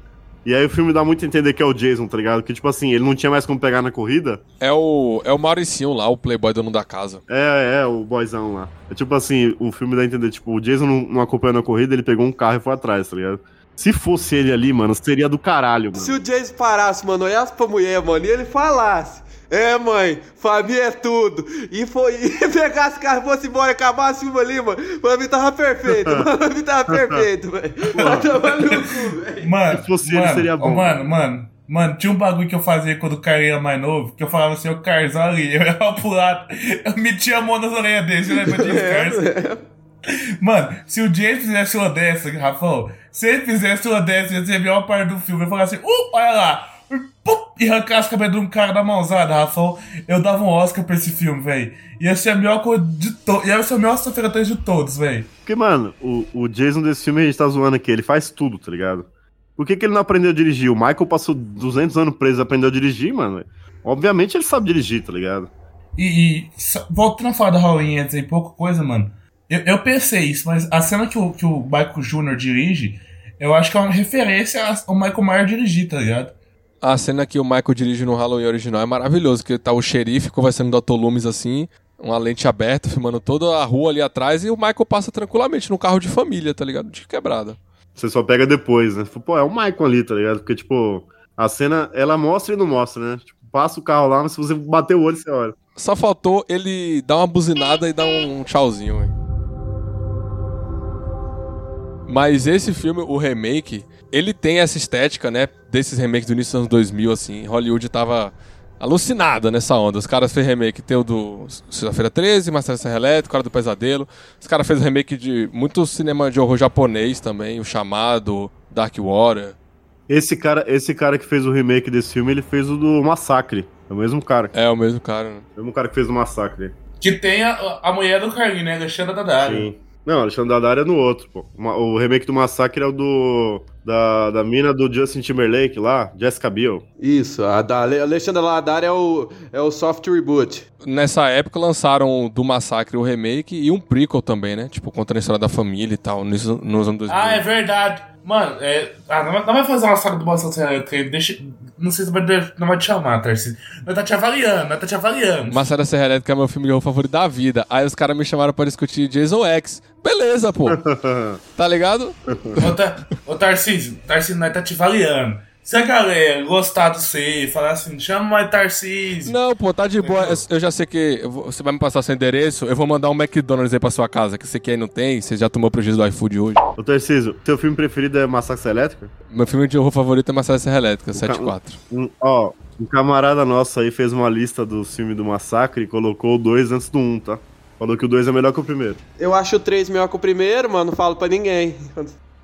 E aí o filme dá muito a entender que é o Jason, tá ligado? Que tipo assim, ele não tinha mais como pegar na corrida. É o, é o Mauricinho lá, o playboy dono da casa. É, é, o boyzão lá. É tipo assim, o filme dá a entender, tipo, o Jason não, não acompanhando a corrida, ele pegou um carro e foi atrás, tá ligado? Se fosse ele ali, mano, seria do caralho, mano. Se o Jason parasse, mano, olhasse pra mulher, mano, e ele falasse. É, mãe, família é tudo. E foi <laughs> e pegasse o carro e fosse embora, acabasse filme ali, mano. Pra mim tava perfeito, mano. <laughs> Pra mim tava perfeito, velho. Cu, velho. Mano, Se fosse mano, ele, seria bom. Mano, mano, mano, tinha um bagulho que eu fazia quando o cara era mais novo, que eu falava assim, o Carzão ali, eu ia <laughs> pro lado, eu metia a mão nas orelhas dele, você lembra disso, Carzão? Mano, se o James fizesse uma dessa, Rafão, se ele fizesse uma dessa, ia ser a melhor parte do filme. Eu falava assim, uh, olha lá, pum, e arrancasse o cabelo de um cara da mãozada, Rafão. Eu dava um Oscar pra esse filme, velho. Ia ser a melhor coisa de todos. Ia ser a melhor sexta-feira de todos, velho. Porque, mano, o, o Jason desse filme a gente tá zoando aqui, ele faz tudo, tá ligado? Por que, que ele não aprendeu a dirigir? O Michael passou 200 anos preso e aprendeu a dirigir, mano. Obviamente ele sabe dirigir, tá ligado? E, e voltando a falar do Halloween antes aí, pouca coisa, mano. Eu, eu pensei isso, mas a cena que o, que o Michael Jr. dirige, eu acho que é uma referência ao Michael Myers dirigir, tá ligado? A cena que o Michael dirige no Halloween original é maravilhoso, que tá o xerife conversando do Dr. Loomis assim, uma lente aberta, filmando toda a rua ali atrás, e o Michael passa tranquilamente no carro de família, tá ligado? De quebrada. Você só pega depois, né? Pô, é o Michael ali, tá ligado? Porque, tipo, a cena, ela mostra e não mostra, né? Tipo, passa o carro lá, mas se você bater o olho, você olha. Só faltou ele dar uma buzinada e dar um tchauzinho, velho. Mas esse filme, o remake, ele tem essa estética, né? Desses remakes do início dos anos 2000, assim. Hollywood tava alucinada nessa onda. Os caras fez remake, tem o do Sexta-feira 13, Marcelo Serra Elétrico, Hora do Pesadelo. Os caras fez remake de muito cinema de horror japonês também, O Chamado, Dark Water. Esse cara, esse cara que fez o remake desse filme, ele fez o do Massacre. É o mesmo cara. É o mesmo cara, né? É o mesmo cara que fez o Massacre. Que tem a, a mulher do Carlinho, né? Alexandra Daddario. Sim. Não, Alexandre Daddario é no outro, pô. O remake do Massacre é o do... Da, da mina do Justin Timberlake lá, Jessica Biel. Isso, a da Ale- Alexandra Ladar é o, é o soft reboot. Nessa época lançaram do Massacre o remake e um prequel também, né? Tipo, contando a história da família e tal, nos, nos anos 2000. Ah, é verdade. Mano, é. Ah, não, vai- não vai fazer uma saga do Boston Celtics, deixa. Não sei se vai, não vai te chamar, Tarcísio. Nós tá te avaliando, nós tá te avaliando. Marcelo Serra Elétrica é meu filme de horror favorito da vida. Aí os caras me chamaram pra discutir Jason X. Beleza, pô. <laughs> tá ligado? Ô, Ta- Ô Tarcísio, Tarcísio, nós tá te avaliando. Se a galera gostar do você, falar assim, chama mais Tarcísio. Não, pô, tá de boa. Eu- Eu já sei que você vai me passar seu endereço. Eu vou mandar um McDonald's aí pra sua casa, que você que aí não tem. Você já tomou prejuízo do iFood hoje. Ô, Tarcísio, teu filme preferido é Massacre Elétrica? Meu filme de horror favorito é Serra Elétrica, 74. Um, ó, um camarada nosso aí fez uma lista do filme do Massacre e colocou 2 antes do 1, um, tá? Falou que o 2 é melhor que o primeiro. Eu acho o 3 melhor que o primeiro, mano, não falo pra ninguém.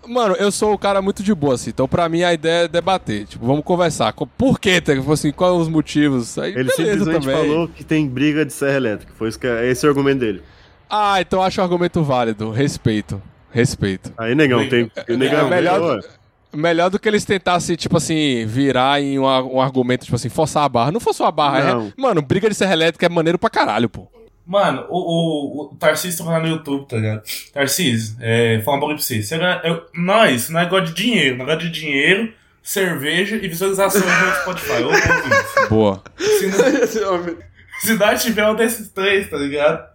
Mano, eu sou o cara muito de boa, assim. Então, pra mim, a ideia é debater. Tipo, vamos conversar. Co- Por quê? tá? Tipo Assim, quais os motivos? Aí, Ele simplesmente também. falou que tem briga de serra elétrica. Foi isso que é, esse é o argumento dele. Ah, então eu acho o argumento válido. Respeito. Respeito. Aí, negão, tem. negão, é melhor, negão, melhor do que eles tentassem, tipo assim, virar em um, um argumento, tipo assim, forçar a barra. Não forçou a barra, Não. é. Mano, briga de serra elétrica é maneiro pra caralho, pô. Mano, o, o, o Tarcísio tá lá no YouTube, tá ligado? Tarcísio, é, falar um bagulho pra você. você ganha- eu- nós, nós gosta de dinheiro, nós gosta de dinheiro, cerveja e visualização no Spotify. Boa. Se, não, se nós tiver um desses três, tá ligado?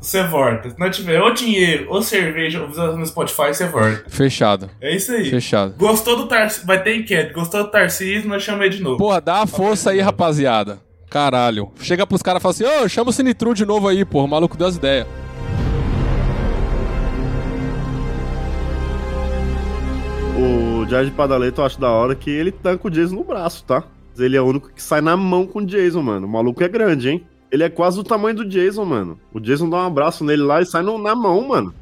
Você volta. Se nós tiver ou dinheiro, ou cerveja, ou visualização no Spotify, você volta. Fechado. É isso aí. Fechado. Gostou do Tarcísio? Vai ter enquete. Gostou do Tarcísio? Nós chamamos de novo. Porra, dá a força aí, rapaziada. Caralho. Chega pros caras e fala assim, ô, chama o Sinitru de novo aí, porra. O maluco deu as ideias. O Jared Padaleto eu acho da hora que ele tanca o Jason no braço, tá? Ele é o único que sai na mão com o Jason, mano. O maluco é grande, hein? Ele é quase do tamanho do Jason, mano. O Jason dá um abraço nele lá e sai no- na mão, mano.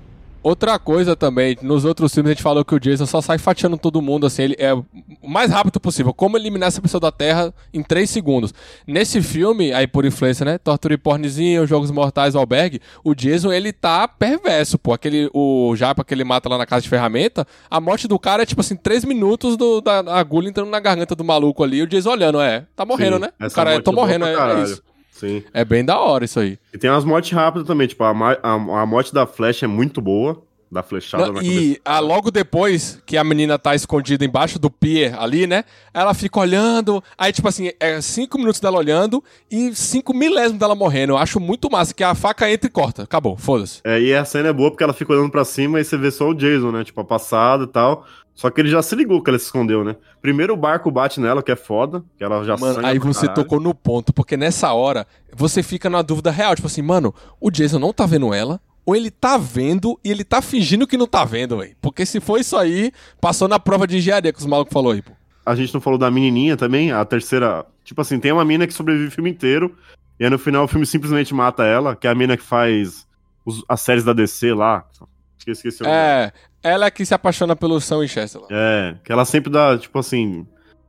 Outra coisa também, nos outros filmes a gente falou que o Jason só sai fatiando todo mundo, assim, ele é o mais rápido possível. Como eliminar essa pessoa da Terra em 3 segundos. Nesse filme, aí por influência, né? Tortura e pornezinho, Jogos Mortais, Albergue, o Jason, ele tá perverso, pô. Aquele, o japa que ele mata lá na casa de ferramenta, a morte do cara é tipo assim, 3 minutos do, da agulha entrando na garganta do maluco ali, e o Jason olhando, é. Tá morrendo, Sim, né? O cara é, tô morrendo, é, é isso. Sim. É bem da hora isso aí. E tem umas mortes rápidas também, tipo, a, a, a morte da Flash é muito boa. Dá flechada Não, na e ah, logo depois que a menina tá escondida embaixo do pier ali, né? Ela fica olhando. Aí, tipo assim, é cinco minutos dela olhando e cinco milésimos dela morrendo. Eu acho muito massa que a faca entra e corta. Acabou, foda-se. É, e a cena é boa porque ela fica olhando pra cima e você vê só o Jason, né? Tipo, a passada e tal. Só que ele já se ligou que ela se escondeu, né? Primeiro o barco bate nela, que é foda, que ela já Mano, aí você caralho. tocou no ponto, porque nessa hora você fica na dúvida real. Tipo assim, mano, o Jason não tá vendo ela. Ou ele tá vendo e ele tá fingindo que não tá vendo, velho. Porque se for isso aí, passou na prova de engenharia que os malucos falou aí, pô. A gente não falou da menininha também, a terceira. Tipo assim, tem uma mina que sobrevive o filme inteiro. E aí no final o filme simplesmente mata ela, que é a mina que faz os- as séries da DC lá. Esqueci, esqueci o nome. É, ela é que se apaixona pelo Sam Winchester. É, que ela sempre dá, tipo assim.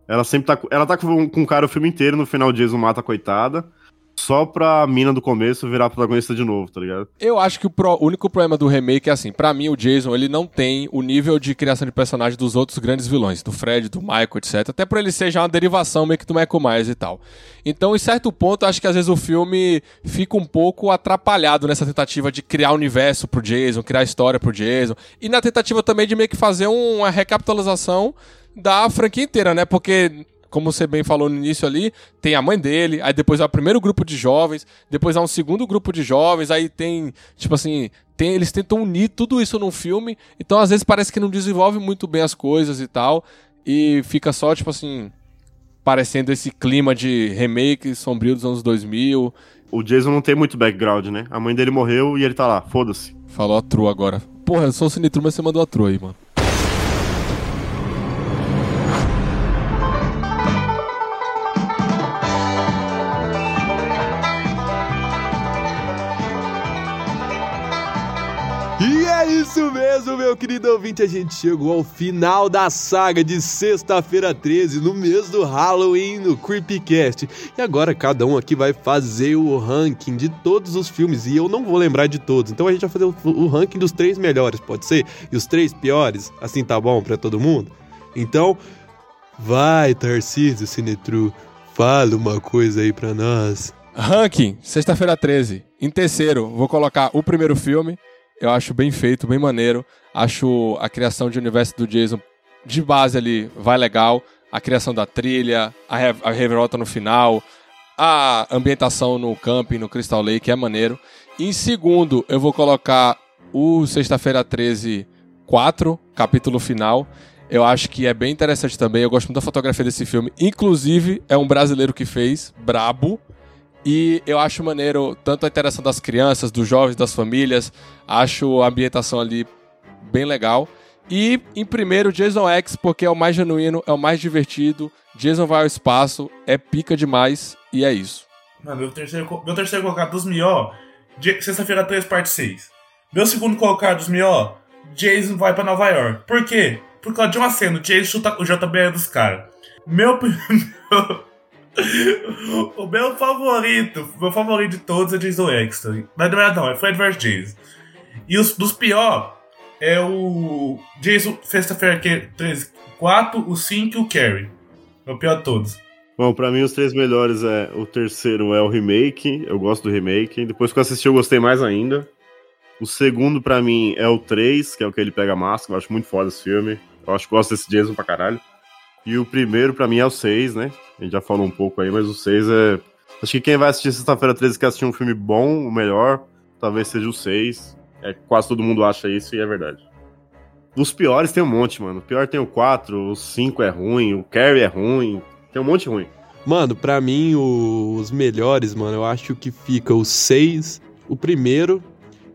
Ela sempre tá. com- Ela tá com, com o cara o filme inteiro, no final o Jason mata a coitada. Só pra mina do começo virar protagonista de novo, tá ligado? Eu acho que o pro- único problema do remake é assim, pra mim o Jason, ele não tem o nível de criação de personagem dos outros grandes vilões, do Fred, do Michael, etc. Até por ele ser já uma derivação meio que do Michael Myers e tal. Então, em certo ponto, acho que às vezes o filme fica um pouco atrapalhado nessa tentativa de criar universo pro Jason, criar história pro Jason, e na tentativa também de meio que fazer um- uma recapitalização da franquia inteira, né? Porque como você bem falou no início ali, tem a mãe dele, aí depois há o primeiro grupo de jovens, depois há um segundo grupo de jovens, aí tem, tipo assim, tem, eles tentam unir tudo isso num filme, então às vezes parece que não desenvolve muito bem as coisas e tal, e fica só, tipo assim, parecendo esse clima de remake sombrio dos anos 2000. O Jason não tem muito background, né? A mãe dele morreu e ele tá lá, foda-se. Falou a true agora. Porra, eu sou o Sinitru, mas você mandou a true aí, mano. Isso meu querido ouvinte. A gente chegou ao final da saga de sexta-feira 13, no mês do Halloween, no Creepycast. E agora cada um aqui vai fazer o ranking de todos os filmes. E eu não vou lembrar de todos. Então a gente vai fazer o, ranking dos três melhores, pode ser? E os três piores? Assim tá bom pra todo mundo? Então, vai, Tarcísio Sinetru. Fala uma coisa aí pra nós. Ranking, sexta-feira 13. Em terceiro, vou colocar o primeiro filme. Eu acho bem feito, bem maneiro. Acho a criação de universo do Jason de base ali vai legal. A criação da trilha, a, re a reviravolta no final, a ambientação no camping, no Crystal Lake é maneiro. Em segundo, eu vou colocar o Sexta-feira 13 4, capítulo final. Eu acho que é bem interessante também. Eu gosto muito da fotografia desse filme. Inclusive, é um brasileiro que fez, brabo. E eu acho maneiro tanto a interação das crianças, dos jovens, das famílias. Acho a ambientação ali bem legal. E em primeiro, Jason X, porque é o mais genuíno, é o mais divertido. Jason vai ao espaço, é pica demais e é isso. Mano, meu terceiro, meu terceiro colocado dos Mió, sexta-feira 3, parte 6. Meu segundo colocado dos Mió, Jason vai pra Nova York. Por quê? Por causa de uma cena, o Jason chuta o JBL dos caras. Meu, <laughs> pri- o meu favorito, meu favorito de todos é Jason ligado? Mas não é não, é Fred vs Jason. E os dos pior é o Jason sexta-feira 13, 4, o 5 e o Carrie. É o pior de todos. Bom, pra mim os três melhores é o terceiro é o remake, eu gosto do remake. Depois que eu assisti eu gostei mais ainda. O segundo pra mim é o 3, que é o que ele pega a máscara, eu acho muito foda esse filme. Eu acho que gosto desse Jason pra caralho. E o primeiro pra mim é o 6, né? A gente já falou um pouco aí, mas o 6 é Acho que quem vai assistir sexta-feira 13 quer assistir um filme bom, o melhor, talvez seja o 6. É, quase todo mundo acha isso e é verdade. Dos piores tem um monte, mano. O pior tem o 4, o 5 é ruim, o Carrie é ruim, tem um monte ruim. Mano, pra mim, os melhores, mano, eu acho que fica o 6, o primeiro,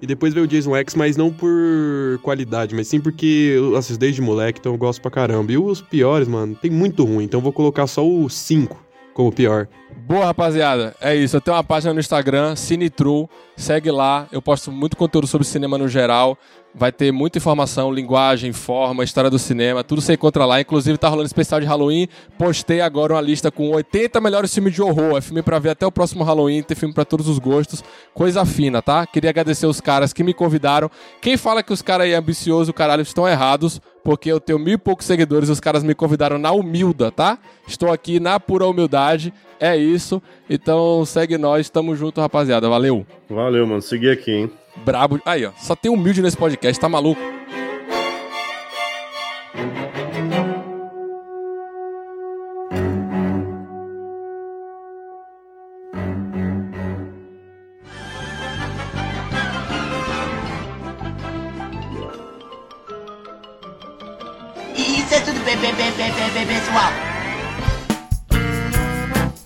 e depois veio o Jason X, mas não por qualidade, mas sim porque eu assisto desde moleque, então eu gosto pra caramba. E os piores, mano, tem muito ruim, então eu vou colocar só o 5 como pior. Boa, rapaziada. É isso. Eu tenho uma página no Instagram, CineTrue. Segue lá. Eu posto muito conteúdo sobre cinema no geral. Vai ter muita informação, linguagem, forma, história do cinema. Tudo você encontra lá. Inclusive, tá rolando especial de Halloween. Postei agora uma lista com 80 melhores filmes de horror. É filme pra ver até o próximo Halloween. Tem filme pra todos os gostos. Coisa fina, tá? Queria agradecer os caras que me convidaram. Quem fala que os caras aí é ambicioso, caralho, estão errados. Porque eu tenho mil e poucos seguidores e os caras me convidaram na humilda, tá? Estou aqui na pura humildade. É isso. Então segue nós. Tamo junto, rapaziada. Valeu. Valeu, mano. Segui aqui, hein? brabo. Aí, ó, só tem humilde nesse podcast, tá maluco?